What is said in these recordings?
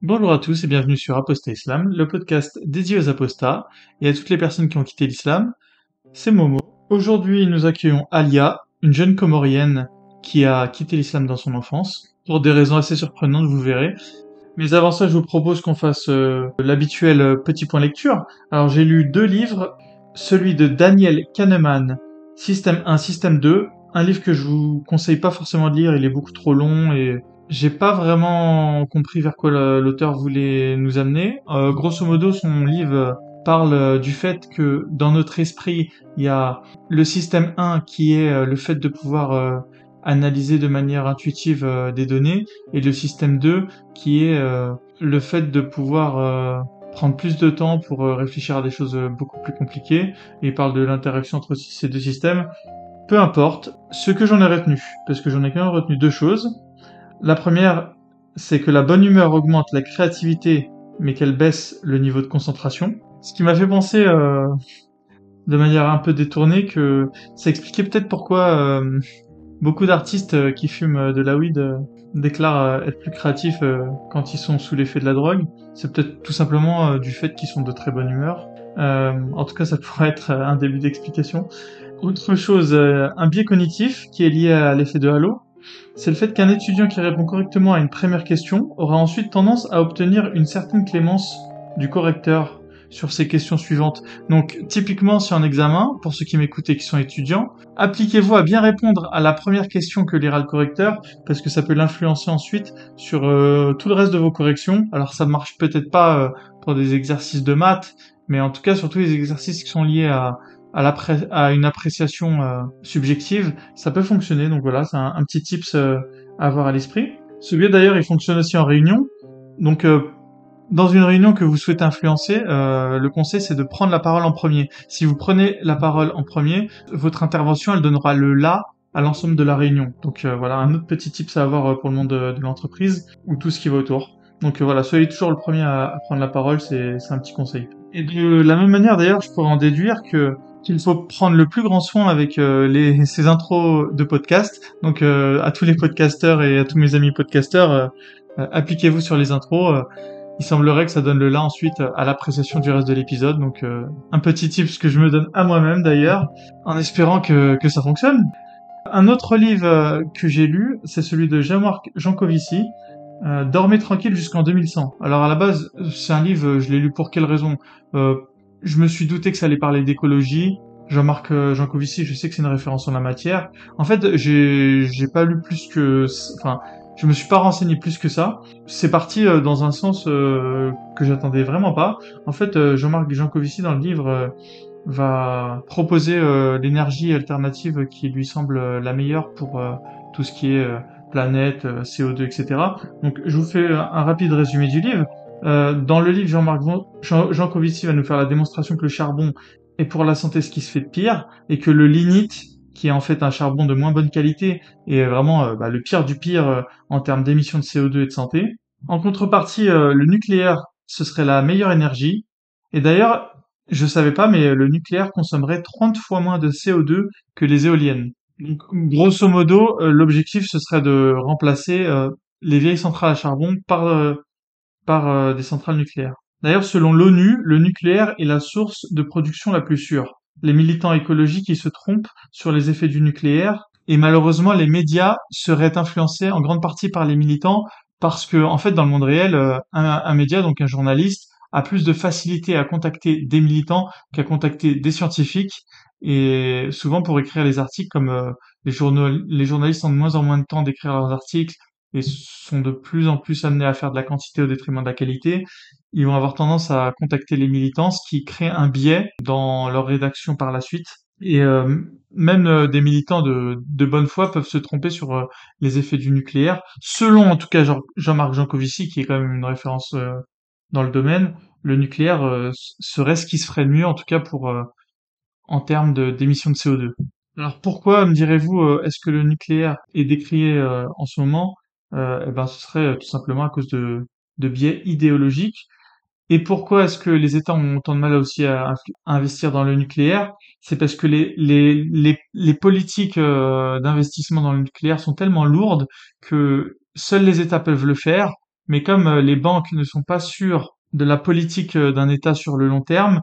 Bonjour à tous et bienvenue sur Apostat Islam, le podcast dédié aux apostats et à toutes les personnes qui ont quitté l'islam. C'est Momo. Aujourd'hui, nous accueillons Alia, une jeune comorienne qui a quitté l'islam dans son enfance, pour des raisons assez surprenantes, vous verrez. Mais avant ça, je vous propose qu'on fasse euh, l'habituel petit point lecture. Alors j'ai lu deux livres, celui de Daniel Kahneman, Système 1, Système 2, un livre que je vous conseille pas forcément de lire, il est beaucoup trop long et j'ai pas vraiment compris vers quoi l'auteur voulait nous amener. Euh, grosso modo, son livre parle du fait que dans notre esprit, il y a le système 1 qui est euh, le fait de pouvoir euh, analyser de manière intuitive des données et le système 2 qui est le fait de pouvoir prendre plus de temps pour réfléchir à des choses beaucoup plus compliquées. Il parle de l'interaction entre ces deux systèmes. Peu importe, ce que j'en ai retenu, parce que j'en ai quand même retenu deux choses. La première, c'est que la bonne humeur augmente la créativité, mais qu'elle baisse le niveau de concentration. Ce qui m'a fait penser, euh, de manière un peu détournée, que ça expliquait peut-être pourquoi euh, beaucoup d'artistes euh, qui fument de la weed déclarent être plus créatifs quand ils sont sous l'effet de la drogue. C'est peut-être tout simplement du fait qu'ils sont de très bonne humeur. en tout cas, ça pourrait être un début d'explication. Autre chose, un biais cognitif qui est lié à l'effet de halo c'est le fait qu'un étudiant qui répond correctement à une première question aura ensuite tendance à obtenir une certaine clémence du correcteur sur ces questions suivantes. Donc typiquement si en examen, pour ceux qui m'écoutent et qui sont étudiants, appliquez-vous à bien répondre à la première question que lira le correcteur, parce que ça peut l'influencer ensuite sur euh, tout le reste de vos corrections. Alors ça marche peut-être pas euh, pour des exercices de maths, mais en tout cas surtout les exercices qui sont liés à à, une appréciation euh, subjective, ça peut fonctionner. Donc voilà, c'est un, petit tips euh, à avoir à l'esprit. Ce biais d'ailleurs, il fonctionne aussi en réunion. Donc euh, dans une réunion que vous souhaitez influencer, le conseil c'est de prendre la parole en premier. Si vous prenez la parole en premier, votre intervention elle donnera le là à l'ensemble de la réunion. Donc voilà, un autre petit tips à avoir pour le monde de, l'entreprise ou tout ce qui va autour. Donc voilà, soyez toujours le premier à prendre la parole, c'est un petit conseil. Et de la même manière d'ailleurs, je pourrais en déduire que qu'il faut prendre le plus grand soin avec euh, les, ces intros de podcast. Donc euh, à tous les podcasteurs et à tous mes amis podcasteurs, euh, appliquez-vous sur les intros. il semblerait que ça donne le là ensuite à l'appréciation du reste de l'épisode. Donc un petit tip que je me donne à moi-même d'ailleurs, en espérant que, que ça fonctionne. Un autre livre que j'ai lu, c'est celui de Jean-Marc Jancovici, Dormez tranquille jusqu'en 2100. Alors à la base, c'est un livre, je l'ai lu pour quelle raison? Je me suis douté que ça allait parler d'écologie. Jean-Marc euh, Jancovici, je sais que c'est une référence en la matière. En fait, j'ai j'ai pas lu plus que enfin, je me suis pas renseigné plus que ça. C'est parti euh, dans un sens euh, que j'attendais vraiment pas. En fait, Jean-Marc Jancovici dans le livre va proposer l'énergie alternative qui lui semble la meilleure pour tout ce qui est planète, CO2, etc. Donc, je vous fais un rapide résumé du livre. Euh, dans le livre, Jean-Marc Jean, Covici va nous faire la démonstration que le charbon est pour la santé ce qui se fait de pire, et que le lignite, qui est en fait un charbon de moins bonne qualité, est vraiment euh, bah, le pire du pire euh, en termes d'émissions de CO2 et de santé. En contrepartie, le nucléaire, ce serait la meilleure énergie. Et d'ailleurs, je savais pas, mais le nucléaire consommerait 30 fois moins de CO2 que les éoliennes. Donc, grosso modo, l'objectif, ce serait de remplacer les vieilles centrales à charbon par par euh, des centrales nucléaires. D'ailleurs, selon l'ONU, le nucléaire est la source de production la plus sûre. Les militants écologiques qui se trompent sur les effets du nucléaire et malheureusement les médias seraient influencés en grande partie par les militants parce que en fait dans le monde réel euh, un, média donc un journaliste a plus de facilité à contacter des militants qu'à contacter des scientifiques et souvent pour écrire les articles comme euh, les journaux les journalistes ont de moins en moins de temps d'écrire leurs articles et sont de plus en plus amenés à faire de la quantité au détriment de la qualité, ils vont avoir tendance à contacter les militants, ce qui crée un biais dans leur rédaction par la suite. Et euh, même euh, des militants de, bonne foi peuvent se tromper sur euh, les effets du nucléaire, selon en tout cas Jean-Marc Jancovici, qui est quand même une référence dans le domaine, le nucléaire serait ce qui se ferait de mieux, en tout cas pour en termes d'émissions de CO2. Alors pourquoi, me direz-vous, est-ce que le nucléaire est décrié en ce moment? Euh, eh ben, ce serait euh, tout simplement à cause de, de biais idéologiques. Et pourquoi est-ce que les États ont autant de mal aussi à, investir dans le nucléaire? C'est parce que les, les, les, les politiques euh, d'investissement dans le nucléaire sont tellement lourdes que seuls les États peuvent le faire. Mais comme les banques ne sont pas sûres de la politique d'un État sur le long terme,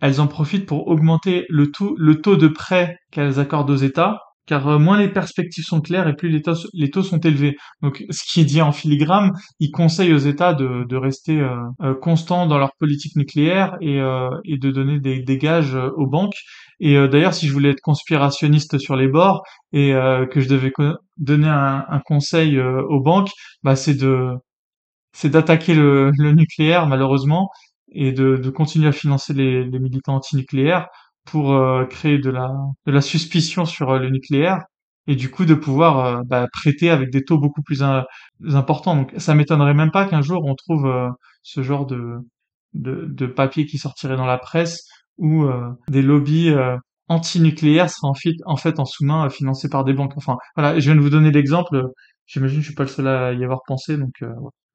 elles en profitent pour augmenter le taux, le taux de prêt qu'elles accordent aux États, car euh, moins les perspectives sont claires et plus les taux, les taux sont élevés. Donc, ce qui est dit en filigrane, il conseille aux États de, de rester euh, euh, constants dans leur politique nucléaire et, et de donner des, des gages aux banques. Et d'ailleurs, si je voulais être conspirationniste sur les bords et que je devais donner un, un conseil aux banques, bah, c'est de c'est d'attaquer le, le nucléaire malheureusement et de, de continuer à financer les, les militants antinucléaires pour euh, créer de la, de la suspicion sur euh, le nucléaire et du coup de pouvoir euh, bah, prêter avec des taux beaucoup plus importants. Donc ça m'étonnerait même pas qu'un jour on trouve ce genre de, de, de, papier qui sortirait dans la presse où des lobbies anti-nucléaires seraient en fait en, fait, en sous-main financés par des banques. Enfin voilà, je viens de vous donner l'exemple. J'imagine que je suis pas le seul à y avoir pensé, donc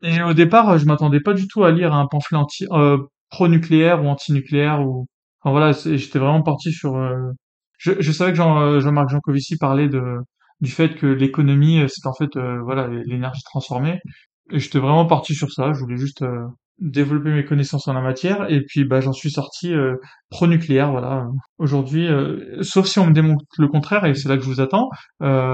et au départ, je m'attendais pas du tout à lire un pamphlet anti euh, pro-nucléaire ou anti-nucléaire ou voilà, j'étais vraiment parti sur euh, je, je, savais que Jean, euh, Jean-Marc Jancovici parlait de du fait que l'économie c'est en fait voilà l'énergie transformée. Et j'étais vraiment parti sur ça, je voulais juste développer mes connaissances en la matière. Et puis bah j'en suis sorti pro-nucléaire voilà. Aujourd'hui sauf si on me démontre le contraire et c'est là que je vous attends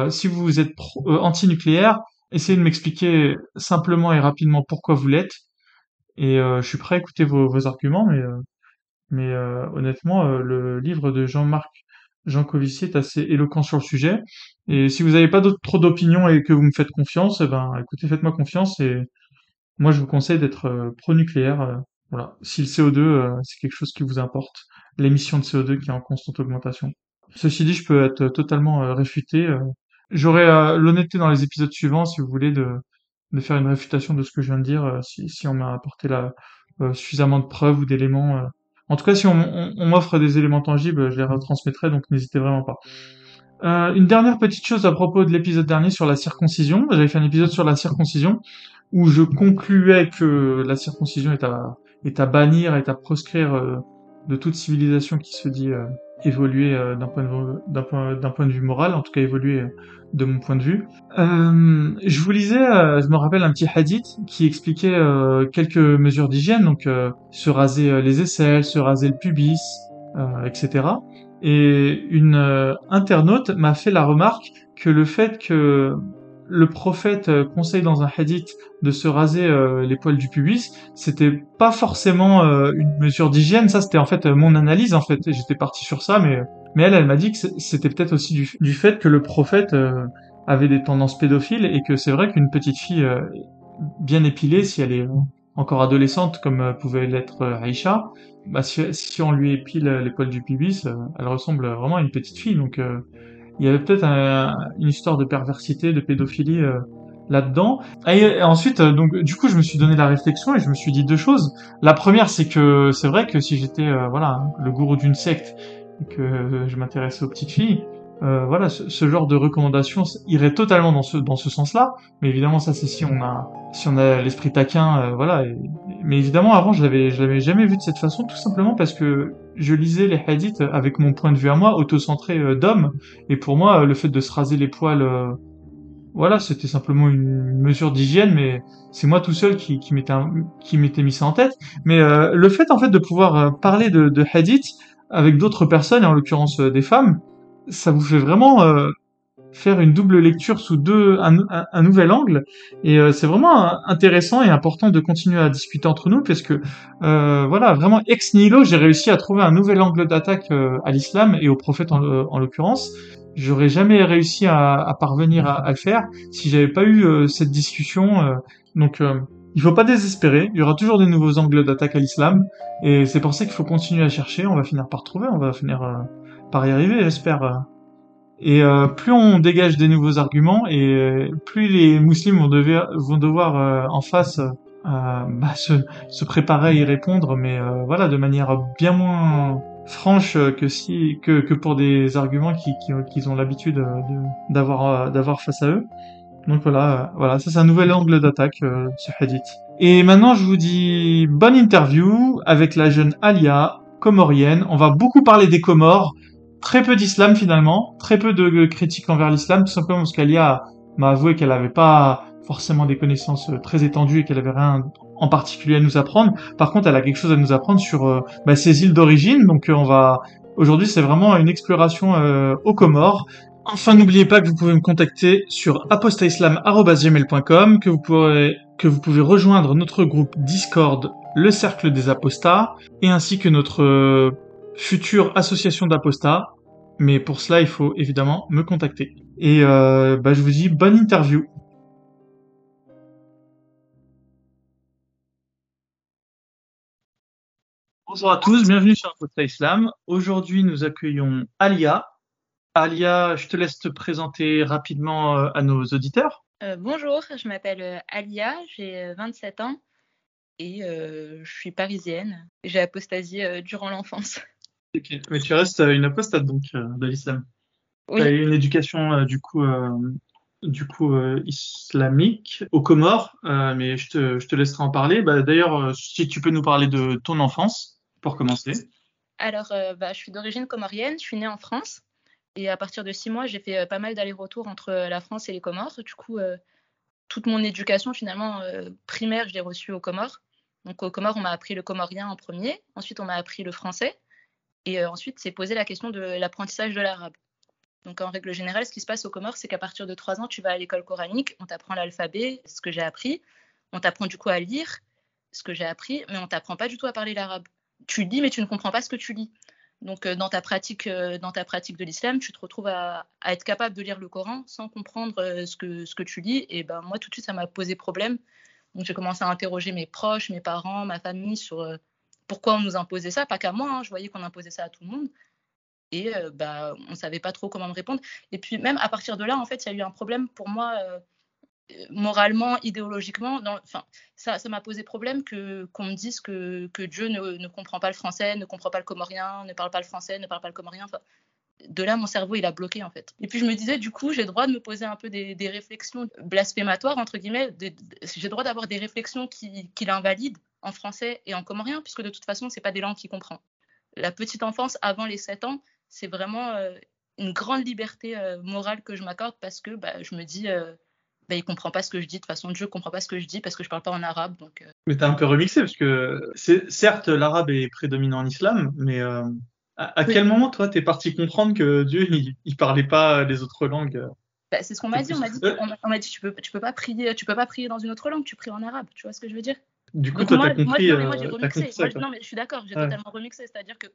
si vous êtes anti-nucléaire essayez de m'expliquer simplement et rapidement pourquoi vous l'êtes. Et euh, je suis prêt à écouter vos, arguments, mais, euh, mais euh, honnêtement, le livre de Jean-Marc Jancovici est assez éloquent sur le sujet. Et si vous n'avez pas trop d'opinions et que vous me faites confiance, eh ben écoutez, faites-moi confiance et moi je vous conseille d'être pro-nucléaire. voilà. Si le CO2 c'est quelque chose qui vous importe, l'émission de CO2 qui est en constante augmentation. Ceci dit, je peux être totalement réfuté. J'aurai euh, l'honnêteté dans les épisodes suivants, si vous voulez, de, faire une réfutation de ce que je viens de dire, euh, si, on m'a apporté euh, suffisamment de preuves ou d'éléments. En tout cas, si on, m'offre des éléments tangibles, je les retransmettrai, donc n'hésitez vraiment pas. une dernière petite chose à propos de l'épisode dernier sur la circoncision. J'avais fait un épisode sur la circoncision où je concluais que la circoncision est à, est à bannir, est à proscrire de toute civilisation qui se dit évoluer euh, d'un point, de vue, moral, en tout cas évoluer euh, de mon point de vue. Euh, je vous lisais, je me rappelle un petit hadith qui expliquait quelques mesures d'hygiène, donc se raser les aisselles, se raser le pubis, etc. Et une internaute m'a fait la remarque que le fait que le prophète euh, conseille dans un hadith de se raser euh, les poils du pubis, c'était pas forcément euh, une mesure d'hygiène, ça c'était en fait mon analyse en fait, j'étais parti sur ça, mais mais elle, elle m'a dit que c'était peut-être aussi du, fait que le prophète avait des tendances pédophiles et que c'est vrai qu'une petite fille bien épilée, si elle est encore adolescente comme pouvait l'être Aïcha, bah si, si, on lui épile les poils du pubis, elle ressemble vraiment à une petite fille, donc il y avait peut-être une histoire de perversité, de pédophilie euh, là-dedans. Et, ensuite, euh, donc du coup, je me suis donné la réflexion et je me suis dit deux choses. La première, c'est que c'est vrai que si j'étais euh, voilà le gourou d'une secte et que je m'intéressais aux petites filles, euh, voilà, ce, genre de recommandation irait totalement dans ce dans ce sens-là. Mais évidemment, ça c'est si on a si on a l'esprit taquin, euh, voilà. mais évidemment, avant, je l'avais je l'avais jamais vu de cette façon, tout simplement parce que je lisais les hadiths avec mon point de vue à moi, auto-centré euh, d'homme. Et pour moi, le fait de se raser les poils, voilà, c'était simplement une mesure d'hygiène, mais c'est moi tout seul qui qui m'était qui m'était mis ça en tête. Mais le fait en fait de pouvoir parler de, de hadith avec d'autres personnes, et en l'occurrence des femmes ça vous fait vraiment euh, faire une double lecture sous deux un, un, nouvel angle. Et euh, c'est vraiment intéressant et important de continuer à discuter entre nous parce que euh, voilà vraiment ex nihilo j'ai réussi à trouver un nouvel angle d'attaque à l'islam et au prophète en, en l'occurrence. J'aurais jamais réussi à, à parvenir à, à, le faire si j'avais pas eu cette discussion donc il faut pas désespérer, il y aura toujours des nouveaux angles d'attaque à l'islam, et c'est pour ça qu'il faut continuer à chercher, on va finir par trouver, on va finir y arriver, j'espère. Et euh, plus on dégage des nouveaux arguments, et plus les musulmans vont, vont devoir euh, en face euh, bah, se, se, préparer à y répondre, mais voilà, de manière bien moins franche que si que, que pour des arguments qu'ils qui, ont l'habitude d'avoir d'avoir face à eux. Donc voilà, voilà, ça c'est un nouvel angle d'attaque, ce hadith. Et maintenant, je vous dis bonne interview avec la jeune Alia, comorienne. On va beaucoup parler des Comores très peu d'islam finalement, très peu de critiques envers l'islam, tout simplement parce qu'Alia m'a avoué qu'elle n'avait pas forcément des connaissances euh, très étendues et qu'elle avait rien en particulier à nous apprendre. Par contre, elle a quelque chose à nous apprendre sur euh, bah, ses îles d'origine. Donc, on va aujourd'hui, c'est vraiment une exploration aux Comores. Enfin, n'oubliez pas que vous pouvez me contacter sur apostaislam.gmail.com, que vous pourrez, que vous pouvez rejoindre notre groupe Discord, le Cercle des Apostats, et ainsi que notre future association d'apostats. Mais pour cela, il faut évidemment me contacter. Et euh, bah, je vous dis bonne interview. Bonjour à tous, bienvenue sur Apostat Islam. Aujourd'hui, nous accueillons Alia. Alia, je te laisse te présenter rapidement euh, à nos auditeurs. Euh, bonjour, je m'appelle Alia, j'ai 27 ans et je suis parisienne. J'ai apostasié durant l'enfance. Mais tu restes euh, une apostate donc euh, de l'islam. Tu as eu une éducation euh, du coup, du coup islamique aux Comores, mais je te, je te, laisserai en parler. Bah, D'ailleurs, si tu peux nous parler de ton enfance pour commencer. Alors, bah, je suis d'origine comorienne, je suis née en France. Et à partir de six mois, j'ai fait pas mal d'allers-retours entre la France et les Comores. Du coup, toute mon éducation, finalement, primaire, je l'ai reçue aux Comores. Donc, aux Comores, on m'a appris le comorien en premier. Ensuite, on m'a appris le français. Et euh, ensuite, c'est poser la question de l'apprentissage de l'arabe. Donc, en règle générale, ce qui se passe au Comores, c'est qu'à partir de 3 ans, tu vas à l'école coranique, on t'apprend l'alphabet, ce que j'ai appris. On t'apprend du coup à lire, ce que j'ai appris, mais on t'apprend pas du tout à parler l'arabe. Tu lis, mais tu ne comprends pas ce que tu lis. Donc, euh, dans, ta pratique, euh, dans ta pratique de l'islam, tu te retrouves à, être capable de lire le Coran sans comprendre ce, que, ce que tu lis. Et ben, moi, tout de suite, ça m'a posé problème. Donc, j'ai commencé à interroger mes proches, mes parents, ma famille sur pourquoi on nous imposait ça, pas qu'à moi, hein, je voyais qu'on imposait ça à tout le monde. Et euh, bah, on ne savait pas trop comment me répondre. Et puis même à partir de là, en fait, il y a eu un problème pour moi, euh, moralement, idéologiquement. Ça, ça m'a posé problème que qu'on me dise que, que Dieu ne, ne, comprend pas le français, ne comprend pas le comorien, ne parle pas le français, ne parle pas le comorien. De là, mon cerveau, il a bloqué, en fait. Et puis, je me disais, du coup, j'ai le droit de me poser un peu des, réflexions blasphématoires, entre guillemets. J'ai le droit d'avoir des réflexions qui, qui l'invalident en français et en comorien, puisque de toute façon, ce pas des langues qu'il comprend. La petite enfance, avant les 7 ans, c'est vraiment euh, une grande liberté euh, morale que je m'accorde parce que bah, je me dis, euh, bah, il comprend pas ce que je dis. De toute façon, Dieu comprend pas ce que je dis parce que je parle pas en arabe. Donc, euh. Mais t'as un peu remixé parce que certes, l'arabe est prédominant en islam, mais à, quel moment, toi, t'es parti comprendre que Dieu, il, il parlait pas les autres langues bah, c'est ce qu'on m'a dit. On m'a dit, on m'a dit, tu peux, tu peux pas prier, tu peux pas prier dans une autre langue, tu pries en arabe. Tu vois ce que je veux dire? Du coup, toi, t'as compris. Moi, moi j'ai remixé. non, mais je suis d'accord, j'ai totalement remixé. C'est-à-dire que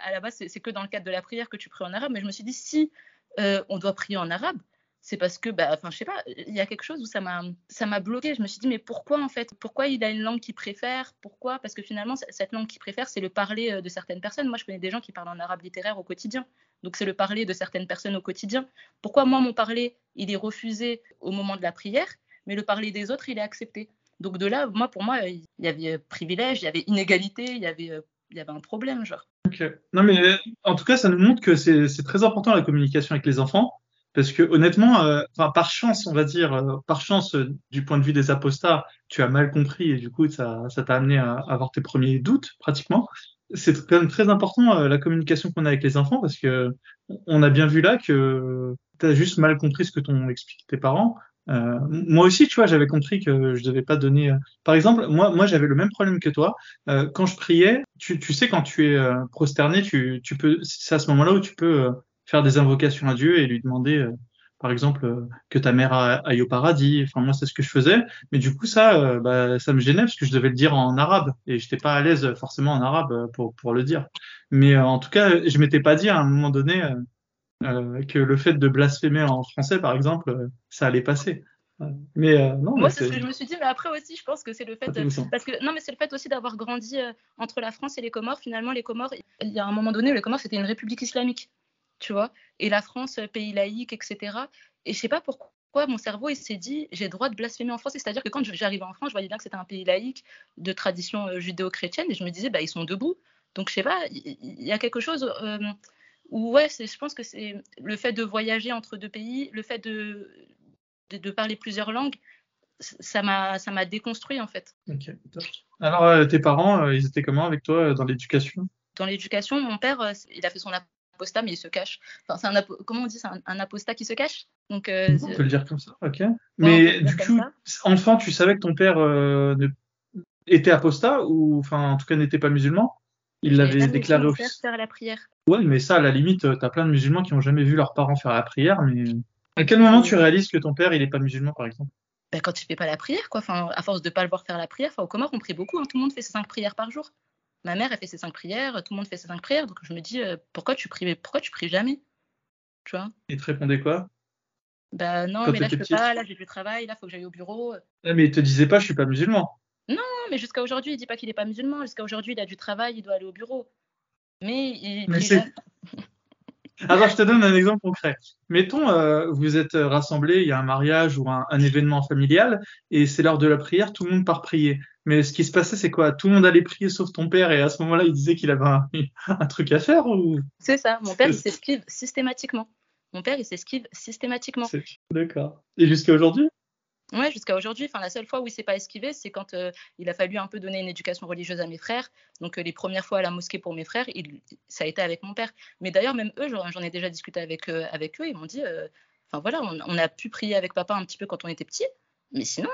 à la base, c'est que dans le cadre de la prière que tu pries en arabe. Mais je me suis dit, si euh, on doit prier en arabe, c'est parce que, bah, enfin, je sais pas, il y a quelque chose où ça m'a, ça m'a bloqué. Je me suis dit, mais pourquoi en fait? Pourquoi il a une langue qu'il préfère? Pourquoi? Parce que finalement, cette langue qu'il préfère, c'est le parler euh, de certaines personnes. Moi, je connais des gens qui parlent en arabe littéraire au quotidien. Donc, c'est le parler de certaines personnes au quotidien. Pourquoi moi, mon parler, il est refusé au moment de la prière, mais le parler des autres, il est accepté? Donc de là, moi, pour moi, il y avait euh, privilège, il y avait inégalité, il y avait, euh, il y avait un problème, genre. Non, mais en tout cas, ça nous montre que c'est très important la communication avec les enfants. Parce que honnêtement, euh, par chance, on va dire, par chance, du point de vue des apostats, tu as mal compris et du coup, ça t'a amené à, avoir tes premiers doutes, pratiquement. C'est quand même très important la communication qu'on a avec les enfants parce que on a bien vu là que tu as juste mal compris ce que t'ont expliqué tes parents euh, moi aussi, tu vois, j'avais compris que je devais pas donner. Euh, par exemple, moi, moi, j'avais le même problème que toi. Euh, quand je priais, tu, sais, quand tu es euh, prosterné, tu peux. C'est à ce moment-là où tu peux faire des invocations à Dieu et lui demander, par exemple, que ta mère aille au paradis. Enfin, moi, c'est ce que je faisais. Mais du coup, ça, bah, ça me gênait parce que je devais le dire en arabe et j'étais pas à l'aise forcément en arabe pour pour le dire. Mais en tout cas, je m'étais pas dit à un moment donné euh, que le fait de blasphémer en français, par exemple, euh, ça allait passer. Mais euh, non. Moi, c'est ce que je me suis dit, mais après aussi, je pense que c'est le fait, parce que non, mais c'est le fait aussi d'avoir grandi entre la France et les Comores. Finalement, les Comores, il y a un moment donné, les Comores c'était une république islamique, tu vois, et la France, pays laïque, etc. Et je sais pas pourquoi mon cerveau il s'est dit j'ai le droit de blasphémer en français. C'est-à-dire que quand j'arrivais en France, je voyais bien que c'était un pays laïque de tradition judéo-chrétienne et je me disais bah ils sont debout. Donc je sais pas, il y, a quelque chose ouais, je pense que c'est le fait de voyager entre deux pays, le fait de, de, parler plusieurs langues, ça m'a ça m'a déconstruit en fait. Alors euh, tes parents, euh, ils étaient comment avec toi euh, dans l'éducation? Dans l'éducation, mon père, il a fait son apostat, mais il se cache. Enfin, c'est un comment on dit, c'est un, apostat qui se cache? Donc, euh, on peut le dire comme ça, ok. mais du coup, enfant, tu savais que ton père euh, était apostat ou, enfin, en tout cas, n'était pas musulman? Il l'avait déclaré officiellement. faire la prière. Ouais, mais ça, à la limite, t'as plein de musulmans qui n'ont jamais vu leurs parents faire la prière, mais à quel moment tu réalises que ton père, il est pas musulman, par exemple? Ben, quand il fait pas la prière, quoi. Enfin, à force de pas le voir faire la prière, enfin, au Comores, on prie beaucoup. Hein. Tout le monde fait ses cinq prières par jour. Ma mère, elle fait ses cinq prières. Tout le monde fait ses cinq prières. Donc je me dis, euh, pourquoi tu pries, pourquoi tu pries jamais, tu vois? Et te répondait quoi? Bah non, mais là je peux pas. Là j'ai du travail. Là faut que j'aille au bureau. Ah, mais il te disait pas, je suis pas musulman. Non, mais jusqu'à aujourd'hui, il dit pas qu'il est pas musulman. Jusqu'à aujourd'hui, il a du travail, il doit aller au bureau. Mais il. Mais alors, je te donne un exemple concret. Mettons, euh, vous êtes rassemblés, il y a un mariage ou un, événement familial, et c'est l'heure de la prière, tout le monde part prier. Mais ce qui se passait, c'est quoi? Tout le monde allait prier sauf ton père, et à ce moment-là, il disait qu'il avait un, truc à faire ou? C'est ça, mon père, il s'esquive systématiquement. Mon père, il s'esquive systématiquement. D'accord. Et jusqu'à aujourd'hui? Ouais, jusqu'à aujourd'hui. Enfin, la seule fois où il s'est pas esquivé, c'est quand euh, il a fallu un peu donner une éducation religieuse à mes frères. Donc, euh, les premières fois à la mosquée pour mes frères, il, ça a été avec mon père. Mais d'ailleurs, même eux, j'en ai déjà discuté avec, euh, avec eux. Ils m'ont dit, enfin voilà, on, a pu prier avec papa un petit peu quand on était petit, mais sinon,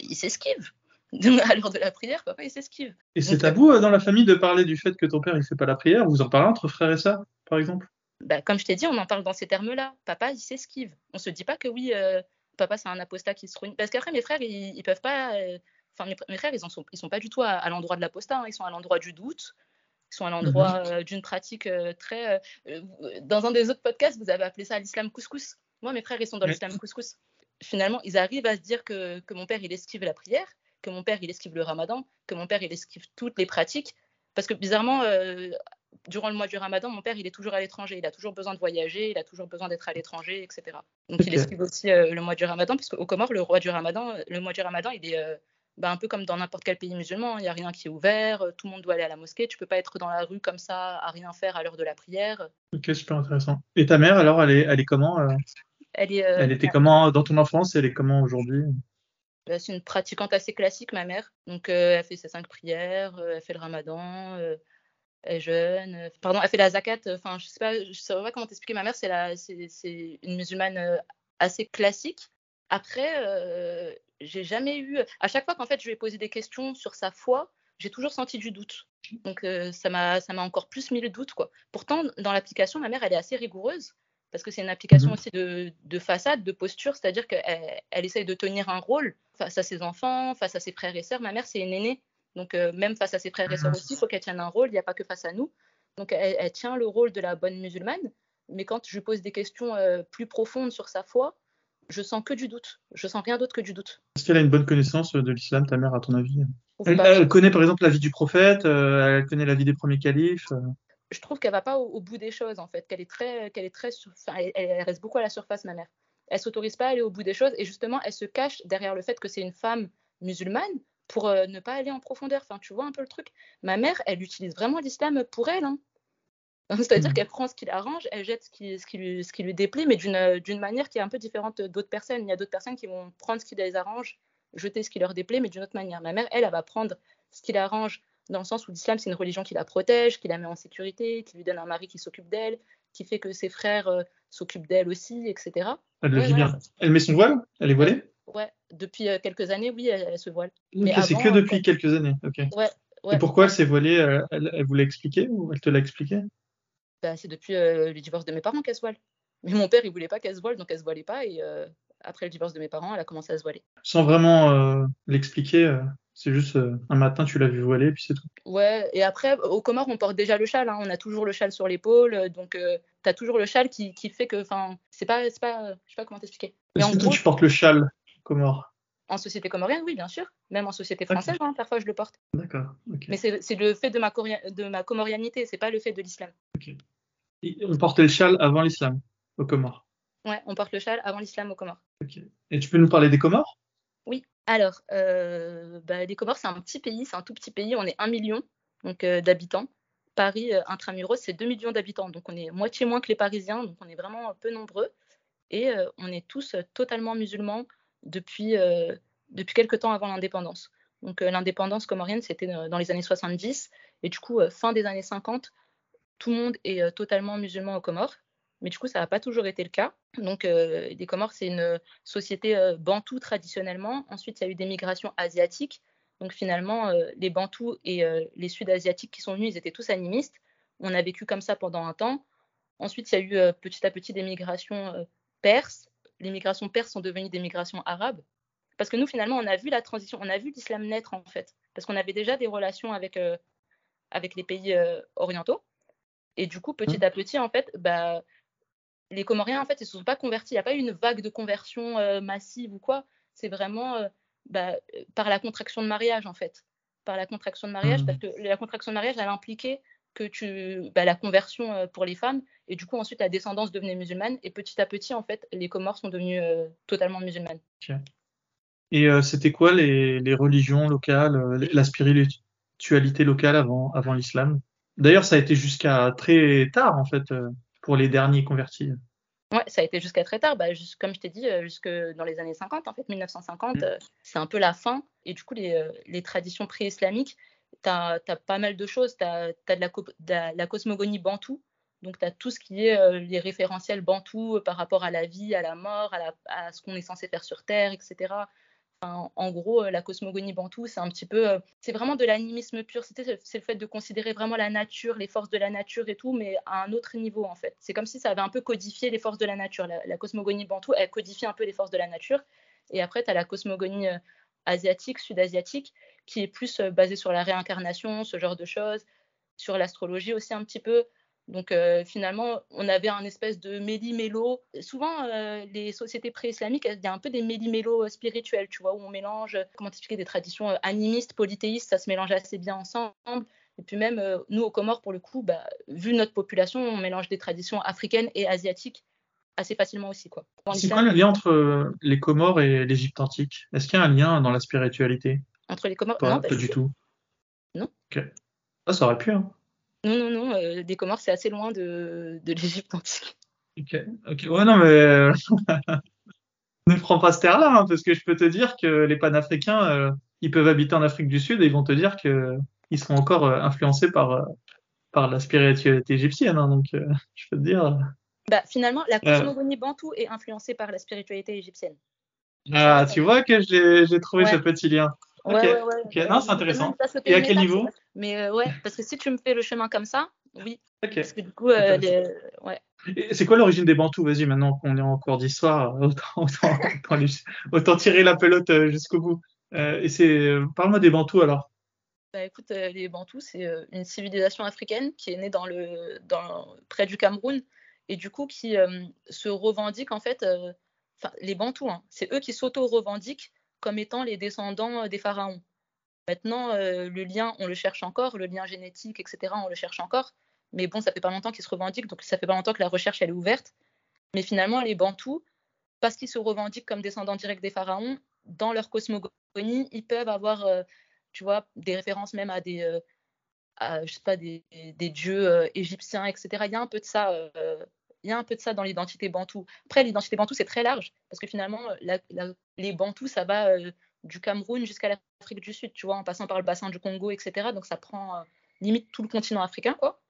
il s'esquive. à l'heure de la prière, papa, il s'esquive. Et c'est tabou dans la famille de parler du fait que ton père, il fait pas la prière? Vous en parlez entre frères et sœurs, par exemple? Bah, Comme je t'ai dit, on en parle dans ces termes-là. Papa, il s'esquive. On se dit pas que oui papa c'est un apostat qui se ruine. Parce qu'après mes frères ils, ils peuvent pas. Euh, enfin mes, frères ils en sont ils sont pas du tout à, l'endroit de l'apostat. Hein. Ils sont à l'endroit du doute. Ils sont à l'endroit mhm. euh, d'une pratique euh, très. dans un des autres podcasts vous avez appelé ça l'islam couscous. Moi mes frères ils sont dans l'islam couscous. Finalement ils arrivent à se dire que, que mon père il esquive la prière, que mon père il esquive le ramadan, que mon père il esquive toutes les pratiques. Parce que bizarrement, durant le mois du ramadan, mon père, il est toujours à l'étranger. Il a toujours besoin de voyager, il a toujours besoin d'être à l'étranger, etc. Donc, il esquive aussi euh, le mois du ramadan, puisque au Comores, le, roi du ramadan, le mois du ramadan, il est euh, bah, un peu comme dans n'importe quel pays musulman. Il n'y a rien qui est ouvert, tout le monde doit aller à la mosquée. Tu peux pas être dans la rue comme ça, à rien faire à l'heure de la prière. Ok, super intéressant. Et ta mère, alors, elle est, elle est comment euh? elle, est, elle était comment dans ton enfance? Elle est comment aujourd'hui? Bah, c'est une pratiquante assez classique, ma mère. Donc, elle fait ses cinq prières, elle fait le ramadan, elle est jeune. Euh, pardon, elle fait la zakat. Euh, enfin, je sais pas, sais pas comment t'expliquer. Ma mère, c'est la, c'est une musulmane euh, assez classique. Après, j'ai jamais eu. À chaque fois qu'en fait je lui ai posé des questions sur sa foi, j'ai toujours senti du doute. Donc ça m'a, ça m'a encore plus mis le doute quoi. Pourtant, dans l'application, ma mère, elle est assez rigoureuse parce que c'est une application mmh aussi de, de, façade, de posture, c'est-à-dire qu'elle elle essaye de tenir un rôle face à ses enfants, face à ses frères et sœurs. Ma mère, c'est une aînée, donc, euh, même face à ses frères et sœurs aussi, il faut qu'elle tienne un rôle. Il n'y a pas que face à nous. Donc, elle, tient le rôle de la bonne musulmane. Mais quand je lui pose des questions euh, plus profondes sur sa foi, je sens que du doute. Je sens rien d'autre que du doute. Est-ce qu'elle a une bonne connaissance de l'islam, ta mère, à ton avis? Elle, connaît par exemple la vie du prophète, euh, elle connaît la vie des premiers califes. Je trouve qu'elle va pas au, bout des choses en fait, qu'elle est très, qu'elle est très, elle, reste beaucoup à la surface, ma mère. Elle s'autorise pas à aller au bout des choses et justement, elle se cache derrière le fait que c'est une femme musulmane pour euh, ne pas aller en profondeur. Enfin, tu vois un peu le truc. Ma mère, elle utilise vraiment l'islam pour elle. Hein. C'est-à-dire mmh. qu'elle prend ce qui l'arrange, elle jette ce qui, ce qui, lui, ce qui lui déplaît, mais d'une manière qui est un peu différente d'autres personnes. Il y a d'autres personnes qui vont prendre ce qui les arrange, jeter ce qui leur déplaît, mais d'une autre manière. Ma mère, elle, elle va prendre ce qui l'arrange dans le sens où l'islam, c'est une religion qui la protège, qui la met en sécurité, qui lui donne un mari qui s'occupe d'elle, qui fait que ses frères euh, s'occupent d'elle aussi, etc. Elle le vit bien. Elle met son voile? Elle est voilée? Ouais, depuis euh, quelques années, oui, elle, se voile. Mais c'est que depuis quelques années, ok. Ouais, ouais. Et pourquoi elle s'est voilée euh, elle, elle, vous l'a expliqué ou elle te l'a expliqué? Bah, C'est depuis euh, le divorce de mes parents qu'elle se voile. Mais mon père, il voulait pas qu'elle se voile, donc elle se voilait pas. Et après le divorce de mes parents, elle a commencé à se voiler. Sans vraiment l'expliquer c'est juste un matin, tu l'as vu voiler, puis c'est tout. Ouais, et après, au Comores, on porte déjà le châle. Hein. On a toujours le châle sur l'épaule. Donc, tu as toujours le châle qui, qui fait que. Enfin, c'est pas. pas je sais pas comment t'expliquer. Est-ce que tu portes le châle en société comorienne, oui, bien sûr. Même en société française, hein, parfois je le porte. D'accord. Mais c'est le fait de ma, de ma comorianité, c'est pas le fait de l'islam. On portait le châle avant l'islam au Comores Ouais, on porte le châle avant l'islam au Comores. Et tu peux nous parler des Comores? Oui. Alors, euh, bah, les Comores, c'est un petit pays, c'est un tout petit pays. On est un million donc euh, d'habitants. Paris, euh, intramuros, c'est 2 millions d'habitants. Donc, on est moitié moins que les Parisiens. Donc, on est vraiment peu nombreux. Et on est tous totalement musulmans depuis, depuis quelques temps avant l'indépendance. Donc l'indépendance comorienne, c'était dans les années 70. Et du coup, fin des années 50, tout le monde est totalement musulman aux Comores. Mais du coup, ça n'a pas toujours été le cas. Donc, les Comores, c'est une société bantou traditionnellement. Ensuite, il y a eu des migrations asiatiques. Donc, finalement, les bantous et les sud-asiatiques qui sont venus, ils étaient tous animistes. On a vécu comme ça pendant un temps. Ensuite, il y a eu petit à petit des migrations perses. Les migrations perses sont devenues des migrations arabes. Parce que nous, finalement, on a vu la transition, on a vu l'islam naître, en fait. Parce qu'on avait déjà des relations avec, avec les pays orientaux. Et du coup, petit mmh. à petit, en fait, bah, les Comoriens, en fait, ils ne se sont pas convertis. Il n'y a pas eu une vague de conversion euh, massive ou quoi. C'est vraiment euh, bah, par la contraction de mariage, en fait. Par la contraction de mariage, parce mmh. que la contraction de mariage, elle impliquait que tu, bah, la conversion euh, pour les femmes, et du coup, ensuite, la descendance devenait musulmane, et petit à petit, en fait, les Comores sont devenus totalement musulmanes. Et c'était quoi les, les, religions locales, la spiritualité locale avant, avant l'islam? D'ailleurs, ça a été jusqu'à très tard, en fait, euh, pour les derniers convertis. Ouais, ça a été jusqu'à très tard, bah, comme je t'ai dit, euh, jusque dans les années 50, en fait, 1950, mm. euh, c'est un peu la fin. Et du coup, les, les traditions pré-islamiques, tu as, pas mal de choses. Tu as, de, la, cosmogonie bantou, donc tu as tout ce qui est les référentiels bantou par rapport à la vie, à la mort, à, à ce qu'on est censé faire sur Terre, etc en gros, euh, la cosmogonie bantou, c'est un petit peu, euh, c'est vraiment de l'animisme pur. C'est le fait de considérer vraiment la nature, les forces de la nature et tout, mais à un autre niveau en fait. C'est comme si ça avait un peu codifié les forces de la nature. La, cosmogonie bantou, elle codifie un peu les forces de la nature. Et après, tu as la cosmogonie euh, asiatique, sud-asiatique, qui est plus basée sur la réincarnation, ce genre de choses, sur l'astrologie aussi un petit peu. Donc euh, finalement, on avait un espèce de méli-mélo. Souvent, euh, les sociétés pré-islamiques, il y a un peu des méli-mélo euh, spirituels, tu vois, où on mélange, comment expliquer, des traditions animistes, polythéistes, ça se mélange assez bien ensemble. Et puis même, nous, aux Comores, pour le coup, bah, vu notre population, on mélange des traditions africaines et asiatiques assez facilement aussi. Quoi. C'est quoi le lien entre les Comores et l'Égypte antique? Est-ce qu'il y a un lien dans la spiritualité? Entre les Comores? Pas, non, pas, du tout. Non. Ok. Ah, ça aurait pu, hein. Non, non, non, euh, des Comores, c'est assez loin de, de l'Égypte antique. Ok, ok. Ouais, non, mais euh, ne prends pas ce terre-là, hein, parce que je peux te dire que les panafricains, euh, ils peuvent habiter en Afrique du Sud et ils vont te dire qu'ils seront encore influencés par, par la spiritualité égyptienne. Hein, donc, je peux te dire. Bah, finalement, la cosmogonie bantou est influencée par la spiritualité égyptienne. Ah, tu vois que j'ai trouvé ce petit lien. Ouais, ouais, Non, c'est intéressant. Et à quel niveau Mais euh, ouais, parce que si tu me fais le chemin comme ça, oui. Parce que du coup, euh, ouais. C'est quoi l'origine des Bantous Vas-y, maintenant qu'on est en cours d'histoire, autant, autant, tirer la pelote euh, jusqu'au bout. et c'est, parle-moi des Bantous alors. Bah, écoute, les Bantous, c'est une civilisation africaine qui est née dans le, dans, près du Cameroun et du coup qui se revendique en fait, les Bantous, hein, c'est eux qui s'auto-revendiquent comme étant les descendants euh, des pharaons. Maintenant, euh, le lien, on le cherche encore, le lien génétique, etc., on le cherche encore. Mais bon, ça fait pas longtemps qu'ils se revendiquent, donc ça fait pas longtemps que la recherche elle est ouverte. Mais finalement, les Bantous, parce qu'ils se revendiquent comme descendants directs des pharaons, dans leur cosmogonie, ils peuvent avoir, euh, tu vois, des références même à des, je sais pas, des, dieux égyptiens, etc. Il y a un peu de ça il y a un peu de ça dans l'identité bantou. Après, l'identité bantou, c'est très large, parce que finalement, les bantous, ça va euh, du Cameroun jusqu'à l'Afrique du Sud, tu vois, en passant par le bassin du Congo, etc. Donc ça prend euh, limite tout le continent africain, quoi.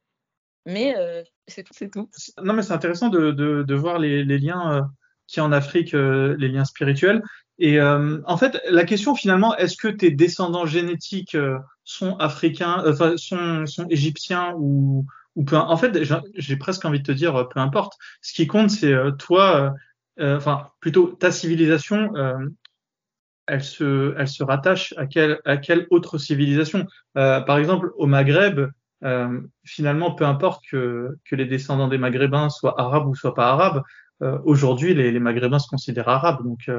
Mais euh, c'est tout. Non, mais c'est intéressant de, de, voir les, les liens qui en Afrique, les liens spirituels. Et en fait, la question finalement, est-ce que tes descendants génétiques sont africains, sont, sont égyptiens ou, en fait, j'ai presque envie de te dire, euh, peu importe. Ce qui compte, c'est euh, toi, euh, enfin, plutôt ta civilisation, elle se, elle se rattache à quelle, à quelle autre civilisation? Par exemple, au Maghreb, finalement, peu importe que, que les descendants des Maghrébins soient arabes ou soient pas arabes, aujourd'hui, les, les, Maghrébins se considèrent arabes. Donc,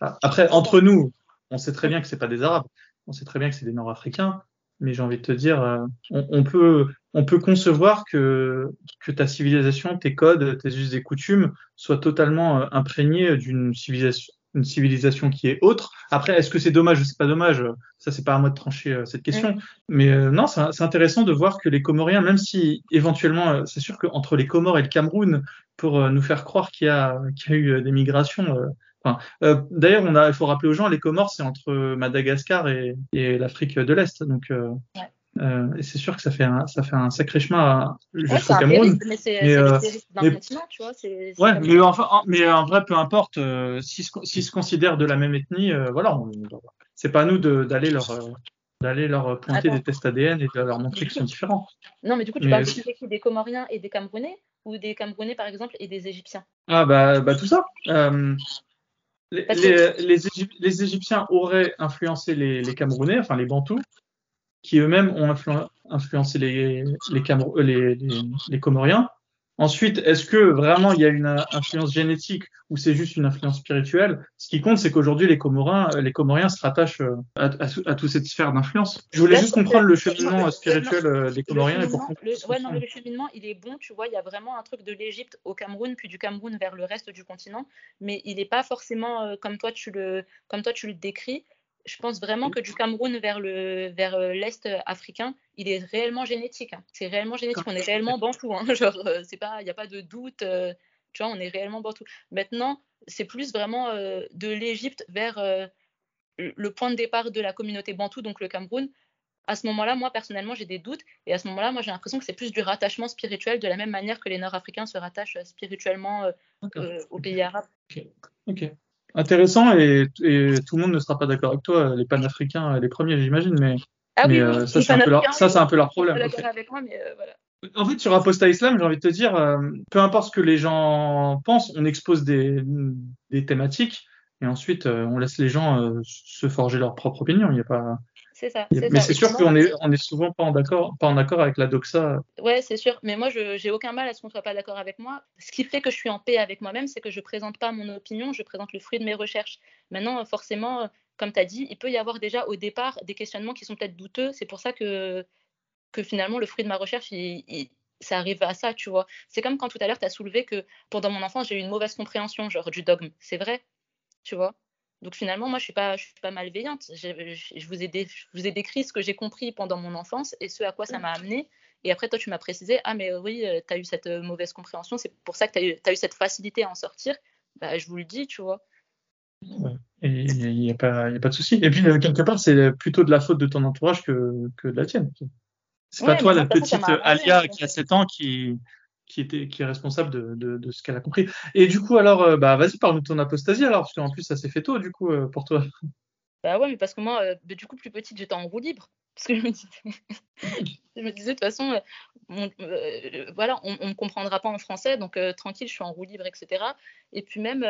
après, entre nous, on sait très bien que c'est pas des Arabes, on sait très bien que c'est des Nord-Africains, mais j'ai envie de te dire, on, on, peut, on peut concevoir que, que ta civilisation, tes codes, tes us et coutumes soient totalement euh, imprégnés d'une civilisation, une civilisation qui est autre. Après, est-ce que c'est dommage ou c'est pas dommage? Ça, c'est pas à moi de trancher euh, cette question. Mais euh, non, c'est intéressant de voir que les Comoriens, même si éventuellement, c'est sûr qu'entre les Comores et le Cameroun, pour nous faire croire qu'il y, a, qu'il y a eu des migrations. Enfin, D'ailleurs, il faut rappeler aux gens, les Comores, c'est entre Madagascar et, et l'Afrique de l'Est. Donc, Euh, et c'est sûr que ça fait un, ça fait un sacré chemin jusqu'au Cameroun. mais c'est euh, d'un continent, tu vois. ouais, mais, enfin, mais en vrai, peu importe, euh, s'ils se, considèrent de la même ethnie, euh, voilà, c'est pas à nous d'aller leur, d'aller leur pointer des tests ADN et de leur montrer qu'ils sont différents. Non, mais du coup, tu parles des Comoriens et des Camerounais ou des Camerounais, par exemple, et des Égyptiens? Ah, bah, bah tout ça. Les, les, les, Égyptiens auraient influencé les, les Camerounais, enfin les Bantous, qui eux-mêmes ont influencé les, les, euh, les, les, Comoriens. Ensuite, est-ce que vraiment il y a une influence génétique ou c'est juste une influence spirituelle? Ce qui compte, c'est qu'aujourd'hui les Comoriens, euh, les Comoriens se rattachent euh, à, à, toute cette sphère d'influence. Je voulais juste comprendre le cheminement spirituel des Comoriens et pourquoi. Le, ouais, non, le cheminement, il est bon. Tu vois, il y a vraiment un truc de l'Égypte au Cameroun, puis du Cameroun vers le reste du continent, mais il n'est pas forcément comme toi tu le, comme toi tu le décris je pense vraiment que du Cameroun vers le vers euh, l'est africain, il est réellement génétique. Hein. C'est réellement génétique. On est réellement bantou. Hein. Genre, euh, c'est pas, il n'y a pas de doute. Euh, tu vois, on est réellement bantou. Maintenant, c'est plus vraiment de l'Égypte vers le point de départ de la communauté bantou, donc le Cameroun. À ce moment-là, moi personnellement, j'ai des doutes. Et à ce moment-là, moi, j'ai l'impression que c'est plus du rattachement spirituel, de la même manière que les Nord-Africains se rattachent spirituellement aux pays arabes. Ok. ok intéressant et, tout le monde ne sera pas d'accord avec toi, les panafricains, les premiers, j'imagine, mais, ah euh, ça, c'est un, peu leur, ça, c'est un peu leur problème. Avec moi, mais euh, voilà. En fait, sur Apostat Islam, j'ai envie de te dire, euh, peu importe ce que les gens pensent, on expose des, des thématiques et ensuite on laisse les gens se forger leur propre opinion. Il n'y a pas, c'est ça. Mais c'est sûr qu'on est, on est souvent pas en d'accord, pas en accord avec la doxa. Ouais, c'est sûr. Mais moi, je j'ai aucun mal à ce qu'on soit pas d'accord avec moi. Ce qui fait que je suis en paix avec moi-même, c'est que je présente pas mon opinion, je présente le fruit de mes recherches. Maintenant, forcément, comme tu as dit, il peut y avoir déjà au départ des questionnements qui sont peut-être douteux. C'est pour ça que que finalement le fruit de ma recherche, ça arrive à ça, tu vois. C'est comme quand tout à l'heure, tu as soulevé que pendant mon enfance, j'ai eu une mauvaise compréhension, genre du dogme. C'est vrai, tu vois. Donc finalement, moi, je suis pas, je suis pas malveillante. Je, vous ai vous ai décrit ce que j'ai compris pendant mon enfance et ce à quoi ça m'a amené. Et après, toi, tu m'as précisé, ah, mais oui, euh, tu as eu cette euh, mauvaise compréhension, c'est pour ça que tu as, eu cette facilité à en sortir. Bah, je vous le dis, tu vois. Et il n'y a, pas, a pas de souci. Et puis, euh, quelque part, c'est plutôt de la faute de ton entourage que, que de la tienne. C'est pas toi, la petite Alia qui a 7 ans, qui, qui, était, qui est responsable de, de, ce qu'elle a compris. Et du coup, alors, euh, bah, vas-y, parle-nous de ton apostasie, alors, parce qu'en plus, ça s'est fait tôt, du coup, euh, pour toi. Bah ouais, mais parce que moi, euh, du coup, plus petite, j'étais en roue libre. Parce que je me disais, je de toute façon, on, voilà, on ne me comprendra pas en français, donc tranquille, je suis en roue libre, etc. Et puis même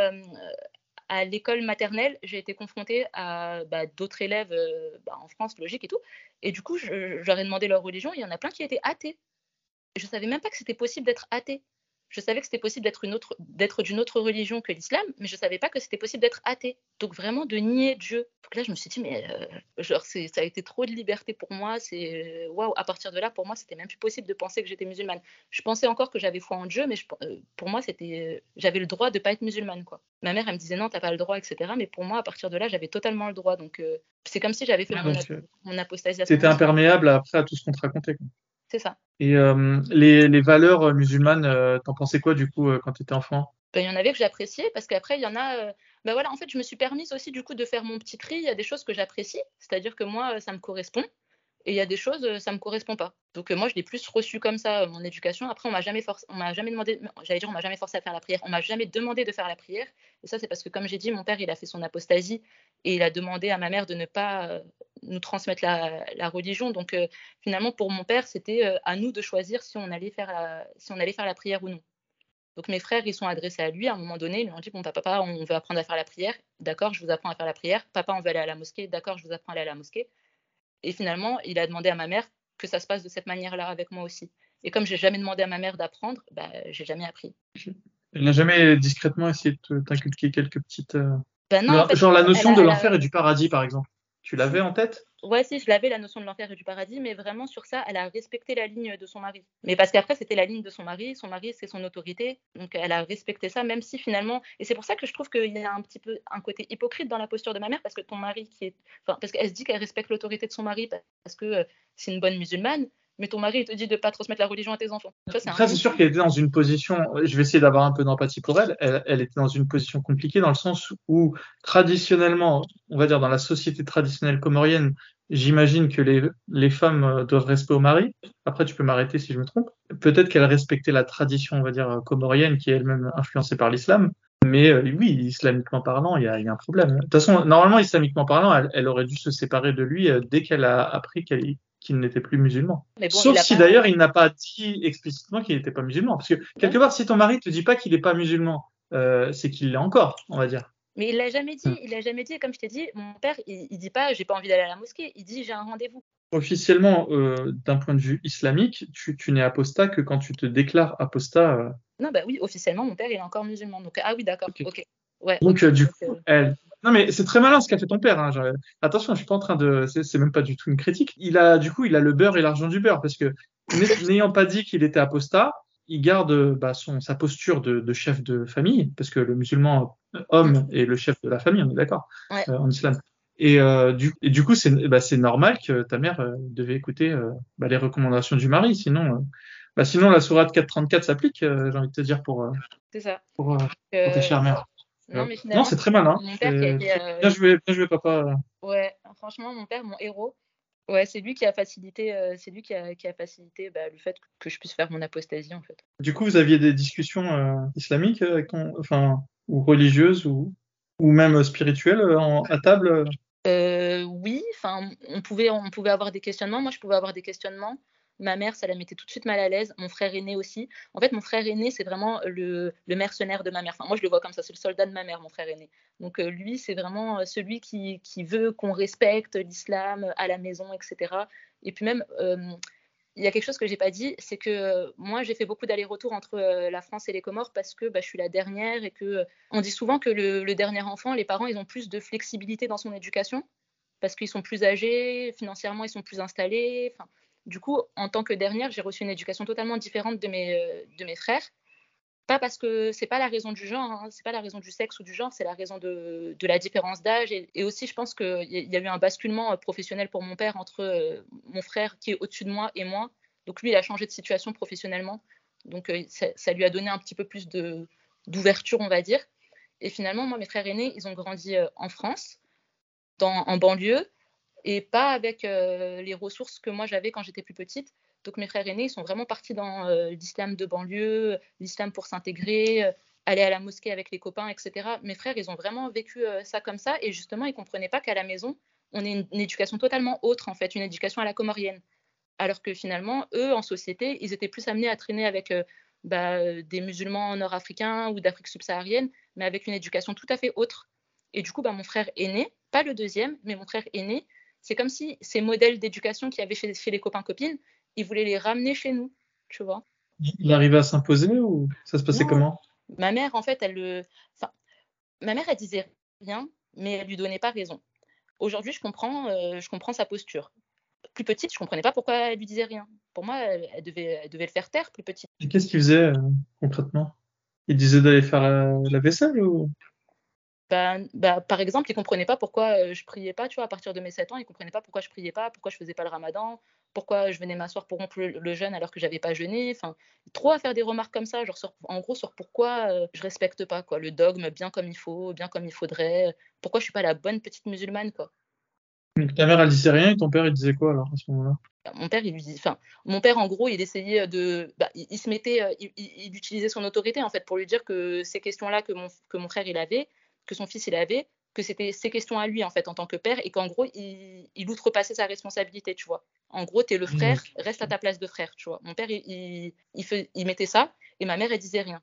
à l'école maternelle, j'ai été confrontée à bah, d'autres élèves bah, en France, logique et tout. Et du coup, j'aurais demandé leur religion, il y en a plein qui étaient athées je savais même pas que c'était possible d'être athée. Je savais que c'était possible d'être une autre, d'être d'une autre religion que l'islam, mais je savais pas que c'était possible d'être athée. Donc vraiment de nier Dieu. Donc là, je me suis dit, mais euh, genre, c'est, ça a été trop de liberté pour moi. C'est waouh. À partir de là, pour moi, c'était même plus possible de penser que j'étais musulmane. Je pensais encore que j'avais foi en Dieu, mais euh, pour moi, c'était, j'avais le droit de pas être musulmane, quoi. Ma mère, elle me disait non, t'as pas le droit, etc. Mais pour moi, à partir de là, j'avais totalement le droit. Donc euh, c'est comme si j'avais fait mon, mon apostasie. C'était imperméable après à tout ce qu'on te racontait. Quoi. C'est ça. Et euh, les, les, valeurs euh, musulmanes, euh, t'en pensais quoi du coup quand tu étais enfant? Ben, Il y en avait que j'appréciais parce qu'après, il y en a. Ben voilà, en fait, je me suis permise aussi du coup de faire mon petit tri. Il y a des choses que j'apprécie, c'est-à-dire que moi, ça me correspond. Et il y a des choses, ça me correspond pas. Donc moi, je l'ai plus reçu comme ça, mon éducation. Après, on m'a jamais forcé, on m'a jamais demandé, j'allais dire, on m'a jamais forcé à faire la prière. On m'a jamais demandé de faire la prière. Et ça, c'est parce que, comme j'ai dit, mon père, il a fait son apostasie et il a demandé à ma mère de ne pas nous transmettre la, religion. Donc euh, finalement, pour mon père, c'était euh, à nous de choisir si on, allait faire si on allait faire la prière ou non. Donc mes frères, ils sont adressés à lui. À un moment donné, ils lui ont dit, bon, papa, on veut apprendre à faire la prière. D'accord, je vous apprends à faire la prière. Papa, on veut aller à la mosquée. D'accord, je vous apprends à aller à la mosquée. Et finalement, il a demandé à ma mère que ça se passe de cette manière-là avec moi aussi. Et comme j'ai jamais demandé à ma mère d'apprendre, bah, j'ai jamais appris. Elle n'a jamais discrètement essayé de t'inculquer quelques petites. Euh, bah non, genre la notion de l'enfer et du paradis, par exemple. Tu l'avais en tête? Ouais, si, je l'avais la notion de l'enfer et du paradis, mais vraiment sur ça, elle a respecté la ligne de son mari. Mais parce qu'après, c'était la ligne de son mari, son mari, c'est son autorité, donc elle a respecté ça, même si finalement, et c'est pour ça que je trouve qu'il y a un petit peu un côté hypocrite dans la posture de ma mère, parce que ton mari qui est, enfin, parce qu'elle se dit qu'elle respecte l'autorité de son mari parce que euh, c'est une bonne musulmane, mais ton mari il te dit de pas transmettre la religion à tes enfants. Après, c'est sûr qu'elle était dans une position, je vais essayer d'avoir un peu d'empathie pour elle. elle, elle, était dans une position compliquée dans le sens où traditionnellement, on va dire dans la société traditionnelle comorienne, j'imagine que les, les femmes euh, doivent rester au mari. Après, tu peux m'arrêter si je me trompe. Peut-être qu'elle respectait la tradition, on va dire, comorienne qui est elle-même influencée par l'islam. Mais euh, oui, islamiquement parlant, il y, y, a, un problème. De toute façon, normalement, islamiquement parlant, elle, elle aurait dû se séparer de lui euh, dès qu'elle a appris qu'elle qu'il n'était plus musulman. Sauf si d'ailleurs il n'a pas dit explicitement qu'il n'était pas musulman. Parce que quelque part, si ton mari te dit pas qu'il n'est pas musulman, euh, c'est qu'il l'est encore, on va dire. Mais il l'a jamais dit. Hmm. Il l'a jamais dit. Comme je t'ai dit, mon père, il, il dit pas, j'ai pas envie d'aller à la mosquée. Il dit, j'ai un rendez-vous. Officiellement, euh, d'un point de vue islamique, tu, tu n'es apostat que quand tu te déclares apostat. Euh... Non, bah oui, officiellement, mon père, il est encore musulman. Donc, ah oui, d'accord. Ok. Ouais, Donc, okay. Euh, du coup, elle, non, mais c'est très malin ce qu'a fait ton père. Hein. Attention, je suis pas en train de. C'est même pas du tout une critique. Il a, du coup, il a le beurre et l'argent du beurre parce que n'ayant pas dit qu'il était apostat, il garde bah, son, sa posture de, de, chef de famille parce que le musulman homme est le chef de la famille, on est d'accord, ouais. euh, en islam. Et, euh, du, et du coup, c'est bah, normal que ta mère euh, devait écouter euh, bah, les recommandations du mari, sinon. Euh, bah, sinon, la sourate 434 s'applique, euh, j'ai envie de te dire, pour, c'est ça. pour, pour tes chères mères. Non, mais non c'est très malin. Mon père qui a été, euh... bien, joué, bien joué, papa. Ouais, franchement, mon père, mon héros, ouais, c'est lui qui a facilité, euh, c'est lui qui a, qui a facilité bah, le fait que je puisse faire mon apostasie, en fait. Du coup, vous aviez des discussions euh, islamiques avec ton, enfin, ou religieuses ou, ou même spirituelles en, à table? Oui, enfin, on pouvait, on pouvait avoir des questionnements. Moi, je pouvais avoir des questionnements. Ma mère, ça la mettait tout de suite mal à l'aise. Mon frère aîné aussi. En fait, mon frère aîné, c'est vraiment le, mercenaire de ma mère. Enfin, moi, je le vois comme ça. C'est le soldat de ma mère, mon frère aîné. Donc, euh, lui, c'est vraiment euh, celui qui, veut qu'on respecte l'islam à la maison, etc. Et puis même, euh, il y a quelque chose que j'ai pas dit, c'est que moi, j'ai fait beaucoup d'allers-retours entre la France et les Comores parce que bah, je suis la dernière et que on dit souvent que le, le dernier enfant, les parents, ils ont plus de flexibilité dans son éducation parce qu'ils sont plus âgés, financièrement, ils sont plus installés. Du coup, en tant que dernière, j'ai reçu une éducation totalement différente de mes, euh, de mes frères. Pas parce que c'est pas la raison du genre, hein, c'est pas la raison du sexe ou du genre, c'est la raison de, de la différence d'âge. Et, aussi, je pense qu'il y, a eu un basculement professionnel pour mon père entre euh, mon frère qui est au-dessus de moi et moi. Donc lui, il a changé de situation professionnellement. Donc euh, ça, ça, lui a donné un petit peu plus d'ouverture, on va dire. Et finalement, moi, mes frères aînés, ils ont grandi en France, dans, en banlieue et pas avec euh, les ressources que moi j'avais quand j'étais plus petite. Donc mes frères aînés, ils sont vraiment partis dans euh, l'islam de banlieue, l'islam pour s'intégrer, euh, aller à la mosquée avec les copains, etc. Mes frères, ils ont vraiment vécu ça comme ça, et justement, ils comprenaient pas qu'à la maison, on ait une, une, éducation totalement autre, en fait, une éducation à la comorienne. Alors que finalement, eux, en société, ils étaient plus amenés à traîner avec bah, des musulmans nord-africains ou d'Afrique subsaharienne, mais avec une éducation tout à fait autre. Et du coup, bah, mon frère aîné, pas le deuxième, mais mon frère aîné, c'est comme si ces modèles d'éducation qu'il y avait chez, chez les copains-copines, ils voulaient les ramener chez nous, tu vois. Il arrivait à s'imposer ou ça se passait non. comment? Ma mère, en fait, elle le. Enfin, ma mère, elle disait rien, mais elle lui donnait pas raison. Aujourd'hui, je comprends, euh, je comprends sa posture. Plus petite, je comprenais pas pourquoi elle lui disait rien. Pour moi, elle, elle devait, elle devait le faire taire, plus petite. Et qu'est-ce qu'il faisait euh, concrètement? Il disait d'aller faire la, la vaisselle ou bah, bah, par exemple, ils ne comprenaient pas pourquoi euh, je priais pas, tu vois, à partir de mes 7 ans, ils ne comprenaient pas pourquoi je priais pas, pourquoi je faisais pas le ramadan, pourquoi je venais m'asseoir pour rompre le, le, jeûne alors que j'avais pas jeûné, enfin, trop à faire des remarques comme ça, genre sur, en gros sur pourquoi euh, je respecte pas quoi, le dogme bien comme il faut, bien comme il faudrait, pourquoi je suis pas la bonne petite musulmane quoi. Donc ta mère elle disait rien et ton père il disait quoi alors à ce moment-là? Mon père, il lui dit, enfin, mon père, en gros, il essayait de, bah, il, il, se mettait, euh, il, il, utilisait son autorité en fait pour lui dire que ces questions-là que mon, que mon frère il avait, que son fils il avait, que c'était ses questions à lui en fait en tant que père et qu'en gros il, il outrepassait sa responsabilité, tu vois. En gros, t'es le frère, reste à ta place de frère, tu vois. Mon père il, il, il, fait, il mettait ça et ma mère elle disait rien.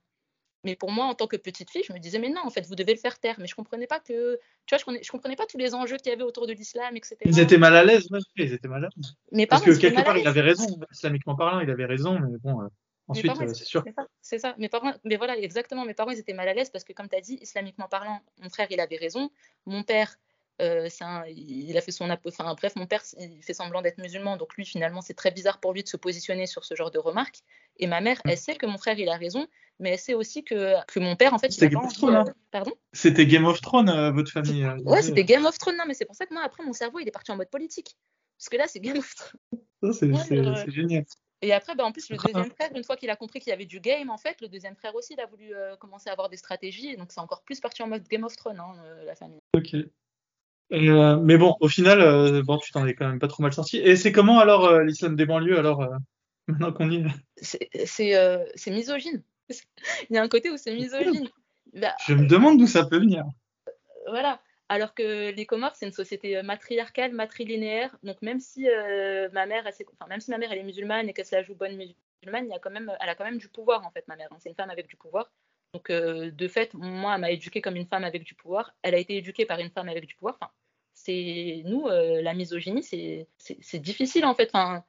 Mais pour moi, en tant que petite fille, je me disais, mais non, en fait, vous devez le faire taire. Mais je comprenais pas que, tu vois, je comprenais, je comprenais pas tous les enjeux qu'il y avait autour de l'islam, etc. Ils étaient mal à l'aise, ouais, ils étaient mal à l'aise. Mais Parce que quelque part, il avait raison, islamiquement parlant, il avait raison, mais bon, euh, ensuite, euh, c'est sûr. C'est ça, Mes parents, mais voilà, exactement, mes parents, ils étaient mal à l'aise parce que, comme tu as dit, islamiquement parlant, mon frère, il avait raison. Mon père, euh, un, il a fait son enfin bref mon père il fait semblant d'être musulman donc lui finalement c'est très bizarre pour lui de se positionner sur ce genre de remarques et ma mère elle sait que mon frère il a raison mais elle sait aussi que, que mon père en fait c'était Game of Thrones hein. pardon? C'était Game of Thrones euh, votre famille ouais c'était Game of Thrones non mais c'est pour ça que moi après mon cerveau il est parti en mode politique parce que là c'est Game of Thrones c'est génial. Et après, bah, en plus, le deuxième frère, une fois qu'il a compris qu'il y avait du game, en fait, le deuxième frère aussi, il a voulu euh, commencer à avoir des stratégies. donc, c'est encore plus parti en mode Game of Thrones, hein, euh, la famille. Ok. Euh, mais bon, au final, bon, tu t'en es quand même pas trop mal sorti. Et c'est comment alors l'islam des banlieues, alors, maintenant qu'on y est? C'est misogyne. il y a un côté où c'est misogyne. Bah, Je me demande d'où ça peut venir. Voilà. Alors que les Comores, c'est une société euh, matriarcale, matrilinéaire. Donc même si euh, ma mère, enfin, même si ma mère elle est musulmane et qu'elle se la joue bonne musulmane, il y a quand même, elle a quand même du pouvoir en fait, ma mère. Hein. C'est une femme avec du pouvoir. Donc euh, de fait, moi, elle m'a éduquée comme une femme avec du pouvoir. Elle a été éduquée par une femme avec du pouvoir. Enfin, c'est nous, la misogynie, c'est difficile en fait. Enfin,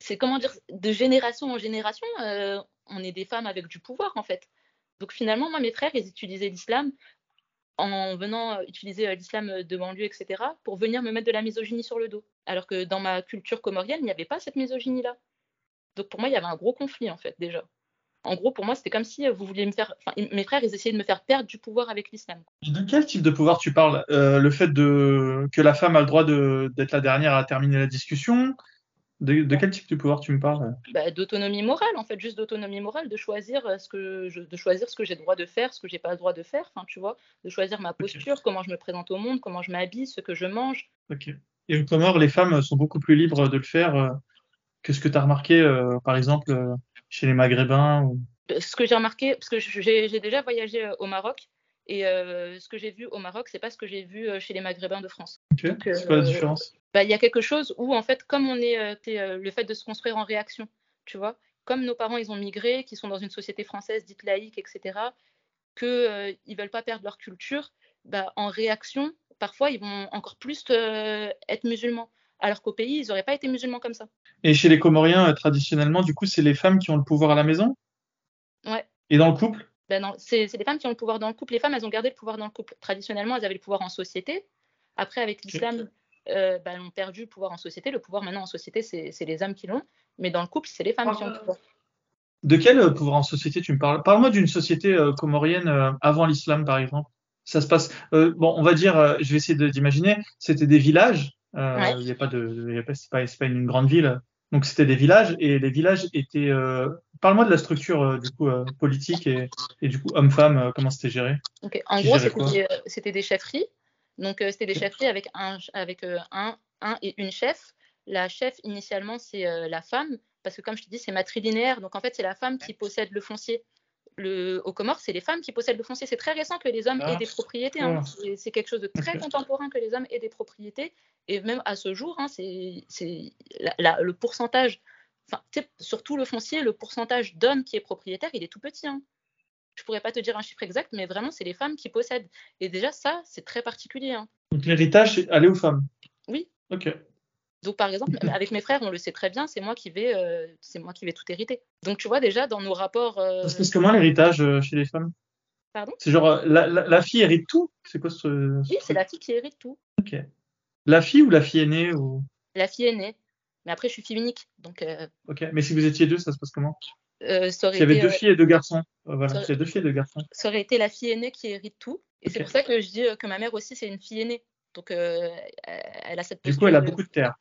c'est comment dire, de génération en génération, on est des femmes avec du pouvoir en fait. Donc finalement, moi, mes frères, ils utilisaient l'islam en venant utiliser l'islam de banlieue, etc., pour venir me mettre de la misogynie sur le dos. Alors que dans ma culture comorienne, il n'y avait pas cette misogynie-là. Donc pour moi, il y avait un gros conflit, en fait, déjà. En gros, pour moi, c'était comme si vous vouliez me faire. Enfin, mes frères, ils essayaient de me faire perdre du pouvoir avec l'islam. De quel type de pouvoir tu parles? Le fait de que la femme a le droit d'être la dernière à terminer la discussion? De, quel type de pouvoir tu me parles? Bah, D'autonomie morale, en fait, juste d'autonomie morale, de choisir euh, ce que je, de choisir ce que j'ai le droit de faire, ce que j'ai pas le droit de faire, enfin, tu vois, de choisir ma posture, comment je me présente au monde, comment je m'habille, ce que je mange. Ok. Et au Comore, les femmes sont beaucoup plus libres de le faire euh, que ce que tu as remarqué, euh, par exemple, chez les Maghrébins Ce que j'ai remarqué, parce que j'ai déjà voyagé au Maroc, et ce que j'ai vu au Maroc, c'est pas ce que j'ai vu chez les Maghrébins de France. Ok. C'est quoi la différence? bah, il y a quelque chose où, en fait, comme on est, euh, euh, le fait de se construire en réaction, tu vois, comme nos parents, ils ont migré, qui sont dans une société française dite laïque, etc., qu'ils euh, ne veulent pas perdre leur culture, bah, en réaction, parfois, ils vont encore plus être musulmans. Alors qu'au pays, ils n'auraient pas été musulmans comme ça. Et chez les Comoriens, traditionnellement, du coup, c'est les femmes qui ont le pouvoir à la maison? Ouais. Et dans le couple? Ben c'est les femmes qui ont le pouvoir dans le couple. Les femmes, elles ont gardé le pouvoir dans le couple. Traditionnellement, elles avaient le pouvoir en société. Après, avec l'islam, euh, bah, ont perdu le pouvoir en société. Le pouvoir maintenant en société, c'est les hommes qui l'ont, mais dans le couple, c'est les femmes qui ont le pouvoir. De quel euh, pouvoir en société tu me parles? Parle-moi d'une société euh, comorienne euh, avant l'islam, par exemple. Ça se passe. bon, on va dire, je vais essayer d'imaginer. C'était des villages. Il n'y a pas de, c'est pas, pas, une grande ville. Donc c'était des villages et les villages étaient. Parle-moi de la structure du coup politique et, et du coup homme-femme. comment c'était géré? En gros, c'était des chefferies donc, euh, c'était des chefferies avec, un, avec euh, un, un, et une chef. La chef, initialement, c'est euh, la femme, parce que comme je te dis, c'est matrilinéaire. Donc, en fait, c'est la femme qui possède le foncier. Le, au Comores, c'est les femmes qui possèdent le foncier. C'est très récent que les hommes aient des propriétés. Hein. C'est quelque chose de très contemporain que les hommes aient des propriétés. Et même à ce jour, hein, c'est le pourcentage, enfin, surtout le foncier, le pourcentage d'hommes qui est propriétaire, il est tout petit. Hein je pourrais pas te dire un chiffre exact, mais vraiment, c'est les femmes qui possèdent. Et déjà, ça, c'est très particulier. Donc l'héritage, c'est aller aux femmes Oui. Ok. Donc par exemple, avec mes frères, on le sait très bien, c'est moi qui vais, euh, c'est moi qui vais tout hériter. Donc tu vois déjà dans nos rapports. Euh... Ça se passe comment l'héritage euh, chez les femmes Pardon? C'est genre la, la, fille hérite tout C'est quoi ce Oui, c'est la fille qui hérite tout. Ok. La fille ou la fille aînée ou? La fille aînée. Mais après, je suis fille unique, donc. Ok. Mais si vous étiez deux, ça se passe comment? euh, il y avait deux filles et deux garçons. Voilà, c'est deux filles et deux garçons. Ça aurait été la fille aînée qui hérite tout. Et c'est pour ça que je dis que ma mère aussi, c'est une fille aînée. Donc, elle a cette. Du coup, elle a beaucoup de terre.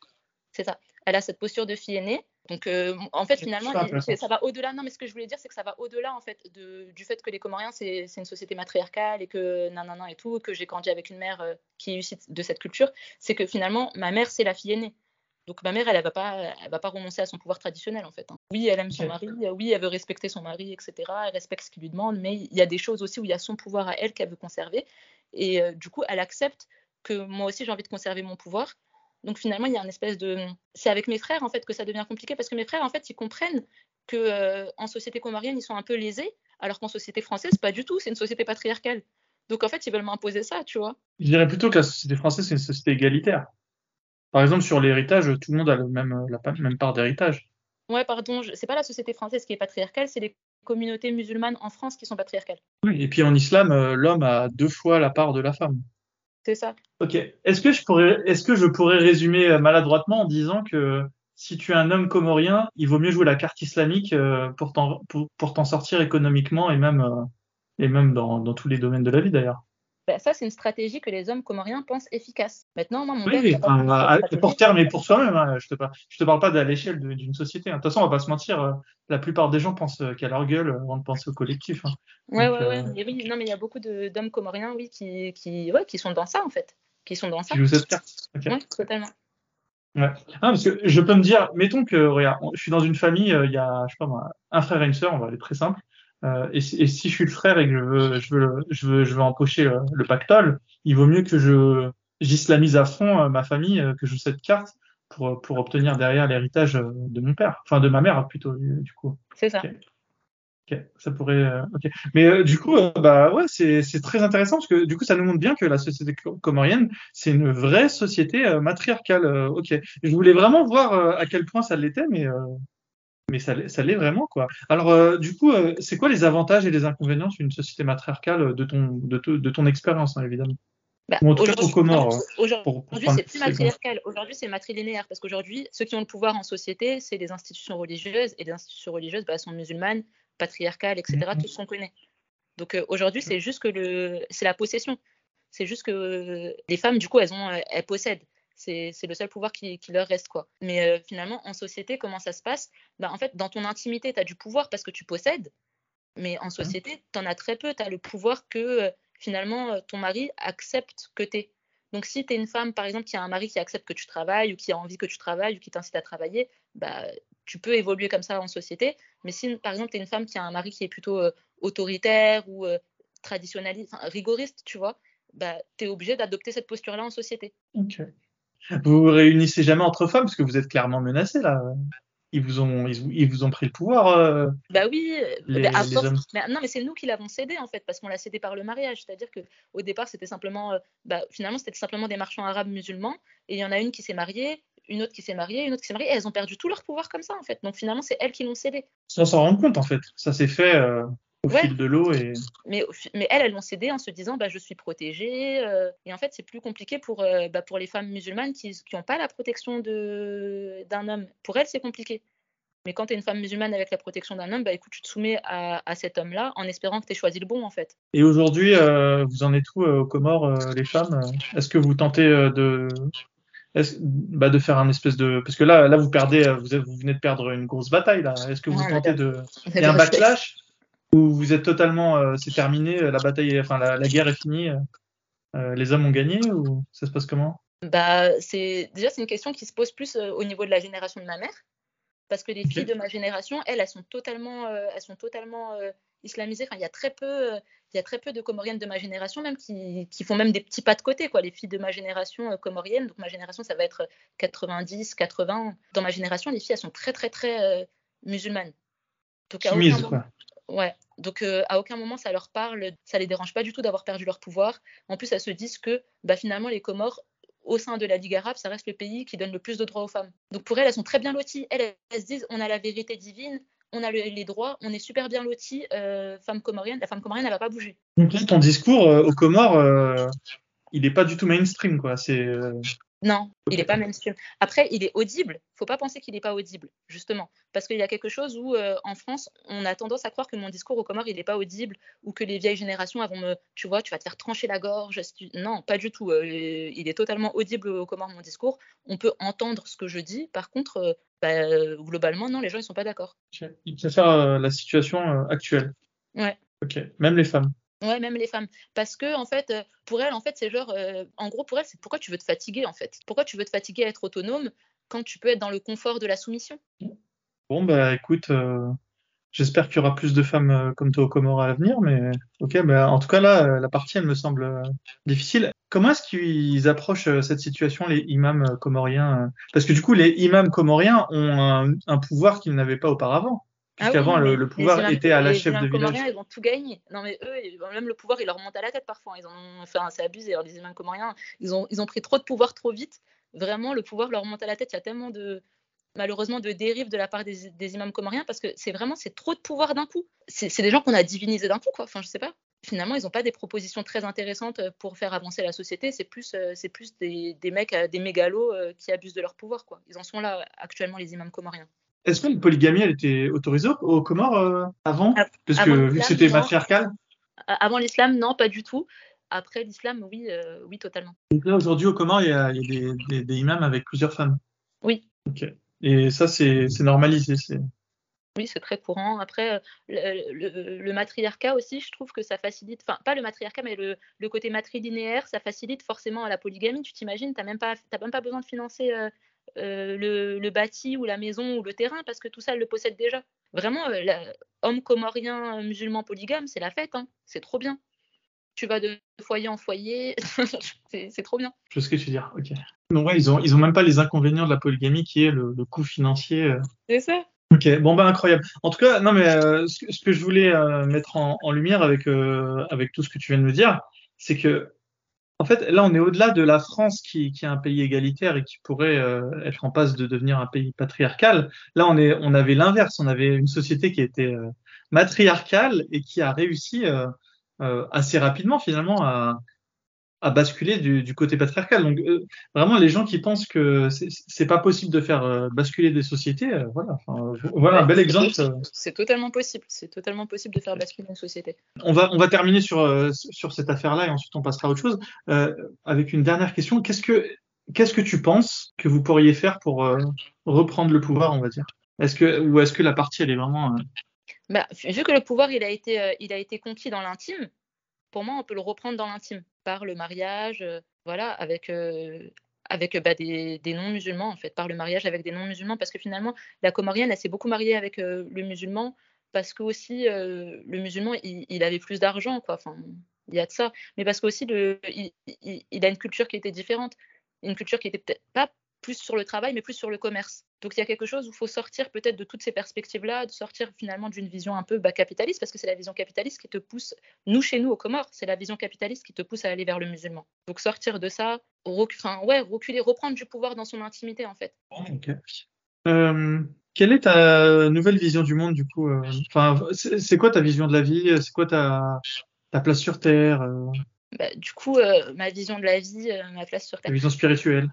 C'est ça. Elle a cette posture de fille aînée. Donc, en fait, finalement, ça va au-delà. Non, mais ce que je voulais dire, c'est que ça va au-delà, en fait, de, du fait que les Comoriens, c'est une société matriarcale et que nanana et tout, que j'ai grandi avec une mère qui est issue de cette culture. C'est que finalement, ma mère, c'est la fille aînée. Donc ma mère, elle, ne va pas, elle va pas renoncer à son pouvoir traditionnel en fait. Hein. Oui, elle aime son mari, oui, elle veut respecter son mari, etc. Elle respecte ce qu'il lui demande, mais il y a des choses aussi où il y a son pouvoir à elle qu'elle veut conserver, et euh, du coup, elle accepte que moi aussi j'ai envie de conserver mon pouvoir. Donc finalement, il y a une espèce de, c'est avec mes frères en fait que ça devient compliqué parce que mes frères en fait ils comprennent que euh, en société comorienne ils sont un peu lésés, alors qu'en société française pas du tout, c'est une société patriarcale. Donc en fait ils veulent m'imposer ça, tu vois. Je dirais plutôt que la société française c'est une société égalitaire. Par exemple, sur l'héritage, tout le monde a le même, la même part d'héritage. Ouais, pardon, c'est pas la société française qui est patriarcale, c'est les communautés musulmanes en France qui sont patriarcales. Oui, et puis en islam, euh, l'homme a deux fois la part de la femme. C'est. Ok. Est-ce que je pourrais, est-ce que je pourrais résumer euh, maladroitement en disant que si tu es un homme comorien, il vaut mieux jouer la carte islamique euh, pour t'en, pour, sortir économiquement et même, et même dans tous les domaines de la vie d'ailleurs. Bah, ça, c'est une stratégie que les hommes comoriens pensent efficace. Maintenant, moi, mon oui, père. Oui, pour terme et pour soi-même. Hein, je te parle, je te parle pas de l'échelle d'une société. Hein. De toute façon, on va pas se mentir. Euh, la plupart des gens pensent qu'à leur gueule avant de penser au collectif. Hein. Ouais, ouais, ouais. Mais oui, non, mais il y a beaucoup d'hommes comoriens, oui, qui, qui, ouais, qui sont dans ça, en fait. Qui sont dans ça. Cette carte. Oui, totalement. Ouais. Ah, parce que je peux me dire, mettons que, regarde, je suis dans une famille, il y a, je sais pas moi, un frère et une sœur, on va aller très simple. Euh, et, si, et, si je suis le frère et que je veux, je veux, je veux, je veux empocher le, le pactole, il vaut mieux que je j'islamise à fond euh, ma famille, euh, que je joue cette carte pour, pour obtenir derrière l'héritage de mon père, enfin de ma mère plutôt du coup. C'est ça. Ok, ça pourrait. ok, mais du coup, bah ouais, c'est c'est très intéressant parce que du coup, ça nous montre bien que la société comorienne, c'est une vraie société matriarcale. ok, je voulais vraiment voir à quel point ça l'était, mais mais ça, ça l'est vraiment, quoi. Alors, euh, du coup, euh, c'est quoi les avantages et les inconvénients d'une société matriarcale euh, de ton, de, de ton expérience, hein, évidemment? Bah, Aujourd'hui, c'est plus matriarcal. Aujourd'hui, c'est matrilinéaire. Parce qu'aujourd'hui, ceux qui ont le pouvoir en société, c'est les institutions religieuses. Et les institutions religieuses bah, sont musulmanes, patriarcales, etc. Mm-hmm. Tout ce qu'on connaît. Donc aujourd'hui, c'est juste que le, c'est la possession. C'est juste que les femmes, du coup, elles, ont, elles possèdent. C'est le seul pouvoir qui, leur reste. quoi. Mais euh, finalement, en société, comment ça se passe? Bah, En fait, dans ton intimité, tu as du pouvoir parce que tu possèdes. Mais en mmh. société, tu en as très peu. Tu as le pouvoir que euh, finalement euh, ton mari accepte que tu es. Donc, si tu es une femme, par exemple, qui a un mari qui accepte que tu travailles ou qui a envie que tu travailles ou qui t'incite à travailler, bah, tu peux évoluer comme ça en société. Mais si, par exemple, tu es une femme qui a un mari qui est plutôt autoritaire ou traditionnaliste, rigoriste, tu vois, bah, tu es obligé d'adopter cette posture-là en société. Vous vous réunissez jamais entre femmes parce que vous êtes clairement menacés là. Ils vous ont, ils, vous ont pris le pouvoir. Euh, bah oui, les. Mais, non, mais c'est nous qui l'avons cédé en fait, parce qu'on l'a cédé par le mariage. C'est-à-dire que au départ, c'était simplement, euh, bah, finalement, c'était simplement des marchands arabes musulmans, et il y en a une qui s'est mariée, une autre qui s'est mariée, une autre qui s'est mariée, et elles ont perdu tout leur pouvoir comme ça en fait. Donc finalement, c'est elles qui l'ont cédé. Sans s'en rendre compte en fait. Ça s'est fait. Euh, au fil de l'eau. Et... Mais, mais elles, elles l'ont cédé en se disant bah, je suis protégée. Euh, et en fait, c'est plus compliqué pour, euh, bah, pour les femmes musulmanes qui n'ont pas la protection d'un homme. Pour elles, c'est compliqué. Mais quand tu es une femme musulmane avec la protection d'un homme, bah, écoute, tu te soumets à, à cet homme-là en espérant que tu aies choisi le bon, en fait. Et aujourd'hui, euh, vous en êtes où aux Comores, les femmes Est-ce que vous tentez de, bah, de faire un espèce de parce que là là vous perdez vous, vous venez de perdre une grosse bataille là est-ce que vous tentez de il y a un backlash? Ou vous êtes totalement, euh, c'est terminé, la bataille, enfin la, guerre est finie, euh, les hommes ont gagné ou ça se passe comment? Bah c'est déjà c'est une question qui se pose plus euh, au niveau de la génération de ma mère, parce que les filles de ma génération, elles, elles sont totalement, elles sont totalement islamisées. Enfin, il y a très peu, il y a très peu de Comoriennes de ma génération même qui, qui, font même des petits pas de côté quoi. Les filles de ma génération comorienne, donc ma génération ça va être 90, 80. Dans ma génération, les filles elles sont très très très musulmanes. Donc, à aucun quoi. Ouais. Donc euh, à aucun moment ça leur parle, ça les dérange pas du tout d'avoir perdu leur pouvoir. En plus, elles se disent que bah, finalement les Comores au sein de la Ligue arabe, ça reste le pays qui donne le plus de droits aux femmes. Donc pour elles, elles sont très bien loties. Elles, se disent on a la vérité divine, on a les droits, on est super bien loties. Euh, femme comorienne, la femme comorienne, elle va pas bouger. Donc ton discours euh, aux Comores, il n'est pas du tout mainstream, quoi. C'est non, il n'est pas mainstream. Après, il est audible. Faut pas penser qu'il n'est pas audible, justement, parce qu'il y a quelque chose où, euh, en France, on a tendance à croire que mon discours au Comores, il n'est pas audible, ou que les vieilles générations vont me, tu vois, tu vas te faire trancher la gorge. Non, pas du tout. Euh, il est totalement audible au Comores mon discours. On peut entendre ce que je dis. Par contre, euh, bah, globalement, non, les gens ils sont pas d'accord. Il préfèrent la situation actuelle. Ouais. Ok. Même les femmes. Ouais, même les femmes. Parce que, en fait, euh, pour elles, en fait, c'est genre, euh, en gros, pour elles, c'est pourquoi tu veux te fatiguer, en fait? Pourquoi tu veux te fatiguer à être autonome quand tu peux être dans le confort de la soumission? Bon, bah écoute, euh, j'espère qu'il y aura plus de femmes comme toi au Comores à l'avenir, mais ok, bah, en tout cas, là, la partie, elle me semble difficile. Comment est-ce qu'ils approchent cette situation, les imams comoriens Parce que du coup, les imams comoriens ont un pouvoir qu'ils n'avaient pas auparavant. Ah Puisqu'avant, le, pouvoir était à la chef de village. ils vont tout gagner. Non, mais eux, même le pouvoir, il leur monte à la tête parfois. Ils ont, enfin, c'est abusé. Alors, les imams comoriens, ils ont, ils ont pris trop de pouvoir trop vite. Vraiment, le pouvoir leur monte à la tête. Il y a tellement de, malheureusement, de dérives de la part des, des imams comoriens parce que c'est vraiment, c'est trop de pouvoir d'un coup. C'est des gens qu'on a divinisés d'un coup, quoi. Enfin, je sais pas. Finalement, ils n'ont pas des propositions très intéressantes pour faire avancer la société. C'est plus, euh, c'est plus des, des mecs, euh, des mégalos euh, qui abusent de leur pouvoir, quoi. Ils en sont là actuellement, les imams comoriens. Est-ce que la polygamie, elle était autorisée aux Comores euh, avant Parce que vu que c'était matriarcal Avant l'islam, non, pas du tout. après l'islam, oui, oui, totalement. Donc là, aujourd'hui, au Comores, il y a, il y a des, des, imams avec plusieurs femmes. Oui. Ok. Et ça, c'est normalisé. Oui, c'est très courant. Après, le, le, matriarcat aussi, je trouve que ça facilite, enfin, pas le matriarcat, mais le, le côté matrilinéaire, ça facilite forcément la polygamie. Tu t'imagines, tu n'as même, pas, même pas besoin de financer euh, le, bâti ou la maison ou le terrain parce que tout ça, elle le possède déjà. Vraiment, euh, homme comorien, euh, musulman polygame, c'est la fête, hein. c'est trop bien. Tu vas de foyer en foyer, c'est trop bien. Je sais ce que tu veux dire, ok. Donc ouais, ils ont, ils ont même pas les inconvénients de la polygamie qui est le, coût financier. C'est ça. Ok, bon bah incroyable. En tout cas, non mais ce, que je voulais mettre en, en, lumière avec, avec tout ce que tu viens de me dire, c'est que en fait, là, on est au-delà de la France qui, qui, est un pays égalitaire et qui pourrait euh, être en passe de devenir un pays patriarcal. Là, on, avait l'inverse. On avait une société qui était euh, matriarcale et qui a réussi euh, assez rapidement, finalement, à, à basculer du, du, côté patriarcal. Donc euh, vraiment les gens qui pensent que c'est pas possible de faire euh, basculer des sociétés, euh, voilà, voilà un bel exemple. C'est totalement possible, c'est totalement possible de faire basculer une société. On va on va terminer sur sur cette affaire-là et ensuite on passera à autre chose avec une dernière question. Qu'est-ce que qu'est-ce que tu penses que vous pourriez faire pour reprendre le pouvoir, on va dire? Est-ce que ou est-ce que la partie elle est vraiment bah, vu que le pouvoir il a été il a été conquis dans l'intime, pour moi on peut le reprendre dans l'intime par le mariage, euh, voilà, avec, euh, avec bah, des, non-musulmans, en fait, par le mariage avec des non-musulmans, parce que finalement, la comorienne, s'est beaucoup mariée avec euh, le musulman, parce que aussi, le musulman, il, avait plus d'argent, quoi, enfin, il y a de ça, mais parce qu'aussi, il, il, a une culture qui était différente, une culture qui était peut-être pas plus sur le travail, mais plus sur le commerce. Donc il y a quelque chose où il faut sortir peut-être de toutes ces perspectives-là, de sortir finalement d'une vision un peu bah, capitaliste, parce que c'est la vision capitaliste qui te pousse, nous chez nous au Comores, c'est la vision capitaliste qui te pousse à aller vers le musulman. Donc sortir de ça, enfin, ouais, reculer, reprendre du pouvoir dans son intimité en fait. Euh, quelle est ta nouvelle vision du monde du coup euh, Enfin, c'est quoi ta vision de la vie? C'est quoi ta, ta place sur Terre euh? bah, Du coup, ma vision de la vie, ma place sur Terre. Ta vision spirituelle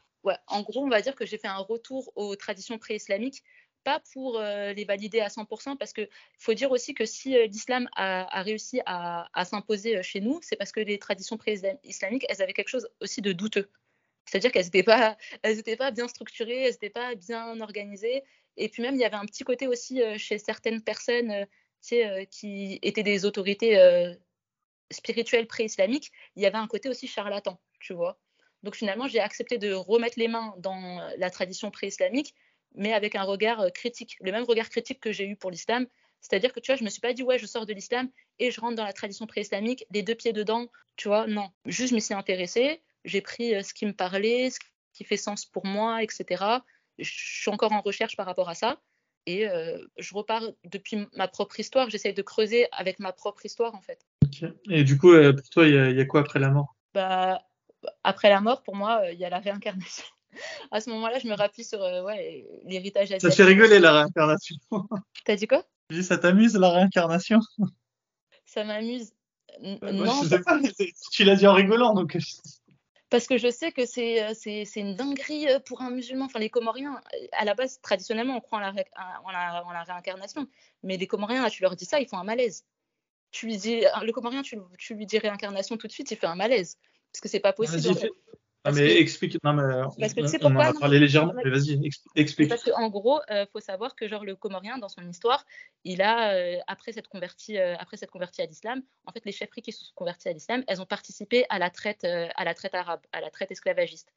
en gros, on va dire que j'ai fait un retour aux traditions pré-islamiques, pas pour euh, les valider à 100%, parce qu'il faut dire aussi que si euh, l'islam a, réussi à, s'imposer euh, chez nous, c'est parce que les traditions pré-islamiques, elles avaient quelque chose aussi de douteux. C'est-à-dire qu'elles n'étaient pas, pas bien structurées, elles n'étaient pas bien organisées. Et puis même, il y avait un petit côté aussi chez certaines personnes qui étaient des autorités spirituelles pré-islamiques, il y avait un côté aussi charlatan, tu vois. Donc finalement, j'ai accepté de remettre les mains dans la tradition pré-islamique, mais avec un regard euh, critique, le même regard critique que j'ai eu pour l'islam. C'est-à-dire que tu vois, je me suis pas dit ouais, je sors de l'islam et je rentre dans la tradition pré-islamique, les deux pieds dedans, tu vois, non. Juste, je me suis intéressée, j'ai pris euh, ce qui me parlait, ce qui fait sens pour moi, etc. Je suis encore en recherche par rapport à ça. Et euh, je repars depuis ma propre histoire, j'essaye de creuser avec ma propre histoire en fait. Et du coup, pour toi, il y, y, a quoi après la mort? Bah, après la mort, pour moi, euh, il y a la réincarnation. à ce moment-là, je me rappuie sur euh, ouais, l'héritage asiatique. Ça fait rigoler la réincarnation. T'as dit quoi? Ça t'amuse la réincarnation? Ça m'amuse. non. Je sais pas, tu l'as dit en rigolant, donc. Parce que je sais que c'est, c'est, une dinguerie pour un musulman. Enfin, les Comoriens, à la base, traditionnellement, on croit en la, en la, en la réincarnation. Mais les Comoriens, là, tu leur dis ça, ils font un malaise. Tu lui dis, le Comorien, tu, tu lui dis réincarnation tout de suite, il fait un malaise parce que c'est pas possible. Ah, mais explique, non, mais parce que, on, on en a parlé légèrement, mais vas-y, explique. Parce qu'en gros, il euh, faut savoir que genre le Comorien, dans son histoire, il a, euh, après s'être converti, euh, après s'être converti à l'islam, en fait, les chefferies qui se sont converties à l'islam, elles ont participé à la traite, à la traite arabe, à la traite esclavagiste.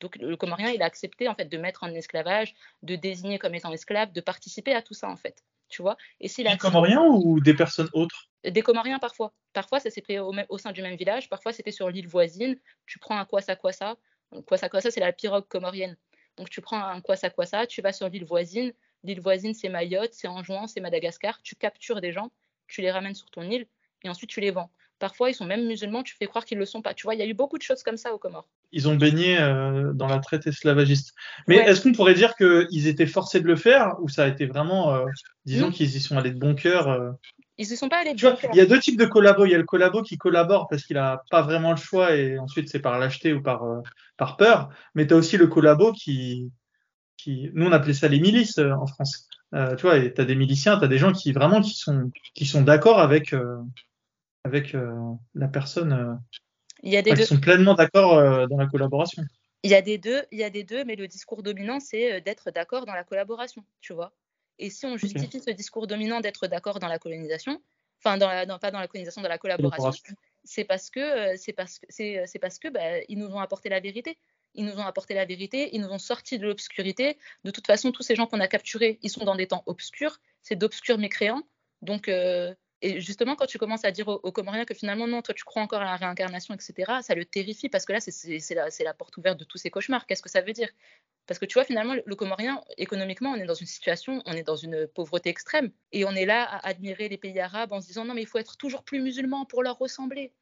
Donc le Comorien, il a accepté en fait de mettre en esclavage, de désigner comme étant esclave, de participer à tout ça en fait tu vois? Et si des Comoriens ou des personnes autres? Des Comoriens parfois. Parfois, ça s'est fait au, au, sein du même village, parfois c'était sur l'île voisine. Tu prends un Kwasa Kwasa. Kwasa Kwasa, c'est la pirogue comorienne. Donc tu prends un Kwasa Kwasa, tu vas sur l'île voisine. L'île voisine, c'est Mayotte, c'est Anjouan, c'est Madagascar. Tu captures des gens, tu les ramènes sur ton île et ensuite tu les vends. Parfois, ils sont même musulmans, tu fais croire qu'ils ne le sont pas. Tu vois, il y a eu beaucoup de choses comme ça aux Comores. Ils ont baigné euh, dans la traite esclavagiste. Mais est-ce qu'on pourrait dire qu'ils étaient forcés de le faire ou ça a été vraiment, euh, disons qu'ils y sont allés de bon cœur euh? Ils ne sont pas allés. Il y a deux types de collabos. Il y a le collabo qui collabore parce qu'il n'a pas vraiment le choix et ensuite c'est par lâcheté ou par, par peur. Mais tu as aussi le collabo qui, qui. Nous, on appelait ça les milices en France. tu vois, tu as des miliciens, tu as des gens qui vraiment qui sont, qui sont d'accord avec avec euh, la personne. Euh, Il y a des Ils deux. sont pleinement d'accord euh, dans la collaboration. Il y a des deux, il y a des deux, mais le discours dominant, c'est euh, d'être d'accord dans la collaboration, tu vois. Et si on justifie ce discours dominant d'être d'accord dans la colonisation, enfin, dans la, non, pas dans la colonisation, dans la collaboration, c'est parce que euh, c'est parce que c'est, c'est parce que bah, ils nous ont apporté la vérité. Ils nous ont apporté la vérité, ils nous ont sorti de l'obscurité. De toute façon, tous ces gens qu'on a capturés, ils sont dans des temps obscurs. C'est d'obscurs mécréants. Donc, euh, et justement, quand tu commences à dire aux, Comoriens que finalement, non, toi, tu crois encore à la réincarnation, etc., ça le terrifie parce que là, c'est la, porte ouverte de tous ces cauchemars. Qu'est-ce que ça veut dire? Parce que tu vois, finalement, le Comorien, économiquement, on est dans une situation, on est dans une pauvreté extrême. Et on est là à admirer les pays arabes en se disant, non, mais il faut être toujours plus musulman pour leur ressembler.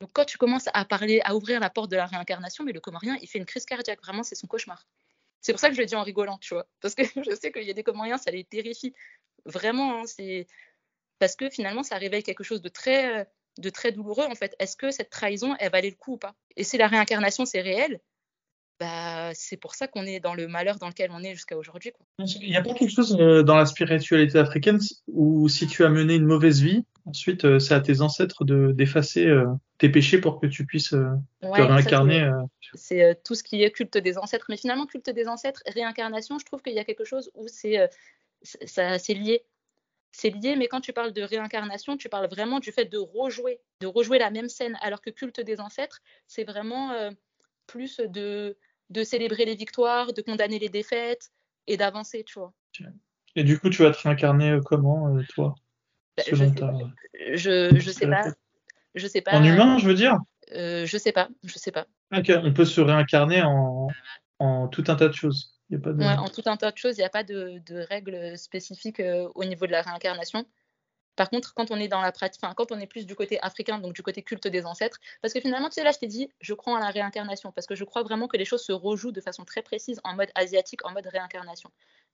Donc, quand tu commences à parler, à ouvrir la porte de la réincarnation, mais le Comorien, il fait une crise cardiaque. Vraiment, c'est son cauchemar. C'est pour ça que je le dis en rigolant, tu vois. Parce que je sais qu'il y a des Comoriens, ça les terrifie. Vraiment, hein, c'est parce que finalement, ça révèle quelque chose de très, euh, de très douloureux, en fait. Est-ce que cette trahison, elle valait le coup ou pas? Et si la réincarnation, c'est réel, bah, c'est pour ça qu'on est dans le malheur dans lequel on est jusqu'à aujourd'hui. Il n'y a pas quelque chose euh, dans la spiritualité africaine où si tu as mené une mauvaise vie, ensuite euh, c'est à tes ancêtres d'effacer tes péchés pour que tu puisses te réincarner. C'est tout ce qui est culte des ancêtres. Mais finalement, culte des ancêtres, réincarnation, je trouve qu'il y a quelque chose où c'est lié c'est lié, mais quand tu parles de réincarnation, tu parles vraiment du fait de rejouer, de rejouer la même scène, alors que culte des ancêtres, c'est vraiment euh, plus de, de célébrer les victoires, de condamner les défaites et d'avancer, tu vois. Et du coup, tu vas te réincarner euh, comment, euh, toi bah, je, sais, je, je sais pas. Je sais pas. En humain, je veux dire? Je sais pas. Je sais pas. Ok, on peut se réincarner en, en tout un tas de choses en tout un tas de choses, il n'y a pas de, règles spécifiques euh, au niveau de la réincarnation. Par contre, quand on est dans la pratique, quand on est plus du côté africain, donc du côté culte des ancêtres, parce que finalement, tu sais, là, je t'ai dit, je crois en la réincarnation, parce que je crois vraiment que les choses se rejouent de façon très précise en mode asiatique, en mode réincarnation.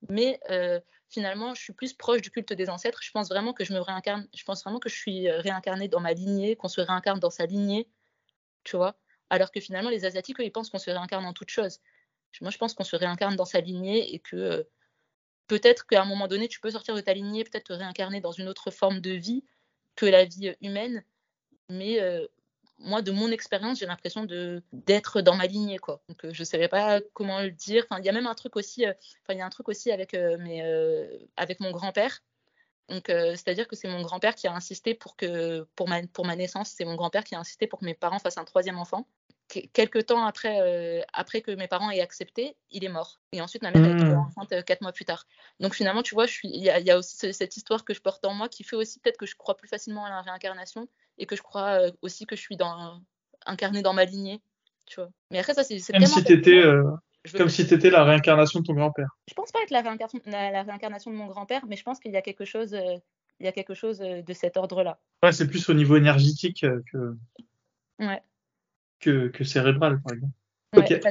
Mais euh, finalement, je suis plus proche du culte des ancêtres. Je pense vraiment que je me réincarne, je pense vraiment que je suis euh, réincarnée dans ma lignée, qu'on se réincarne dans sa lignée, tu vois. Alors que finalement, les asiatiques, eux, ils pensent qu'on se réincarne en toute chose. Moi, je pense qu'on se réincarne dans sa lignée et que euh, peut-être qu'à un moment donné, tu peux sortir de ta lignée, peut-être te réincarner dans une autre forme de vie que la vie euh, humaine. Mais euh, moi, de mon expérience, j'ai l'impression d'être dans ma lignée, quoi. Donc, je ne savais pas comment le dire. Il y a même un truc aussi. Il y a un truc aussi avec mes, avec mon grand-père. C'est-à-dire que c'est mon grand-père qui a insisté pour que, pour ma, pour ma naissance, c'est mon grand-père qui a insisté pour que mes parents fassent un troisième enfant quelques temps après, euh, après que mes parents aient accepté, il est mort. Et ensuite, ma mère est mmh. enceinte euh, quatre mois plus tard. Donc finalement, tu vois, il y, a aussi cette histoire que je porte en moi qui fait aussi peut-être que je crois plus facilement à la réincarnation et que je crois euh, aussi que je suis dans, incarnée dans ma lignée. Tu vois. Mais après, ça, c'est Comme si tu étais, comme si étais la réincarnation de ton grand-père. Je pense pas être la réincarnation, la, réincarnation de mon grand-père, mais je pense qu'il y a quelque chose, il y a quelque chose de cet ordre-là. Ouais, c'est plus au niveau énergétique que. Ouais que, cérébral, par exemple.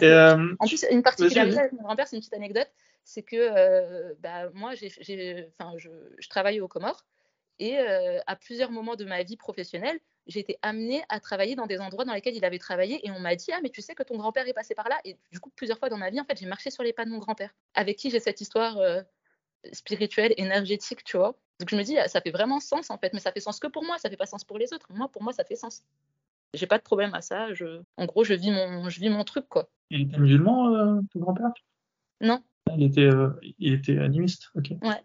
Euh, en plus, une particularité avec mon grand-père, c'est une petite anecdote, c'est que euh, bah, moi, j'ai, je, je travaillais aux Comores et euh, à plusieurs moments de ma vie professionnelle, j'ai été amenée à travailler dans des endroits dans lesquels il avait travaillé et on m'a dit ah mais tu sais que ton grand-père est passé par là? Et du coup plusieurs fois dans ma vie en fait j'ai marché sur les pas de mon grand-père avec qui j'ai cette histoire spirituelle énergétique tu vois. Donc je me dis ça fait vraiment sens en fait mais ça fait sens que pour moi ça fait pas sens pour les autres. Moi pour moi ça fait sens j'ai pas de problème à ça. Je... En gros, je vis mon, je vis mon truc, quoi. Il était musulman, euh, ton grand-père? Non. Il était, euh, il était animiste, ok. Ouais.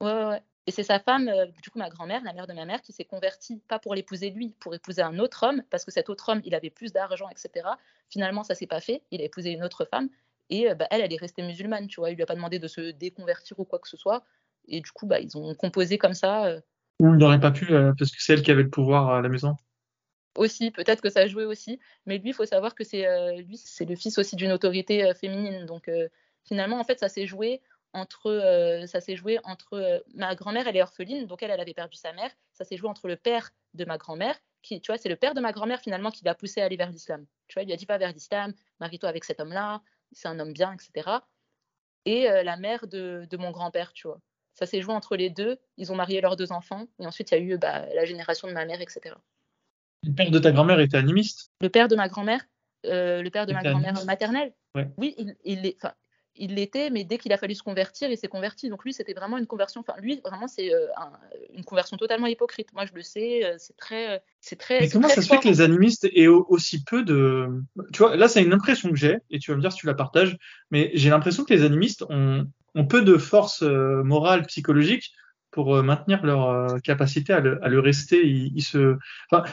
Ouais, ouais, Et c'est sa femme, euh, du coup, ma grand-mère, la mère de ma mère, qui s'est convertie, pas pour l'épouser lui, pour épouser un autre homme, parce que cet autre homme, il avait plus d'argent, etc. Finalement, ça s'est pas fait. Il a épousé une autre femme. Et bah, elle, elle est restée musulmane, tu vois. Il lui a pas demandé de se déconvertir ou quoi que ce soit. Et du coup, bah, ils ont composé comme ça. Ou il n'aurait pas pu, parce que c'est elle qui avait le pouvoir à la maison? Aussi, peut-être que ça jouait aussi, mais lui, il faut savoir que c'est euh, lui, c'est le fils aussi d'une autorité euh, féminine. Donc euh, finalement, en fait, ça s'est joué entre, ça s'est joué entre ma grand-mère, elle est orpheline, donc elle, elle avait perdu sa mère. Ça s'est joué entre le père de ma grand-mère, qui, tu vois, c'est le père de ma grand-mère finalement qui l'a poussé à aller vers l'islam. Tu vois, il lui a dit pas vers l'islam, marie-toi avec cet homme-là, c'est un homme bien, etc. Et la mère de, de mon grand-père, tu vois. Ça s'est joué entre les deux. Ils ont marié leurs deux enfants, et ensuite il y a eu bah, la génération de ma mère, etc. Le père de ta grand-mère était animiste Le père de ma grand-mère, euh, le père de ma grand-mère maternelle. Oui, il, est. il l'était, mais dès qu'il a fallu se convertir, il s'est converti. Donc lui, c'était vraiment une conversion. Enfin, lui, vraiment, c'est euh, une conversion totalement hypocrite. Moi, je le sais, euh, c'est très, c'est très. Mais comment ça se fait que les animistes aient aussi peu de, tu vois, là, c'est une impression que j'ai, et tu vas me dire si tu la partages, mais j'ai l'impression que les animistes ont, ont peu de force morale, psychologique pour euh, maintenir leur euh, capacité à le, à le rester. Ils, se, enfin,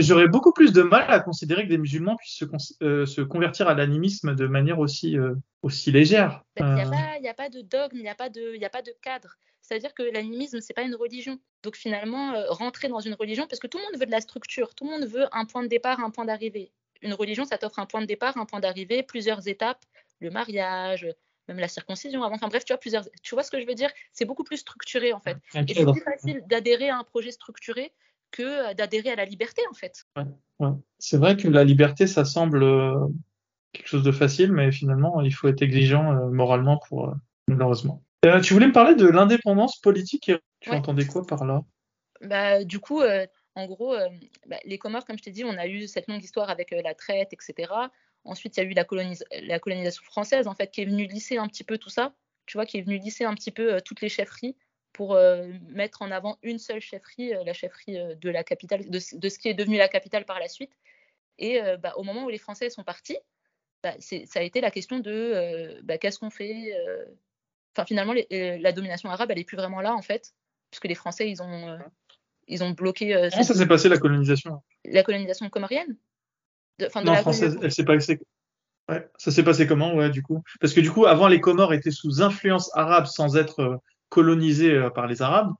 j'aurais beaucoup plus de mal à considérer que des musulmans puissent se, euh, se convertir à l'animisme de manière aussi, aussi légère. Il n'y a, a, pas de dogme, il n'y a, pas de, a pas de cadre. C'est-à-dire que l'animisme, c'est pas une religion. Donc finalement, rentrer dans une religion, parce que tout le monde veut de la structure, tout le monde veut un point de départ, un point d'arrivée. Une religion, ça t'offre un point de départ, un point d'arrivée, plusieurs étapes, le mariage, même la circoncision avant. Enfin bref, tu vois, plusieurs, tu vois ce que je veux dire? C'est beaucoup plus structuré en fait. Et c'est plus facile d'adhérer à un projet structuré que euh, d'adhérer à la liberté en fait. Ouais, C'est vrai que la liberté, ça semble euh, quelque chose de facile, mais finalement, il faut être exigeant euh, moralement pour, malheureusement. tu voulais me parler de l'indépendance politique. Tu entendais quoi par là? Bah, Du coup, en gros, bah, les Comores, comme je t'ai dit, on a eu cette longue histoire avec la traite, etc. Ensuite, il y a eu la, colonisation française, en fait, qui est venue lisser un petit peu tout ça, tu vois, qui est venue lisser un petit peu euh, toutes les chefferies pour euh, mettre en avant une seule chefferie, euh, la chefferie de la capitale, de, ce qui est devenu la capitale par la suite. Et bah, au moment où les Français sont partis, bah, ça a été la question de bah, qu'est-ce qu'on fait Enfin, finalement, la domination arabe, elle n'est plus vraiment là, en fait, puisque les Français, ils ont, ils ont bloqué. Comment ça s'est passé, la colonisation? La colonisation comorienne? Non, française, elle s'est passée. Ouais, ça s'est passé comment, ouais, du coup? Parce que du coup, avant, les Comores étaient sous influence arabe sans être euh, colonisés euh, par les Arabes,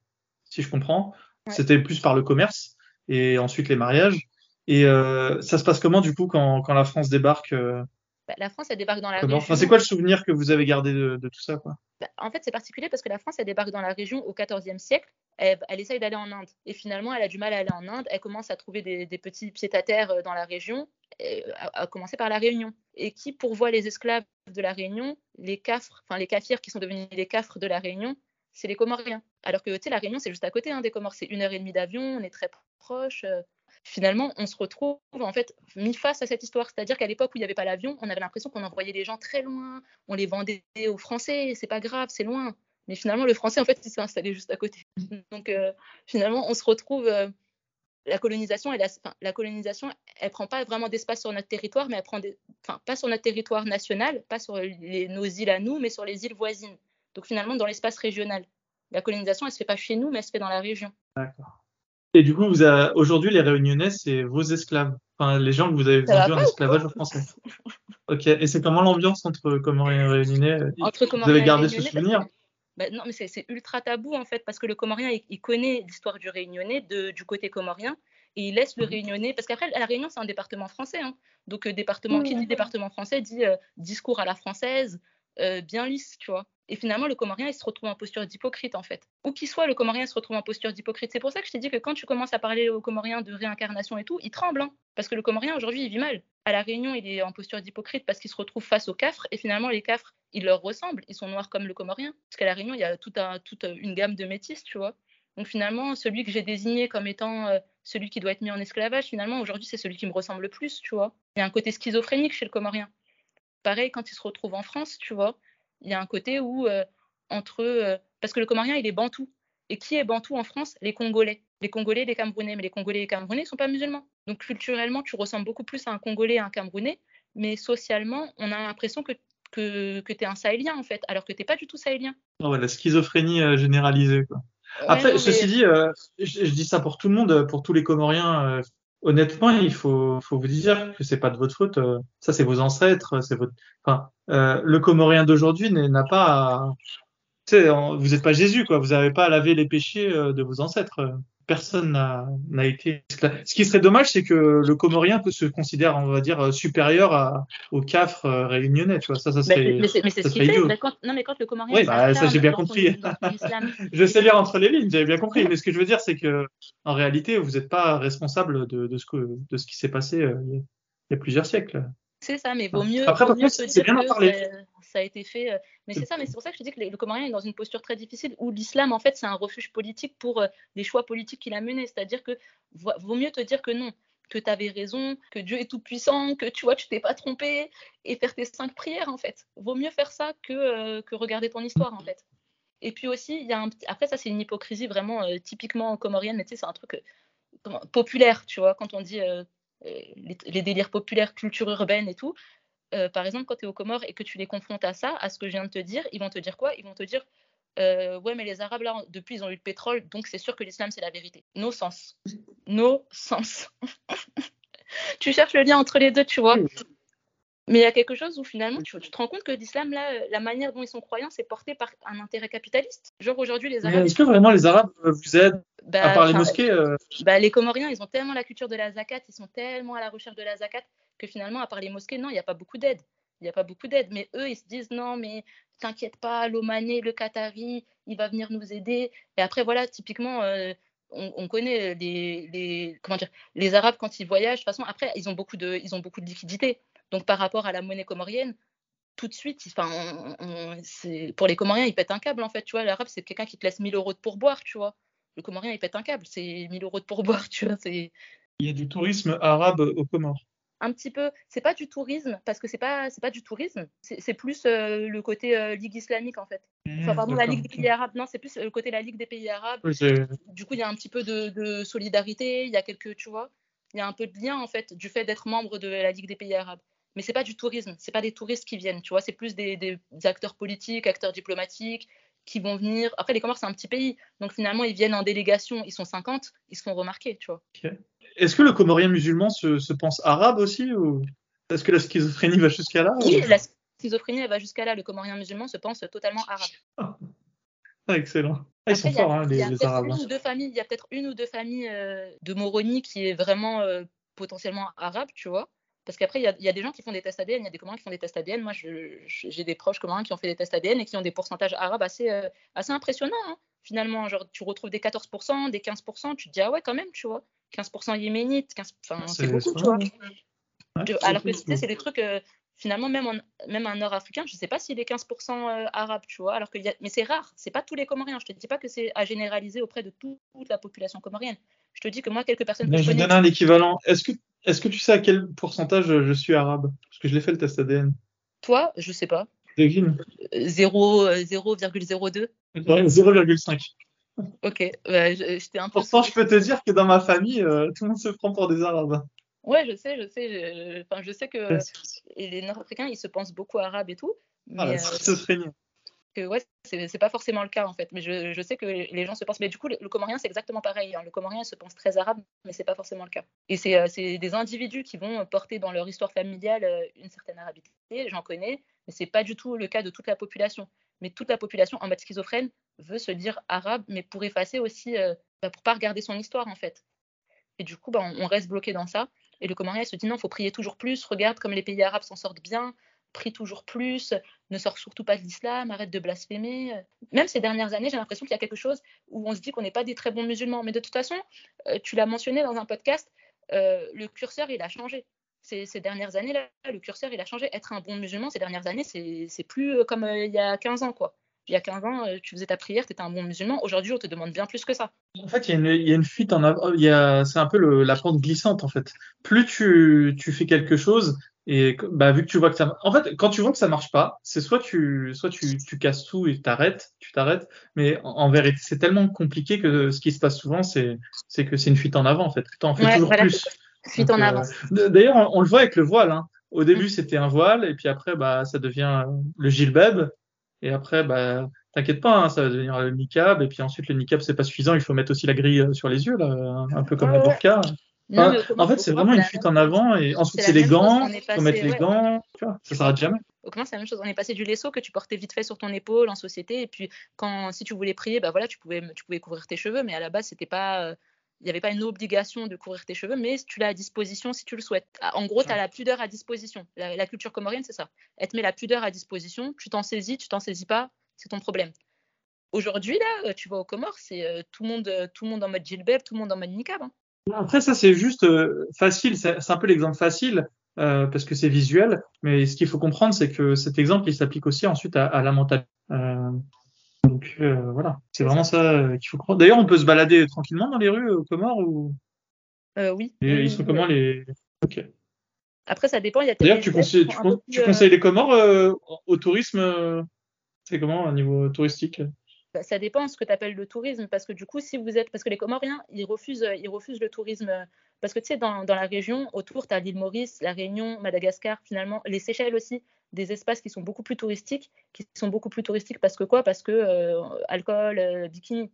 si je comprends. C'était plus par le commerce et ensuite les mariages. Et euh, ça se passe comment, du coup, quand, quand la France débarque bah, La France, elle débarque dans la région. Enfin, c'est quoi le souvenir que vous avez gardé de, de tout ça, quoi? Bah, En fait, c'est particulier parce que la France, elle débarque dans la région au XIVe siècle elle, essaye d'aller en Inde. Et finalement, elle a du mal à aller en Inde. Elle commence à trouver des, petits pieds-à-terre dans la région, à, commencer par la Réunion. Et qui pourvoit les esclaves de la Réunion Les cafres, enfin les kafirs qui sont devenus les cafres de la Réunion, c'est les Comoriens. Alors que, tu sais, la Réunion, c'est juste à côté hein, des Comores. C'est une heure et demie d'avion, on est très proche. Euh. finalement, on se retrouve en fait mis face à cette histoire. C'est-à-dire qu'à l'époque où il n'y avait pas l'avion, on avait l'impression qu'on envoyait des gens très loin, on les vendait aux Français, c'est pas grave, c'est loin. Mais finalement, le français, en fait, il s'est installé juste à côté. Donc, euh, finalement, on se retrouve. Euh, la colonisation, elle la colonisation, elle prend pas vraiment d'espace sur notre territoire, mais elle prend des, enfin, pas sur notre territoire national, pas sur les, nos îles à nous, mais sur les îles voisines. Donc, finalement, dans l'espace régional. La colonisation, elle se fait pas chez nous, mais elle se fait dans la région. D'accord. Et du coup, vous aujourd'hui, les Réunionnais, c'est vos esclaves. Enfin, les gens que vous avez vendus en esclavage aux Français. ok. Et c'est comment l'ambiance entre Comoriens et Réunionnais? Entre Vous avez gardé ce souvenir? Bah, non, mais c'est ultra tabou en fait, parce que le Comorien, il, connaît l'histoire du Réunionnais du côté comorien, et il laisse le mmh. Réunionnais, parce qu'après, la Réunion, c'est un département français. Hein. donc, euh, département, qui dit département français dit euh, discours à la française, euh, bien lisse, tu vois. Et finalement, le Comorien, il se retrouve en posture d'hypocrite, en fait. Où qu'il soit, le Comorien se retrouve en posture d'hypocrite. C'est pour ça que je t'ai dit que quand tu commences à parler au Comorien de réincarnation et tout, il tremble. Hein. parce que le Comorien, aujourd'hui, il vit mal. À La Réunion, il est en posture d'hypocrite parce qu'il se retrouve face aux cafres. Et finalement, les cafres, ils leur ressemblent. Ils sont noirs comme le Comorien. Parce qu'à La Réunion, il y a toute, toute une gamme de métis, tu vois. Donc finalement, celui que j'ai désigné comme étant euh, celui qui doit être mis en esclavage, finalement, aujourd'hui, c'est celui qui me ressemble le plus, tu vois. Il y a un côté schizophrénique chez le Comorien. Pareil, quand il se retrouve en France, tu vois, il y a un côté où, euh, entre. Euh, parce que le Comorien, il est bantou. Et qui est bantou en France? Les Congolais. Les Congolais, les Camerounais. Mais les Congolais et les Camerounais ne sont pas musulmans. Donc culturellement, tu ressembles beaucoup plus à un Congolais et à un Camerounais. Mais socialement, on a l'impression que, que, que tu es un Sahélien, en fait, alors que tu n'es pas du tout Sahélien. Oh, la schizophrénie euh, généralisée, quoi. Après, ceci dit, je, dis ça pour tout le monde, pour tous les Comoriens. Honnêtement, il faut, vous dire que c'est pas de votre faute. ça, c'est vos ancêtres, c'est votre. Enfin, euh, le Comorien d'aujourd'hui n'a pas, vous n'êtes pas Jésus, quoi. Vous n'avez pas à laver les péchés euh, de vos ancêtres. Personne n'a été esclave. Ce qui serait dommage, c'est que le Comorien peut se considère, on va dire, supérieur à, au CAFRE euh, réunionnais, tu vois. Ça, ça serait, mais, c'est ce qu'il fait. non, mais quand le Comorien. Oui, bah, ça j'ai bien compris. je sais lire entre les lignes, j'avais bien compris. Mais ce que je veux dire, c'est que en réalité, vous n'êtes pas responsable de, de, ce que, de ce qui s'est passé il y a plusieurs siècles. C'est ça, mais vaut mieux. Après, vaut mieux c'est bien en parler. Ça, a été fait. Euh, mais c'est ça, mais c'est pour ça que je dis que le Comorien est dans une posture très difficile où l'islam, en fait, c'est un refuge politique pour euh, des choix politiques qu'il a menés. C'est-à-dire que vaut mieux te dire que non. que tu avais raison, que Dieu est tout puissant, que tu vois, tu t'es pas trompé et faire tes cinq prières en fait. Vaut mieux faire ça que, euh, que regarder ton histoire en fait. Et puis aussi, il y a un après ça c'est une hypocrisie vraiment euh, typiquement comorienne, mais tu sais c'est un truc euh, populaire, tu vois, quand on dit les, les, délires populaires, culture urbaine et tout. par exemple, quand tu es aux Comores et que tu les confrontes à ça, à ce que je viens de te dire, ils vont te dire quoi? Ils vont te dire euh, ouais, mais les Arabes, là, depuis, ils ont eu le pétrole, donc c'est sûr que l'islam, c'est la vérité. No sens. No sens. tu cherches le lien entre les deux, tu vois. Mais il y a quelque chose où finalement, tu, te rends compte que l'islam, là, la manière dont ils sont croyants, c'est porté par un intérêt capitaliste. Genre aujourd'hui, les Arabes. Est-ce que vraiment les Arabes vous aident bah, à part les mosquées euh bah, Les Comoriens, ils ont tellement la culture de la zakat, ils sont tellement à la recherche de la zakat que finalement, à part les mosquées, non, il n'y a pas beaucoup d'aide. Il n'y a pas beaucoup d'aide. Mais eux, ils se disent non, mais t'inquiète pas, l'Omané, le Qatari, il va venir nous aider. Et après, voilà, typiquement, euh, on, connaît les, les, comment dire, les Arabes quand ils voyagent. De toute façon, après, ils ont beaucoup de, ils ont beaucoup de liquidités. Donc, par rapport à la monnaie comorienne, tout de suite, enfin, pour les Comoriens, ils pètent un câble, en fait. Tu vois, l'Arabe, c'est quelqu'un qui te laisse 1000 euros de pourboire, tu vois. Le Comorien, il pète un câble, c'est 1000 euros de pourboire, tu vois. Il y a du tourisme arabe aux Comores un petit peu, c'est pas du tourisme parce que c'est pas c'est pas du tourisme, c'est plus euh, le côté euh, ligue islamique en fait. Enfin mmh, pardon la ligue des pays arabes, non c'est plus euh, le côté la ligue des pays arabes. du coup il y a un petit peu de, solidarité, il y a quelques tu vois, il y a un peu de lien en fait du fait d'être membre de la ligue des pays arabes. Mais c'est pas du tourisme, c'est pas des touristes qui viennent, tu vois, c'est plus des, des, acteurs politiques, acteurs diplomatiques qui vont venir. Après les Comores c'est un petit pays, donc finalement ils viennent en délégation, ils sont 50, ils se font remarquer, tu vois. Est-ce que le Comorien musulman se, pense arabe aussi ou est-ce que la schizophrénie va jusqu'à là Oui, la schizophrénie va jusqu'à là. Le Comorien musulman se pense totalement arabe. Ah, excellent. Ah, ils sont forts, hein, les, Arabes. Ou deux familles, il y a peut-être une ou deux familles euh, de Moroni qui est vraiment euh, potentiellement arabe, tu vois. Parce qu'après, il y, a des gens qui font des tests ADN, il y a des Comoriens qui font des tests ADN. Moi, j'ai des proches Comoriens qui ont fait des tests ADN et qui ont des pourcentages arabes assez, euh, assez impressionnants. Hein. Finalement, genre, tu retrouves des 14%, des 15%, tu te dis, ah ouais, quand même, tu vois. 15% yéménites, 15... enfin, c'est beaucoup, tu vois. Alors que c'est des trucs, euh, finalement, même, en, même un nord-africain, je ne sais pas s'il est 15% euh, arabe, tu vois. Alors que y a... Mais c'est rare, c'est pas tous les Comoriens. Je te dis pas que c'est à généraliser auprès de toute la population comorienne. Je te dis que moi, quelques personnes. Mais je vais donner un équivalent. Est-ce que, est que tu sais à quel pourcentage je suis arabe? Parce que je l'ai fait le test ADN. Toi, je sais pas. 0,02 0,5. Ok, j'étais un peu. Pourtant, je peux te dire que dans ma famille, euh, tout le monde se prend pour des Arabes. Ouais, je sais, je sais. Enfin, je sais que les Nord-Africains, ils se pensent beaucoup arabes et tout. Ah, mais, euh, que ouais, c'est pas forcément le cas en fait. Mais je, je, sais que les gens se pensent. Mais du coup, le, comorien, c'est exactement pareil. Hein. Le comorien, se pense très arabe, mais c'est pas forcément le cas. Et c'est euh, des individus qui vont porter dans leur histoire familiale une certaine arabité. J'en connais, mais c'est pas du tout le cas de toute la population mais toute la population en mode schizophrène veut se dire arabe, mais pour effacer aussi, euh, bah, pour pas regarder son histoire en fait. Et du coup, bah, on, reste bloqué dans ça. Et le Comorien se dit non, faut prier toujours plus. Regarde comme les pays arabes s'en sortent bien. Prie toujours plus. Ne sort surtout pas de l'islam. Arrête de blasphémer. Même ces dernières années, j'ai l'impression qu'il y a quelque chose où on se dit qu'on n'est pas des très bons musulmans. Mais de toute façon, euh, tu l'as mentionné dans un podcast, euh, le curseur il a changé ces, dernières années-là, le curseur, il a changé. Être un bon musulman, ces dernières années, c'est plus euh, comme il y a 15 ans. Il y a 15 ans, tu faisais ta prière, tu étais un bon musulman. Aujourd'hui, on te demande bien plus que ça. En fait, il y, a une fuite en avant. C'est un peu la pente glissante, en fait. Plus tu fais quelque chose, et bah, vu que tu vois que ça. En fait, quand tu vois que ça marche pas, c'est soit tu, soit tu, tu casses tout et t'arrêtes, tu t'arrêtes. Mais en, vérité, c'est tellement compliqué que ce qui se passe souvent, c'est que c'est une fuite en avant, en fait. Tu en fais toujours plus. Suite en. Euh, d'ailleurs, on, le voit avec le voile. Hein. Au début, mm. c'était un voile, et puis après, bah, ça devient le gilbeb. Et après, bah, t'inquiète pas, hein, ça va devenir le niqab. Et puis ensuite, le niqab, c'est pas suffisant. Il faut mettre aussi la grille euh, sur les yeux, là, un peu comme la burqa. En fait, c'est vraiment une fuite en avant. Et ensuite, c'est les gants. Il faut mettre les gants. Tu vois, ça s'arrête jamais. Au commence, c'est la même chose. On est passé du laisseau que tu portais vite fait sur ton épaule en société. Et puis, quand, si tu voulais prier, bah voilà, tu pouvais, tu pouvais couvrir tes cheveux. Mais à la base, c'était pas euh, il n'y avait pas une obligation de couvrir tes cheveux, mais tu l'as à disposition si tu le souhaites. Ah, en gros, tu as la pudeur à disposition. La, culture comorienne, c'est ça. Elle te met la pudeur à disposition, tu t'en saisis, tu t'en saisis pas, c'est ton problème. Aujourd'hui, là, euh, tu vois au Comores, c'est euh, tout, le monde, tout le monde en mode gilbert, tout le monde en mode niqab. Hein. Après, ça, c'est juste facile, c'est un peu l'exemple facile. parce que c'est visuel, mais ce qu'il faut comprendre, c'est que cet exemple, il s'applique aussi ensuite à, la mentalité. Donc euh, voilà, c'est vraiment ça euh, qu'il faut croire. D'ailleurs, on peut se balader tranquillement dans les rues au Comores ou? Oui. Et ils sont comment les? Ok. Après, ça dépend. D'ailleurs, tu, conseilles, tu, conseilles les Comores au tourisme C'est comment au niveau touristique? Ça dépend ce que tu appelles le tourisme, parce que du coup, si vous êtes, parce que les Comoriens, ils refusent, ils refusent le tourisme, parce que tu sais, dans, dans la région autour, tu as l'île Maurice, la Réunion, Madagascar, finalement, les Seychelles aussi, des espaces qui sont beaucoup plus touristiques, qui sont beaucoup plus touristiques parce que quoi? Parce que euh, alcool, euh, bikini.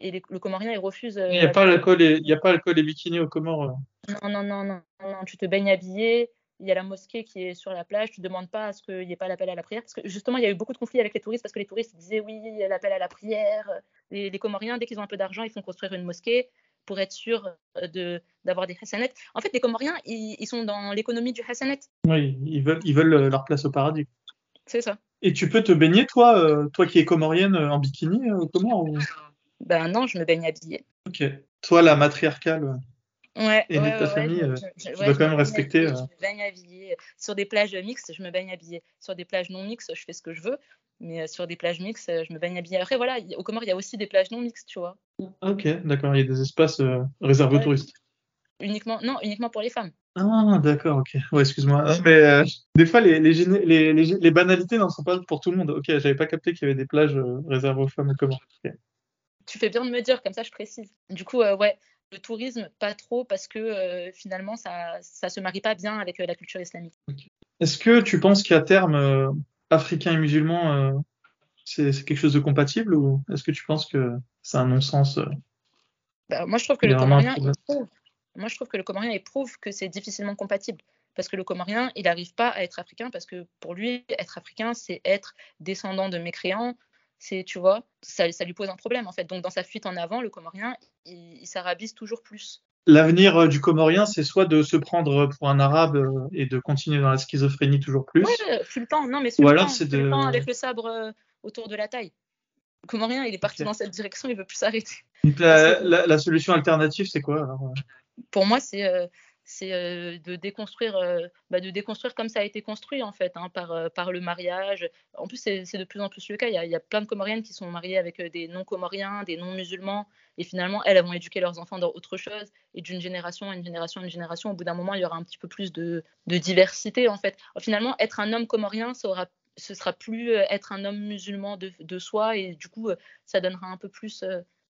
Et le Comorien, il refuse. Euh, il n'y a, pas alcool et, il y a pas alcool et bikini au Comores. Non, non, non, non, non, tu te baignes habillé, il y a la mosquée qui est sur la plage, tu ne demandes pas à ce qu'il n'y ait pas l'appel à la prière. Parce que justement, il y a eu beaucoup de conflits avec les touristes parce que les touristes disaient oui, l'appel à la prière. Les, les Comoriens, dès qu'ils ont un peu d'argent, ils font construire une mosquée pour être sûr d'avoir des Hassanettes. En fait, les Comoriens, ils, sont dans l'économie du Hassanet. Oui, ils veulent, ils veulent euh, leur place au paradis. C'est ça. Et tu peux te baigner, toi, euh, toi qui es comorienne, euh, en bikini, comment Ben non, je me baigne habillée. Ok. Toi, la matriarcale Ouais, et ouais, ta famille, tu dois quand même respecter. je me baigne habillée. Sur des plages mixtes, je me baigne habillée. Sur des plages non mixtes, je fais ce que je veux. Mais sur des plages mixtes, je me baigne habillée. Après, voilà, au Comores, il y a aussi des plages non mixtes, tu vois. Ok, d'accord. Il y a des espaces réservés aux touristes. Uniquement, non, uniquement pour les femmes. Ah, d'accord, ok. Ouais, excuse-moi. Mais des fois, les, les, les, les, banalités n'en sont pas pour tout le monde. Ok, j'avais pas capté qu'il y avait des plages réservées aux femmes. Comment Tu fais bien de me dire, comme ça je précise. Du coup, ouais, le tourisme, pas trop, parce que euh, finalement, ça ne se marie pas bien avec euh, la culture islamique. Est-ce que tu penses qu'à terme, euh, africains et musulmans, c'est quelque chose de compatible ou est-ce que tu penses que c'est un non-sens bah, Moi, je trouve que le comorien éprouve. Moi, je trouve que le comorien éprouve que c'est difficilement compatible. Parce que le comorien, il n'arrive pas à être africain parce que pour lui, être africain, c'est être descendant de mécréants, c'est tu vois ça, ça, lui pose un problème en fait. Donc dans sa fuite en avant le comorien il, il s'arabise toujours plus. L'avenir euh, du comorien c'est soit de se prendre pour un arabe euh, et de continuer dans la schizophrénie toujours plus. Ouais, le temps. Non mais ou alors c'est de avec le sabre euh, autour de la taille. Le comorien il est parti dans cette direction il veut plus s'arrêter. La, la, la, solution alternative c'est quoi alors pour moi c'est c'est euh, de déconstruire, euh, bah, de déconstruire comme ça a été construit en fait, hein, par, euh, par le mariage. En plus, c'est de plus en plus le cas. Il y, a, y, a, plein de Comoriennes qui sont mariées avec des non-Comoriens, des non-musulmans, et finalement, elles, vont éduquer leurs enfants dans autre chose. Et d'une génération à une génération à une génération, au bout d'un moment, il y aura un petit peu plus de, diversité en fait. Finalement, être un homme comorien, ça aura ce sera plus être un homme musulman de, soi et du coup ça donnera un peu plus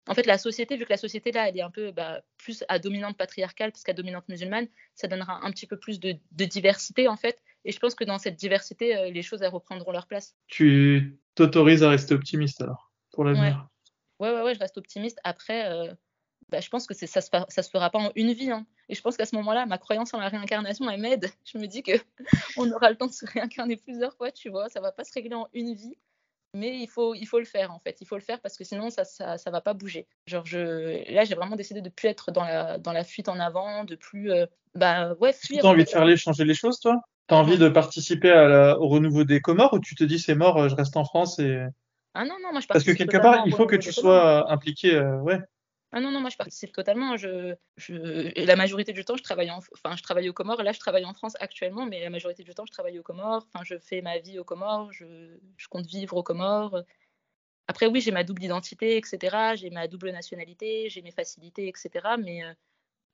en fait, la société, vu que la société là, elle est un peu bah, plus à dominante patriarcale plus qu'à dominante musulmane, ça donnera un petit peu plus de, diversité en fait. Et je pense que dans cette diversité, euh, les choses elles reprendront leur place. Tu t'autorises à rester optimiste alors pour l'avenir? Ouais. ouais. ouais, je reste optimiste. Après, euh, bah, je pense que ça se, ça se fera pas en une vie. Hein. Et je pense qu'à ce moment-là, ma croyance en la réincarnation, elle m'aide. Je me dis que on aura le temps de se réincarner plusieurs fois, tu vois. Ça va pas se régler en une vie mais il faut, il faut le faire en fait. Il faut le faire parce que sinon ça, ça, ça va pas bouger. Genre je, là j'ai vraiment décidé de plus être dans la, dans la fuite en avant, de plus, euh, bah ouais fuir. T'as envie de faire les, changer les choses toi? T'as envie de participer à au renouveau des Comores ou tu te dis c'est mort, euh, je reste en France et. Ah non non moi je Parce que quelque part il faut que tu sois impliqué, euh, ouais. Ah non, non, moi je participe totalement. La majorité du temps, je travaille, en, enfin, je travaille aux Comores. Là, je travaille en France actuellement, mais la majorité du temps, je travaille aux Comores. Enfin, je fais ma vie aux Comores. Je, je compte vivre aux Comores. Après, oui, j'ai ma double identité, etc. J'ai ma double nationalité, j'ai mes facilités, etc. Mais euh,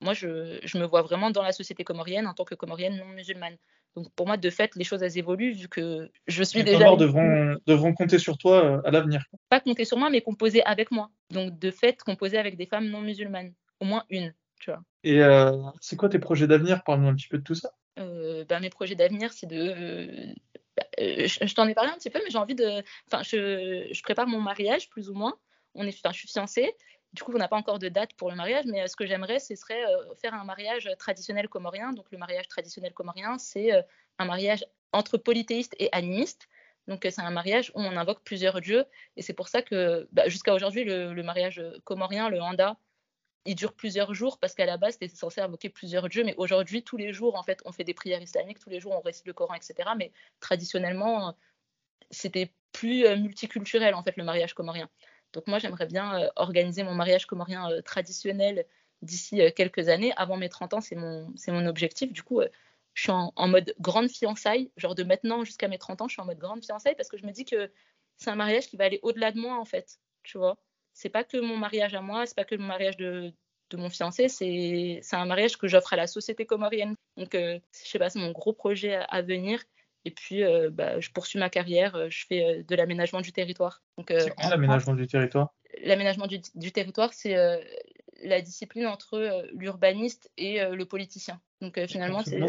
moi, je, je, me vois vraiment dans la société comorienne en tant que comorienne non musulmane. Donc pour moi, de fait, les choses elles évoluent vu que je suis les déjà. Les devront, devront compter sur toi euh, à l'avenir. Pas compter sur moi, mais composer avec moi. Donc de fait, composer avec des femmes non musulmanes, au moins une, tu vois. Et euh, c'est quoi tes projets d'avenir? Parle-nous un petit peu de tout ça. Euh, ben, mes projets d'avenir, c'est de. Bah, je, t'en ai parlé un petit peu, mais j'ai envie de. Enfin, je, je, prépare mon mariage plus ou moins. On est, enfin, je suis fiancée du coup, on n'a pas encore de date pour le mariage, mais euh, ce que j'aimerais, ce serait euh, faire un mariage traditionnel comorien. Donc, le mariage traditionnel comorien, c'est euh, un mariage entre polythéiste et animiste. Donc, c'est un mariage où on invoque plusieurs dieux. Et c'est pour ça que, bah, jusqu'à aujourd'hui, le, mariage comorien, le handa, il dure plusieurs jours parce qu'à la base, c'était censé invoquer plusieurs dieux. Mais aujourd'hui, tous les jours, en fait, on fait des prières islamiques, tous les jours, on récite le Coran, etc. Mais traditionnellement, c'était plus multiculturel, en fait, le mariage comorien. Donc moi, j'aimerais bien euh, organiser mon mariage comorien euh, traditionnel d'ici euh, quelques années. Avant mes 30 ans, c'est mon, mon objectif. Du coup, je suis en, mode grande fiançailles. Genre de maintenant jusqu'à mes 30 ans, je suis en mode grande fiançailles parce que je me dis que c'est un mariage qui va aller au-delà de moi, en fait. Tu vois C'est pas que mon mariage à moi, c'est pas que mon mariage de, de mon fiancé, c'est un mariage que j'offre à la société comorienne. Donc, euh, je sais pas, c'est mon gros projet à, venir. Et puis, euh, bah, je poursuis ma carrière, euh, je fais de l'aménagement du territoire. c'est quoi l'aménagement du territoire? L'aménagement du, territoire, c'est la discipline entre l'urbaniste et le politicien. Donc, finalement, c'est.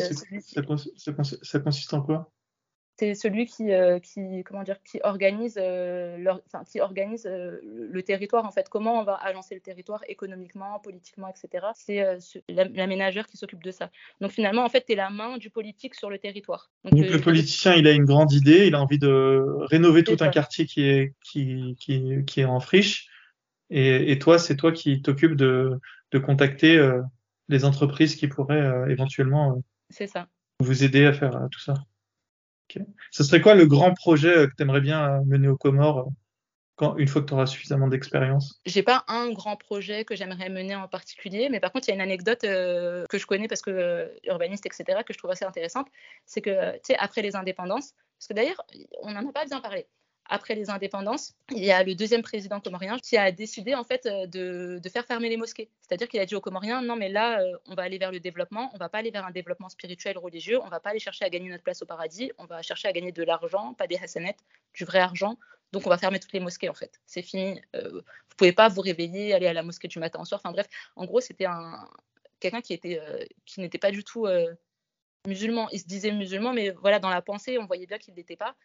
Ça consiste en quoi? C'est celui qui, euh, qui, comment dire, qui organise, euh, leur, qui organise euh, le territoire, en fait, comment on va agencer le territoire économiquement, politiquement, etc. C'est l'aménageur qui s'occupe de ça. Donc finalement, en fait, tu es la main du politique sur le territoire. Donc, le politicien, il a une grande idée, il a envie de rénover tout un quartier qui est, qui, qui, qui est en friche. Et, et toi, c'est toi qui t'occupes de, de contacter les entreprises qui pourraient éventuellement ça. vous aider à faire tout ça. Ce serait quoi le grand projet euh, que tu aimerais bien euh, mener aux Comores euh, quand, une fois que tu auras suffisamment d'expérience? J'ai pas un grand projet que j'aimerais mener en particulier, mais par contre, il y a une anecdote que je connais parce que urbaniste, etc., que je trouve assez intéressante. C'est que, tu sais, après les indépendances, parce que d'ailleurs, on n'en a pas bien parlé après les indépendances, il y a le deuxième président comorien qui a décidé en fait euh, de, faire fermer les mosquées. C'est-à-dire qu'il a dit aux Comoriens non mais là euh, on va aller vers le développement, on va pas aller vers un développement spirituel religieux, on va pas aller chercher à gagner notre place au paradis, on va chercher à gagner de l'argent, pas des hassanettes, du vrai argent. Donc on va fermer toutes les mosquées en fait. C'est fini. Euh, vous pouvez pas vous réveiller, aller à la mosquée du matin au soir. Enfin bref, en gros c'était un quelqu'un qui était qui n'était pas du tout musulman. Il se disait musulman, mais voilà dans la pensée on voyait bien qu'il n'était pas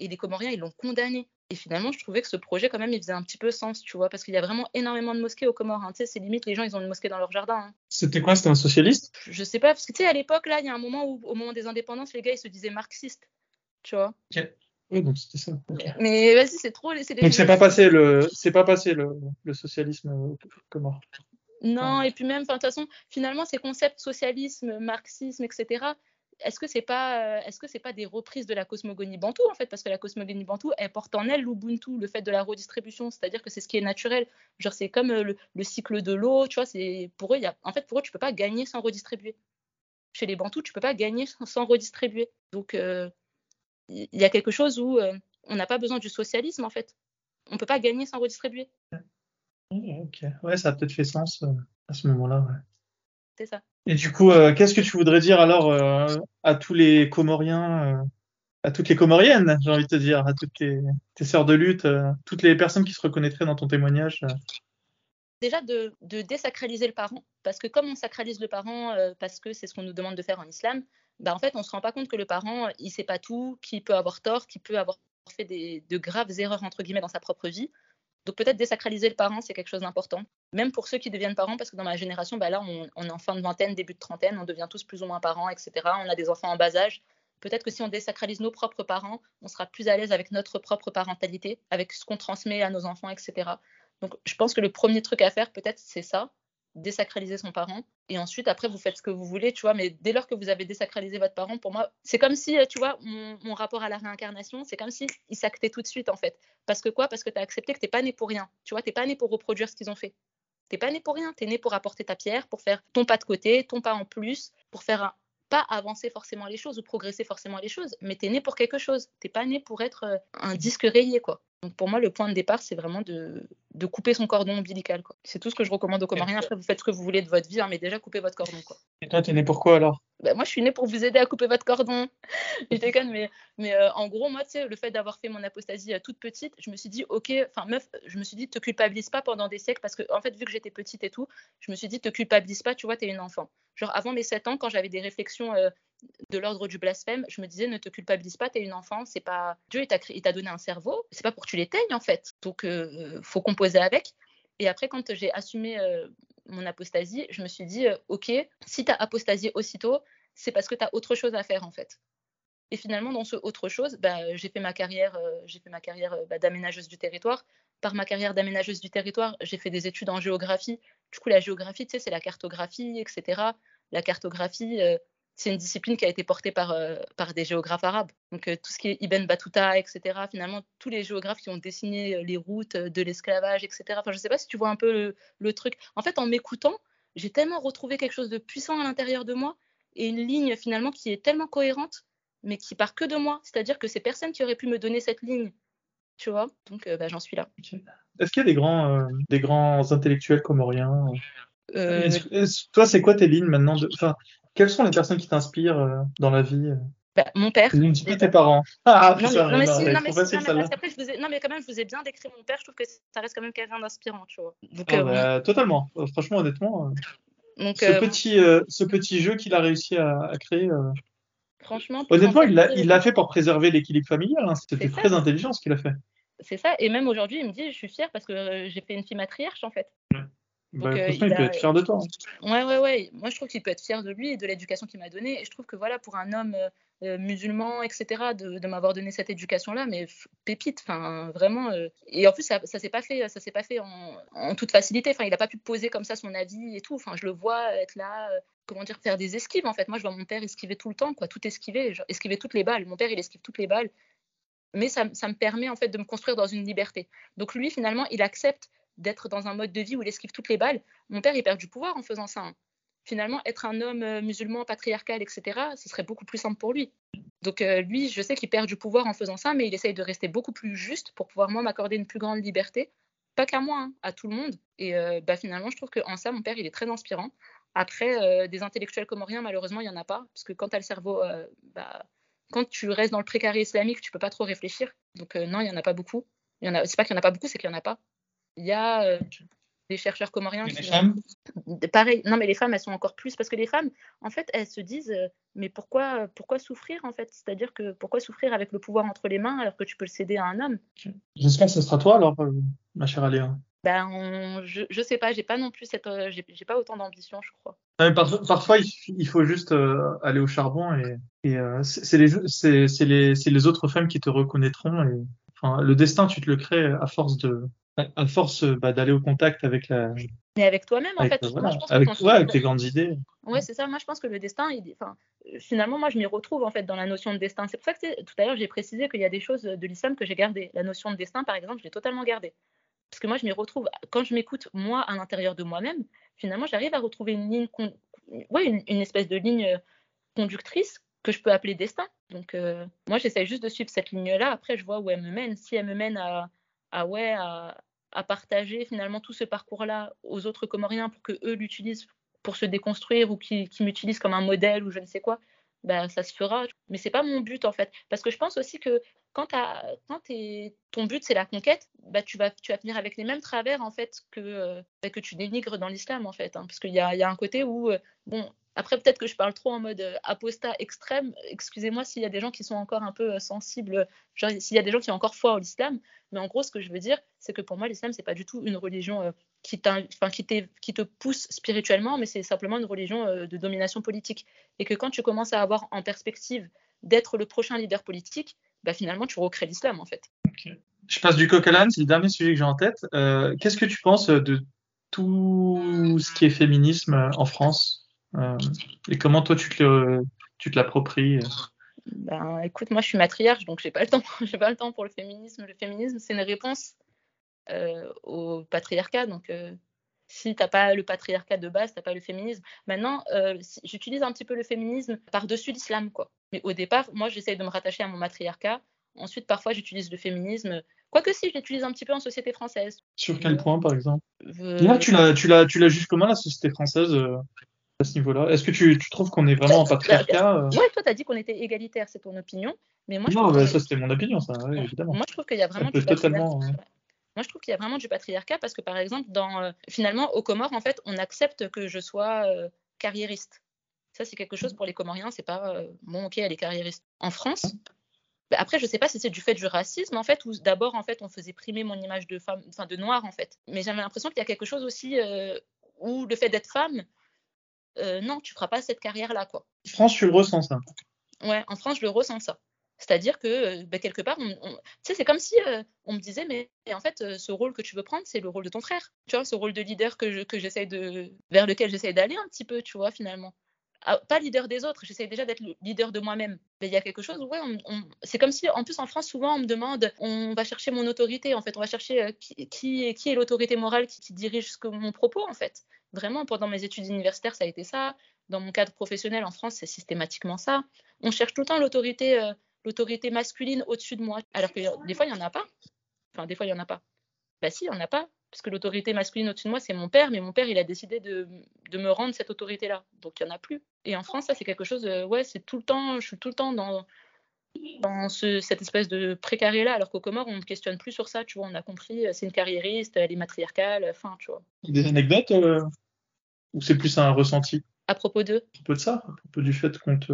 et les Comoriens, ils l'ont condamné. Et finalement, je trouvais que ce projet, quand même, il faisait un petit peu sens, tu vois, parce qu'il y a vraiment énormément de mosquées aux Comores. Hein. Tu sais, c'est limite, les gens, ils ont une mosquée dans leur jardin. Hein. C'était quoi C'était un socialiste? Je sais pas, parce que tu sais, à l'époque, là, il y a un moment où, au moment des indépendances, les gars, ils se disaient marxistes, tu vois. Ok. Oui, donc c'était ça. Mais vas-y, c'est trop. Donc c'est pas passé le, c'est pas passé le, le socialisme aux Comores? Non, et puis même, de toute façon, finalement, ces concepts socialisme, marxisme, etc., est-ce que c'est pas euh, est-ce que c'est pas des reprises de la cosmogonie bantou en fait? Parce que la cosmogonie bantou elle porte en elle l'ubuntu le fait de la redistribution. C'est-à-dire que c'est ce qui est naturel. Genre c'est comme euh, le, cycle de l'eau tu vois c'est pour eux y a, en fait pour eux tu peux pas gagner sans redistribuer. Chez les bantous tu peux pas gagner sans, redistribuer. Donc euh, il y, a quelque chose où on n'a pas besoin du socialisme en fait. On peut pas gagner sans redistribuer. Ok. Ouais ça a peut-être fait sens à ce moment-là ouais. c'est ça et du coup, euh, qu'est-ce que tu voudrais dire alors euh, à tous les Comoriens, euh, à toutes les Comoriennes, j'ai envie de te dire, à toutes tes, tes sœurs de lutte, toutes les personnes qui se reconnaîtraient dans ton témoignage Déjà de, désacraliser le parent, parce que comme on sacralise le parent, parce que c'est ce qu'on nous demande de faire en islam, bah en fait, on se rend pas compte que le parent, il sait pas tout, qu'il peut avoir tort, qu'il peut avoir fait des, de graves erreurs entre guillemets dans sa propre vie. Donc peut-être désacraliser le parent, c'est quelque chose d'important. Même pour ceux qui deviennent parents, parce que dans ma génération, bah là, on, est en fin de vingtaine, début de trentaine, on devient tous plus ou moins parents, etc. On a des enfants en bas âge. Peut-être que si on désacralise nos propres parents, on sera plus à l'aise avec notre propre parentalité, avec ce qu'on transmet à nos enfants, etc. Donc je pense que le premier truc à faire, peut-être, c'est ça désacraliser son parent. Et ensuite, après, vous faites ce que vous voulez, tu vois. Mais dès lors que vous avez désacralisé votre parent, pour moi, c'est comme si, tu vois, mon, rapport à la réincarnation, c'est comme si il s'actait tout de suite, en fait. Parce que quoi? Parce que tu as accepté que tu n'es pas né pour rien. Tu vois, tu n'es pas né pour reproduire ce qu'ils ont fait. Tu n'es pas né pour rien. Tu es né pour apporter ta pierre, pour faire ton pas de côté, ton pas en plus, pour faire un, pas avancer forcément les choses ou progresser forcément les choses, mais tu es né pour quelque chose. Tu pas né pour être euh, un disque rayé, quoi. Donc pour moi, le point de départ, c'est vraiment de, de, couper son cordon ombilical. C'est tout ce que je recommande aux Comoriens. Après, vous faites ce que vous voulez de votre vie, hein, mais déjà coupez votre cordon. Quoi. Et toi, tu es né pour quoi alors? Bah, Moi, je suis né pour vous aider à couper votre cordon. je déconne, mais, mais euh, en gros, moi, tu sais, le fait d'avoir fait mon apostasie euh, toute petite, je me suis dit, ok, enfin, meuf, je me suis dit, te culpabilise pas pendant des siècles, parce que, en fait, vu que j'étais petite et tout, je me suis dit, te culpabilise pas, tu vois, tu es une enfant. Genre, avant mes 7 ans, quand j'avais des réflexions euh, de l'ordre du blasphème, je me disais ne te culpabilise pas, tu es une enfant, c'est pas Dieu il t'a donné un cerveau, c'est pas pour que tu l'éteignes en fait. Donc euh, faut composer avec. Et après quand j'ai assumé euh, mon apostasie, je me suis dit euh, OK, si tu as apostasié aussitôt, c'est parce que tu as autre chose à faire en fait. Et finalement dans ce autre chose, bah, j'ai fait ma carrière j'ai fait ma carrière bah, d'aménageuse du territoire. Par ma carrière d'aménageuse du territoire, j'ai fait des études en géographie. Du coup la géographie, tu sais, c'est la cartographie, etc. La cartographie c'est une discipline qui a été portée par, euh, par des géographes arabes. Donc euh, tout ce qui est Ibn Battuta, etc. Finalement, tous les géographes qui ont dessiné euh, les routes de l'esclavage, etc. Enfin, je ne sais pas si tu vois un peu le, truc. En fait, en m'écoutant, j'ai tellement retrouvé quelque chose de puissant à l'intérieur de moi et une ligne finalement qui est tellement cohérente, mais qui part que de moi. C'est-à-dire que c'est personne qui aurait pu me donner cette ligne. Tu vois Donc bah, j'en suis là. Est-ce qu'il y a des grands, des grands intellectuels comoriens? Toi, c'est quoi tes lignes maintenant de... enfin, Quelles sont les personnes qui t'inspirent euh, dans la vie bah, mon père. Ne dis pas tes parents. Ah, non, mais, non, mais, si, non, mais, facile, non, mais je vous ai... non, mais quand même, je vous ai bien décrit mon père. Je trouve que ça reste quand même quelqu'un d'inspirant, tu vois. Donc, ah, bah, Totalement. Franchement, honnêtement. Donc, ce, petit, ce petit jeu qu'il a réussi à, à créer. Franchement. Honnêtement, il l'a fait pour préserver l'équilibre familial. Hein. C'était très intelligent ce qu'il a fait. C'est ça. Et même aujourd'hui, il me dit, je suis fière parce que j'ai fait une fille matriarche en fait. Ouais. Bah, il, peut être fier de toi. Hein. Ouais, ouais, ouais. Moi, je trouve qu'il peut être fier de lui et de l'éducation qu'il m'a donnée. Et je trouve que voilà, pour un homme euh, musulman, etc., de, m'avoir donné cette éducation-là, mais pépite, enfin, vraiment. Euh. Et en plus, ça, ça s'est pas fait, ça s'est pas fait en, toute facilité. Enfin, il a pas pu poser comme ça son avis et tout. Enfin, je le vois être là, euh, comment dire, faire des esquives. En fait, moi, je vois mon père esquiver tout le temps, quoi, tout esquiver, genre, esquiver toutes les balles. Mon père, il esquive toutes les balles. Mais ça, ça me permet en fait de me construire dans une liberté. Donc lui, finalement, il accepte d'être dans un mode de vie où il esquive toutes les balles. Mon père, il perd du pouvoir en faisant ça. Hein. Finalement, être un homme euh, musulman, patriarcal, etc., ce serait beaucoup plus simple pour lui. Donc euh, lui, je sais qu'il perd du pouvoir en faisant ça, mais il essaye de rester beaucoup plus juste pour pouvoir, moi, m'accorder une plus grande liberté. Pas qu'à moi, hein, à tout le monde. Et euh, bah, finalement, je trouve qu'en ça, mon père, il est très inspirant. Après, des intellectuels comoriens, malheureusement, il n'y en a pas. Parce que quand tu as le cerveau... Bah, quand tu restes dans le précaré islamique, tu peux pas trop réfléchir. Donc non, il n'y en a pas beaucoup. Il y en a, pas qu'il n'y en a pas beaucoup, c'est qu'il n'y en a pas. Il y a euh, des chercheurs comoriens qui. Les femmes Pareil, non, mais les femmes, elles sont encore plus. Parce que les femmes, en fait, elles se disent euh, mais pourquoi, pourquoi souffrir, en fait? C'est-à-dire que pourquoi souffrir avec le pouvoir entre les mains alors que tu peux le céder à un homme? J'espère que ce sera toi, alors, euh, ma chère Aléa. Ben, je, je sais pas, j'ai pas non plus cette, j'ai pas autant d'ambition, je crois. parfois, il, faut juste aller au charbon et, et c'est les, c'est les, les autres femmes qui te reconnaîtront. Et, enfin, le destin, tu te le crées à force de, à force bah, d'aller au contact avec la. Mais avec toi-même, en fait. avec, ouais, avec tes grandes idées. Ouais, c'est ça. Moi, je pense que le destin, il... enfin, finalement, moi, je m'y retrouve en fait dans la notion de destin. C'est pour ça que tout à l'heure, j'ai précisé qu'il y a des choses de l'islam que j'ai gardées. La notion de destin, par exemple, je l'ai totalement gardée. Parce que moi, je m'y retrouve. Quand je m'écoute, moi, à l'intérieur de moi-même, finalement, j'arrive à retrouver une ligne, ouais, une, espèce de ligne euh, conductrice que je peux appeler destin. Donc, euh, moi, j'essaie juste de suivre cette ligne-là. Après, je vois où elle me mène. Si elle me mène à, à ouais, à, partager finalement tout ce parcours-là aux autres Comoriens pour que eux l'utilisent pour se déconstruire ou qu'ils m'utilisent comme un modèle ou je ne sais quoi, bah, ça se fera. Mais c'est pas mon but en fait. Parce que je pense aussi que quand, quand ton but c'est la conquête, bah, tu, vas, tu vas finir avec les mêmes travers en fait que, euh, que tu dénigres dans l'islam en fait. Hein. parce qu'il y a, y a, un côté où, euh, bon, après, peut-être que je parle trop en mode euh, apostat extrême. Excusez-moi s'il y a des gens qui sont encore un peu sensibles, s'il y a des gens qui ont encore foi au l'islam. Mais en gros, ce que je veux dire, c'est que pour moi, l'islam, c'est pas du tout une religion euh, qui, qui, qui, te pousse spirituellement, mais c'est simplement une religion de domination politique. Et que quand tu commences à avoir en perspective d'être le prochain leader politique, bah, finalement, tu recrées l'islam, en fait. Je passe du coq à l'âne, c'est le dernier sujet que j'ai en tête. Qu'est-ce que tu penses de tout ce qui est féminisme en France euh, et comment toi tu te, l'appropries euh? Ben, écoute, moi je suis matriarche, donc j'ai pas le temps. j'ai pas le temps pour le féminisme. Le féminisme, c'est une réponse euh, au patriarcat. Donc, si t'as pas le patriarcat de base, t'as pas le féminisme. Maintenant, j'utilise un petit peu le féminisme par-dessus l'islam, quoi. Mais au départ, moi, j'essaye de me rattacher à mon matriarcat. Ensuite, parfois, j'utilise le féminisme. Quoique si, je l'utilise un petit peu en société française. Sur quel point, par exemple? Là, tu la, tu la, tu la juges comment la société française à ce niveau-là Est-ce que tu, tu trouves qu'on est vraiment en patriarcat euh? Oui, toi, tu as dit qu'on était égalitaire, c'est ton opinion. Mais moi, je non, bah, ça, c'était mon opinion, ça, évidemment. Moi, je trouve qu'il y a vraiment du patriarcat. Moi, je trouve qu'il y a vraiment du patriarcat parce que, par exemple, dans, euh, finalement, aux Comores, en fait, on accepte que je sois euh, carriériste. Ça, c'est quelque chose pour les Comoriens, c'est pas bon, ok, elle est carriériste. En France, bah, après, je sais pas si c'est du fait du racisme, en fait, ou d'abord, en fait, on faisait primer mon image de femme, enfin, de noire, en fait. Mais j'avais l'impression qu'il y a quelque chose aussi où le fait d'être femme, euh, non, tu feras pas cette carrière-là, quoi. En France, tu le ressens, ça Ouais, en France, je le ressens, ça. C'est-à-dire que, euh, bah, quelque part, tu sais, c'est comme si euh, on me disait, mais en fait, ce rôle que tu veux prendre, c'est le rôle de ton frère. Tu vois, ce rôle de leader que, que j'essaie de, vers lequel j'essaie d'aller un petit peu, tu vois, finalement. Ah, pas leader des autres, j'essaie déjà d'être le leader de moi-même. Mais il y a quelque chose, ouais, c'est comme si, en plus, en France, souvent, on me demande, on va chercher mon autorité, en fait, on va chercher qui, qui, est l'autorité morale qui, qui dirige ce que, mon propos, en fait. Vraiment, pendant mes études universitaires, ça a été ça. Dans mon cadre professionnel en France, c'est systématiquement ça. On cherche tout le temps l'autorité, euh, l'autorité masculine au-dessus de moi, alors que des fois, il n'y en a pas. Enfin, des fois, il n'y en a pas. Bah si, il n'y en a pas. Parce que l'autorité masculine au-dessus de moi, c'est mon père, mais mon père, il a décidé de, de me rendre cette autorité-là. Donc, il n'y en a plus. Et en France, ça, c'est quelque chose, euh, ouais, c'est tout le temps, je suis tout le temps dans, dans ce, cette espèce de précaré-là, alors qu'au Comores, on ne questionne plus sur ça, tu vois, on a compris, euh, c'est une carriériste, elle est matriarcale, enfin, tu vois. Des anecdotes euh, Ou c'est plus un ressenti? À propos de? À propos de ça À propos du fait qu'on te...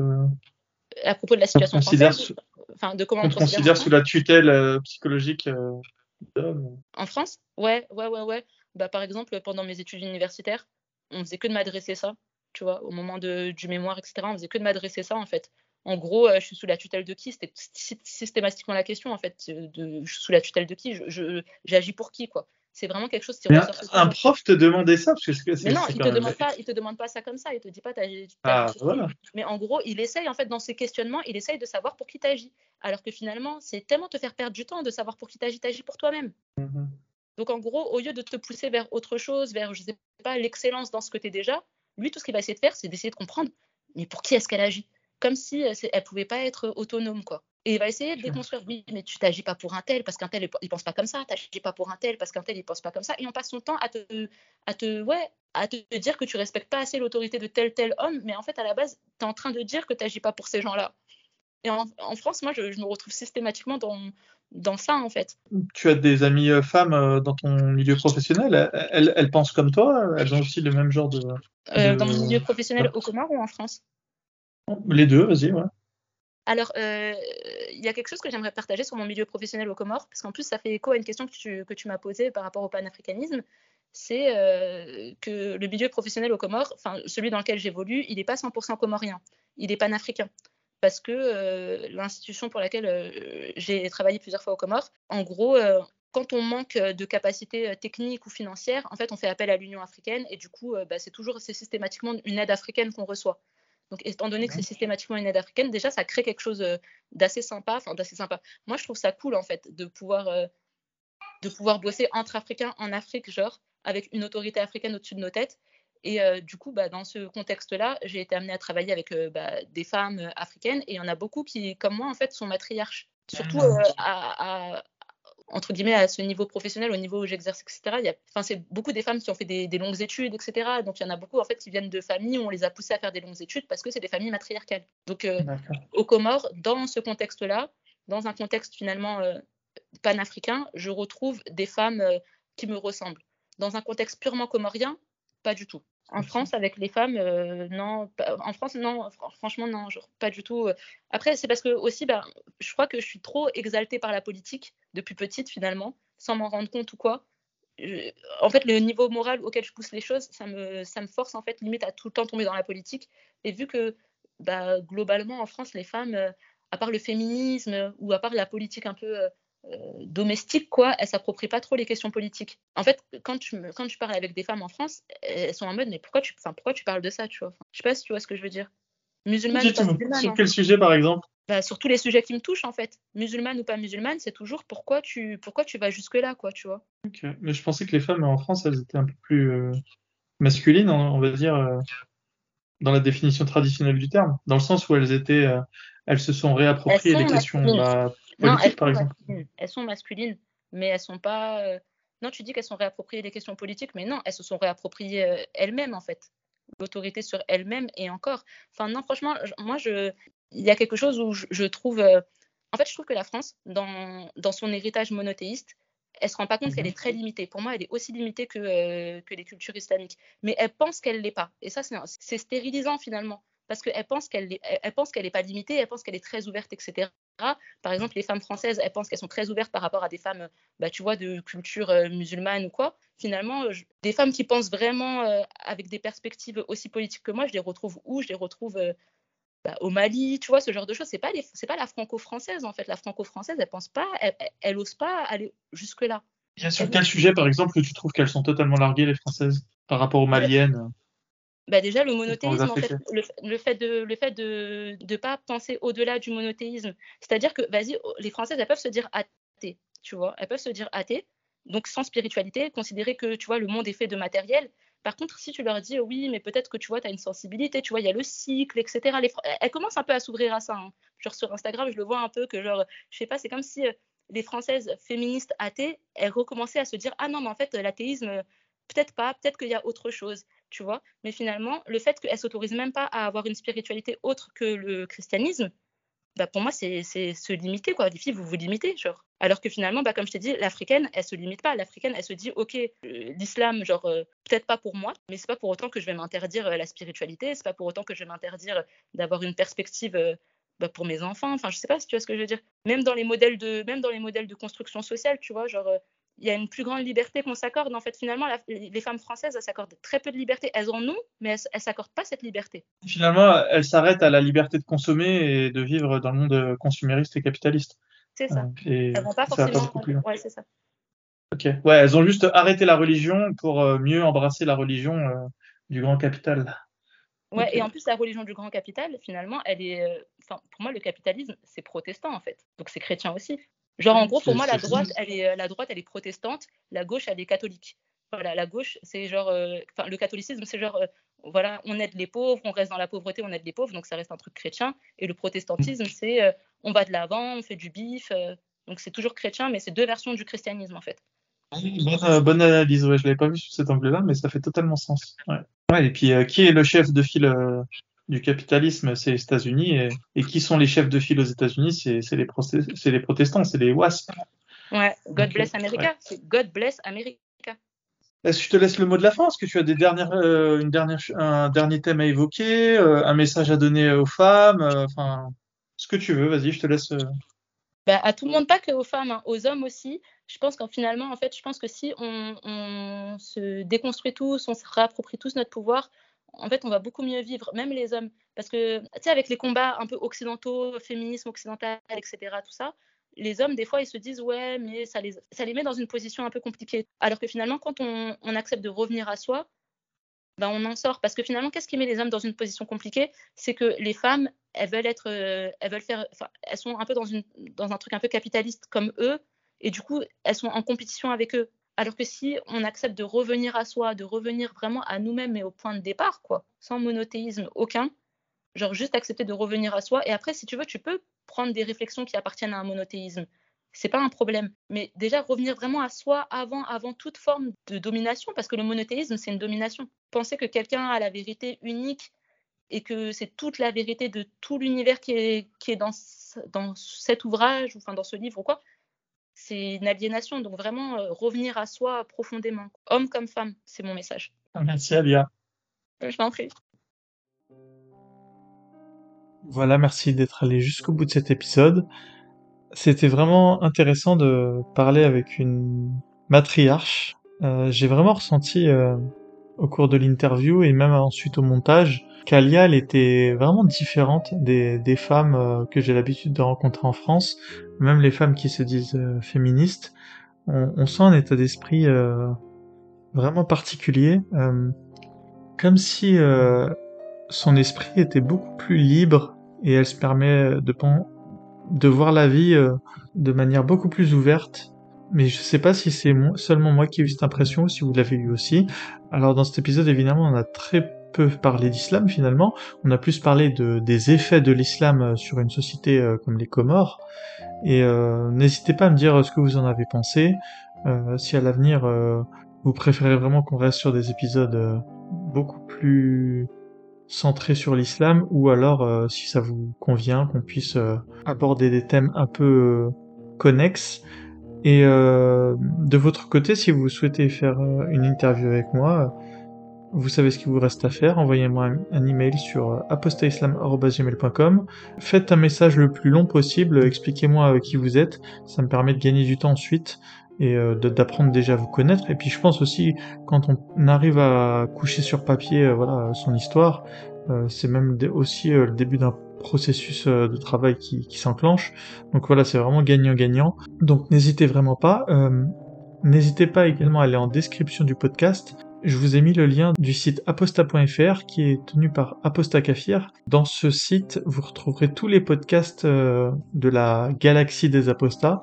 À propos de la situation française Enfin, de comment on, te considère sous la tutelle euh, psychologique En France? Ouais, ouais, ouais, ouais. Bah, par exemple, pendant mes études universitaires, on faisait que de m'adresser ça, tu vois, au moment du mémoire, etc. On faisait que de m'adresser ça, en fait en gros, euh, je suis sous la tutelle de qui? C'était systématiquement la question, en fait. Je suis sous la tutelle de qui? J'agis pour qui, quoi? C'est vraiment quelque chose qui un, un prof te demandait ça parce que mais non il te demande pas il te demande pas ça comme ça il te dit pas ah, voilà. mais en gros il essaye en fait dans ses questionnements il essaye de savoir pour qui t'agis alors que finalement c'est tellement te faire perdre du temps de savoir pour qui t'agis t'agis pour toi-même mm-hmm. donc en gros au lieu de te pousser vers autre chose vers je sais pas l'excellence dans ce que tu es déjà lui tout ce qu'il va essayer de faire c'est d'essayer de comprendre mais pour qui est-ce qu'elle agit? Comme si elle ne pouvait pas être autonome, quoi. Et il va essayer de déconstruire, oui, mais tu t'agis pas pour un tel parce qu'un tel il pense pas comme ça, tu n'agis pas pour un tel parce qu'un tel il pense pas comme ça, et on passe son temps à te, à te, ouais, à te dire que tu respectes pas assez l'autorité de tel tel homme, mais en fait à la base tu es en train de dire que tu n'agis pas pour ces gens-là. Et en, France, moi, je, me retrouve systématiquement dans, dans ça, en fait. Tu as des amies euh, femmes euh, dans ton milieu professionnel? Elles, elles, pensent comme toi? Elles ont aussi le même genre de... Euh, dans mon milieu professionnel au Comores ou en France. Les deux, vas-y, ouais. Alors, euh, il y a quelque chose que j'aimerais partager sur mon milieu professionnel au Comores, parce qu'en plus, ça fait écho à une question que tu, m'as posée par rapport au panafricanisme. C'est euh, que le milieu professionnel au Comores, celui dans lequel j'évolue, il n'est pas 100% comorien, il est panafricain. Parce que euh, l'institution pour laquelle j'ai travaillé plusieurs fois au Comores, en gros, quand on manque de capacités techniques ou financières, en fait, on fait appel à l'Union africaine et du coup, bah, c'est toujours c'est systématiquement une aide africaine qu'on reçoit. Donc, étant donné que c'est systématiquement une aide africaine, déjà, ça crée quelque chose euh, d'assez sympa. Enfin, d'assez sympa. Moi, je trouve ça cool, en fait, de pouvoir, euh, de pouvoir bosser entre Africains en Afrique, genre, avec une autorité africaine au-dessus de nos têtes. Et euh, du coup, bah, dans ce contexte-là, j'ai été amenée à travailler avec bah, des femmes africaines. Et il y en a beaucoup qui, comme moi, en fait, sont matriarches. Surtout à, entre guillemets, à ce niveau professionnel, au niveau où j'exerce, etc. Il enfin, c'est beaucoup des femmes qui ont fait des, longues études, etc. Donc, il y en a beaucoup, en fait, qui viennent de familles où on les a poussées à faire des longues études parce que c'est des familles matriarcales. Donc, euh, aux Comores, dans ce contexte-là, dans un contexte finalement euh, panafricain, je retrouve des femmes euh, qui me ressemblent. Dans un contexte purement comorien, pas du tout. En France, avec les femmes, euh, non. En France, non. Franchement, non. pas du tout. Après, c'est parce que aussi, bah, je crois que je suis trop exaltée par la politique depuis petite, finalement, sans m'en rendre compte ou quoi. en fait, le niveau moral auquel je pousse les choses, ça me, ça me force, en fait, limite à tout le temps tomber dans la politique. Et vu que, bah, globalement, en France, les femmes, euh, à part le féminisme ou à part la politique un peu euh, euh, domestique, quoi, elles s'approprient pas trop les questions politiques. En fait, quand tu, quand tu parles avec des femmes en France, elles sont en mode, mais pourquoi tu, pourquoi tu parles de ça, tu vois? Je sais pas si tu vois ce que je veux dire. Musulmane ou pas musulmane. Sur quel sujet, par exemple? Bah, Sur tous les sujets qui me touchent, en fait. Musulmane ou pas musulmane, c'est toujours pourquoi tu, pourquoi tu vas jusque-là, quoi, tu vois? Mais je pensais que les femmes en France, elles étaient un peu plus euh, masculines, on va dire, euh, dans la définition traditionnelle du terme, dans le sens où elles étaient, elles se sont réappropriées les questions non, elles par exemple. Elles sont masculines, mais elles sont pas. Euh, non, tu dis qu'elles sont réappropriées des questions politiques, mais non, elles se sont réappropriées euh, elles-mêmes en fait. L'autorité sur elles-mêmes et encore. Enfin, non, franchement, moi, je... il y a quelque chose où je, trouve. Euh, en fait, je trouve que la France, dans, dans son héritage monothéiste, elle se rend pas compte qu'elle mhm. est très limitée. Pour moi, elle est aussi limitée que, que les cultures islamiques. Mais elle pense qu'elle l'est pas. Et ça, c'est stérilisant finalement parce qu'elle pense qu'elle elle pense qu'elle n'est pas limitée, elle pense qu'elle est très ouverte, etc. Par exemple, les femmes françaises, elles pensent qu'elles sont très ouvertes par rapport à des femmes, bah, de culture euh, musulmane ou quoi. Finalement, des femmes qui pensent vraiment euh, avec des perspectives aussi politiques que moi, je les retrouve où? Je les retrouve euh, bah, au Mali, tu vois, ce genre de choses. C'est pas pas la franco-française en fait. La franco-française, elle pense pas, elle, pas aller jusque là. Sur quel sujet, par exemple, tu trouves qu'elles sont totalement larguées les françaises par rapport aux maliennes? Bah déjà le monothéisme, en fait, le, fait de le fait de ne pas penser au-delà du monothéisme, c'est-à-dire que vas-y, oh, les Françaises elles peuvent se dire athées, tu vois, elles peuvent se dire athées, donc sans spiritualité, considérer que tu vois le monde est fait de matériel. Par contre, si tu leur dis oui, mais peut-être que tu vois, tu as une sensibilité, tu vois, il y a le cycle, etc. Les, elles commencent un peu à s'ouvrir à ça. Hein. Genre sur Instagram, je le vois un peu que genre, je sais pas, c'est comme si euh, les Françaises féministes athées, elles recommençaient à se dire ah non mais en fait l'athéisme peut-être pas, peut-être qu'il y a autre chose, tu vois. Mais finalement, le fait qu'elles s'autorisent même pas à avoir une spiritualité autre que le christianisme, bah pour moi, c'est se limiter, quoi. Les filles, vous vous limitez, genre. Alors que finalement, bah, comme je t'ai dit, l'africaine, elle se limite pas. L'africaine, elle se dit, OK, euh, l'islam, genre, euh, peut-être pas pour moi, mais c'est pas pour autant que je vais m'interdire euh, la spiritualité, c'est pas pour autant que je vais m'interdire d'avoir une perspective bah, pour mes enfants. Enfin, je sais pas si tu vois ce que je veux dire. Même dans les modèles de, même dans les modèles de construction sociale, tu vois, genre, il y a une plus grande liberté qu'on s'accorde. En fait, finalement, les femmes françaises, elles s'accordent très peu de liberté. Elles en ont, mais elles, ne s'accordent pas cette liberté. Finalement, elles s'arrêtent à la liberté de consommer et de vivre dans le monde consumériste et capitaliste. C'est ça. Euh, elles vont pas forcément. ouais, c'est ça. Ok. Ouais, elles ont juste arrêté la religion pour euh, mieux embrasser la religion euh, du grand capital. Ouais, et en plus, la religion du grand capital, finalement, elle est. Enfin, pour moi, le capitalisme, c'est protestant, en fait. Donc, c'est chrétien aussi. Genre, en gros, pour moi, la droite, elle est, euh, la droite, elle est protestante, la gauche, elle est catholique. Voilà, la gauche, c'est genre, euh, enfin, le catholicisme, c'est genre, euh, voilà, on aide les pauvres, on reste dans la pauvreté, on aide les pauvres, donc ça reste un truc chrétien. Et le protestantisme, mm. c'est, on va de l'avant, on fait du bif, donc c'est toujours chrétien, mais c'est deux versions du christianisme en fait. Bonne, analyse, ouais, je l'avais pas vu sous cet angle-là, mais ça fait totalement sens. Ouais. ouais et puis, qui est le chef de file du capitalisme, c'est les États-Unis. Et, qui sont les chefs de file aux États-Unis C'est les, les protestants, c'est les WASP. Ouais, God bless America. C'est God bless America. Est-ce que je te laisse le mot de la fin? Est-ce que tu as des dernières, euh, une dernière, un dernier thème à évoquer, euh, un message à donner aux femmes euh, Enfin, ce que tu veux, vas-y, je te laisse. Bah, à tout le monde, pas que aux femmes, hein, aux hommes aussi. Je pense qu'en finalement, en fait, je pense que si on, on, se déconstruit tous, on se réapproprie tous notre pouvoir, en fait, on va beaucoup mieux vivre, même les hommes. Parce que, tu sais, avec les combats un peu occidentaux, féminisme occidental, etc., tout ça, les hommes, des fois, ils se disent, ouais, mais ça les, ça les met dans une position un peu compliquée. Alors que finalement, quand on, accepte de revenir à soi, ben, on en sort. Parce que finalement, qu'est-ce qui met les hommes dans une position compliquée? C'est que les femmes, elles veulent être, euh, elles veulent faire, elles sont un peu dans, une, dans un truc un peu capitaliste comme eux, et du coup, elles sont en compétition avec eux. Alors que si on accepte de revenir à soi, de revenir vraiment à nous-mêmes et au point de départ, quoi, sans monothéisme aucun, genre juste accepter de revenir à soi. Et après, si tu veux, tu peux prendre des réflexions qui appartiennent à un monothéisme. C'est pas un problème. Mais déjà, revenir vraiment à soi avant, avant toute forme de domination, parce que le monothéisme, c'est une domination. Penser que quelqu'un a la vérité unique et que c'est toute la vérité de tout l'univers qui est, qui est dans, dans cet ouvrage, ou enfin dans ce livre ou quoi, c'est une aliénation. Donc vraiment euh, revenir à soi profondément, homme comme femme, c'est mon message. Merci Alia. Euh, je t'en prie. Voilà, merci d'être allé jusqu'au bout de cet épisode. C'était vraiment intéressant de parler avec une matriarche. Euh, j'ai vraiment ressenti au cours de l'interview et même ensuite au montage qu'Alia elle était vraiment différente des, femmes que j'ai l'habitude de rencontrer en France même les femmes qui se disent euh, féministes, on, sent un état d'esprit euh, vraiment particulier, euh, comme si son esprit était beaucoup plus libre et elle se permet de voir la vie de manière beaucoup plus ouverte. Mais je sais pas si c'est seulement moi qui ai eu cette impression ou si vous l'avez eu aussi. Alors dans cet épisode, évidemment, on a très peu parlé d'islam finalement. On a plus parlé de, des effets de l'islam sur une société comme les Comores. Et euh, n'hésitez pas à me dire ce que vous en avez pensé. Euh, si à l'avenir euh, vous préférez vraiment qu'on reste sur des épisodes beaucoup plus centrés sur l'islam, ou alors si ça vous convient qu'on puisse aborder des thèmes un peu connexes. Et de votre côté, si vous souhaitez faire une interview avec moi, vous savez ce qu'il vous reste à faire, envoyez-moi un, email sur euh, apostaislam.com. Faites un message le plus long possible, expliquez-moi euh, qui vous êtes, ça me permet de gagner du temps ensuite et euh, d'apprendre déjà à vous connaître. Et puis je pense aussi, quand on arrive à coucher sur papier voilà son histoire, c'est même aussi le début d'un processus de travail qui, s'enclenche. Donc voilà, c'est vraiment gagnant-gagnant. Donc n'hésitez vraiment pas. N'hésitez pas également à aller en description du podcast je vous ai mis le lien du site aposta.fr qui est tenu par Aposta Kafir. Dans ce site, vous retrouverez tous les podcasts euh, de la galaxie des apostats.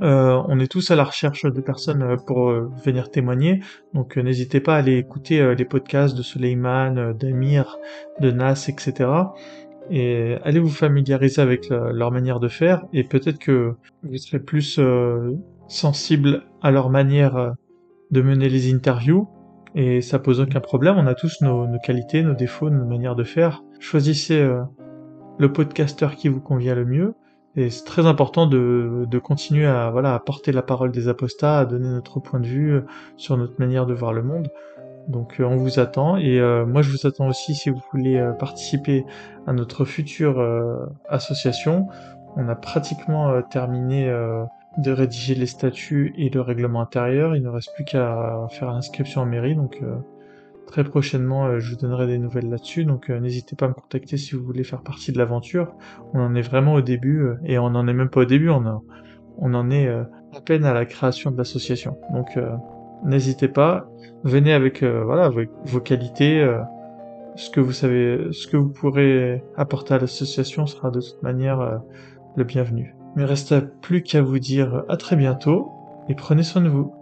Euh, on est tous à la recherche de personnes euh, pour venir témoigner, donc n'hésitez pas à aller écouter les podcasts de Suleiman, d'Amir, de Nas, etc. et allez vous familiariser avec leur manière de faire et peut-être que vous serez plus sensible à leur manière de mener les interviews et ça pose aucun problème. On a tous nos, qualités, nos défauts, nos manières de faire. Choisissez euh, le podcasteur qui vous convient le mieux. Et c'est très important de, de, continuer à voilà à porter la parole des apostats, à donner notre point de vue euh, sur notre manière de voir le monde. Donc euh, on vous attend et moi je vous attends aussi si vous voulez participer à notre future association. On a pratiquement terminé de rédiger les statuts et le règlement intérieur. Il ne reste plus qu'à faire l'inscription en mairie, donc euh, très prochainement euh, je vous donnerai des nouvelles là-dessus. Donc euh, n'hésitez pas à me contacter si vous voulez faire partie de l'aventure. On en est vraiment au début et on n'en est même pas au début. On, on en est à peine à la création de l'association. Donc n'hésitez pas, venez avec voilà avec vos qualités. ce que vous savez, ce que vous pourrez apporter à l'association sera de toute manière le bienvenu. Me reste plus qu'à vous dire à très bientôt et prenez soin de vous.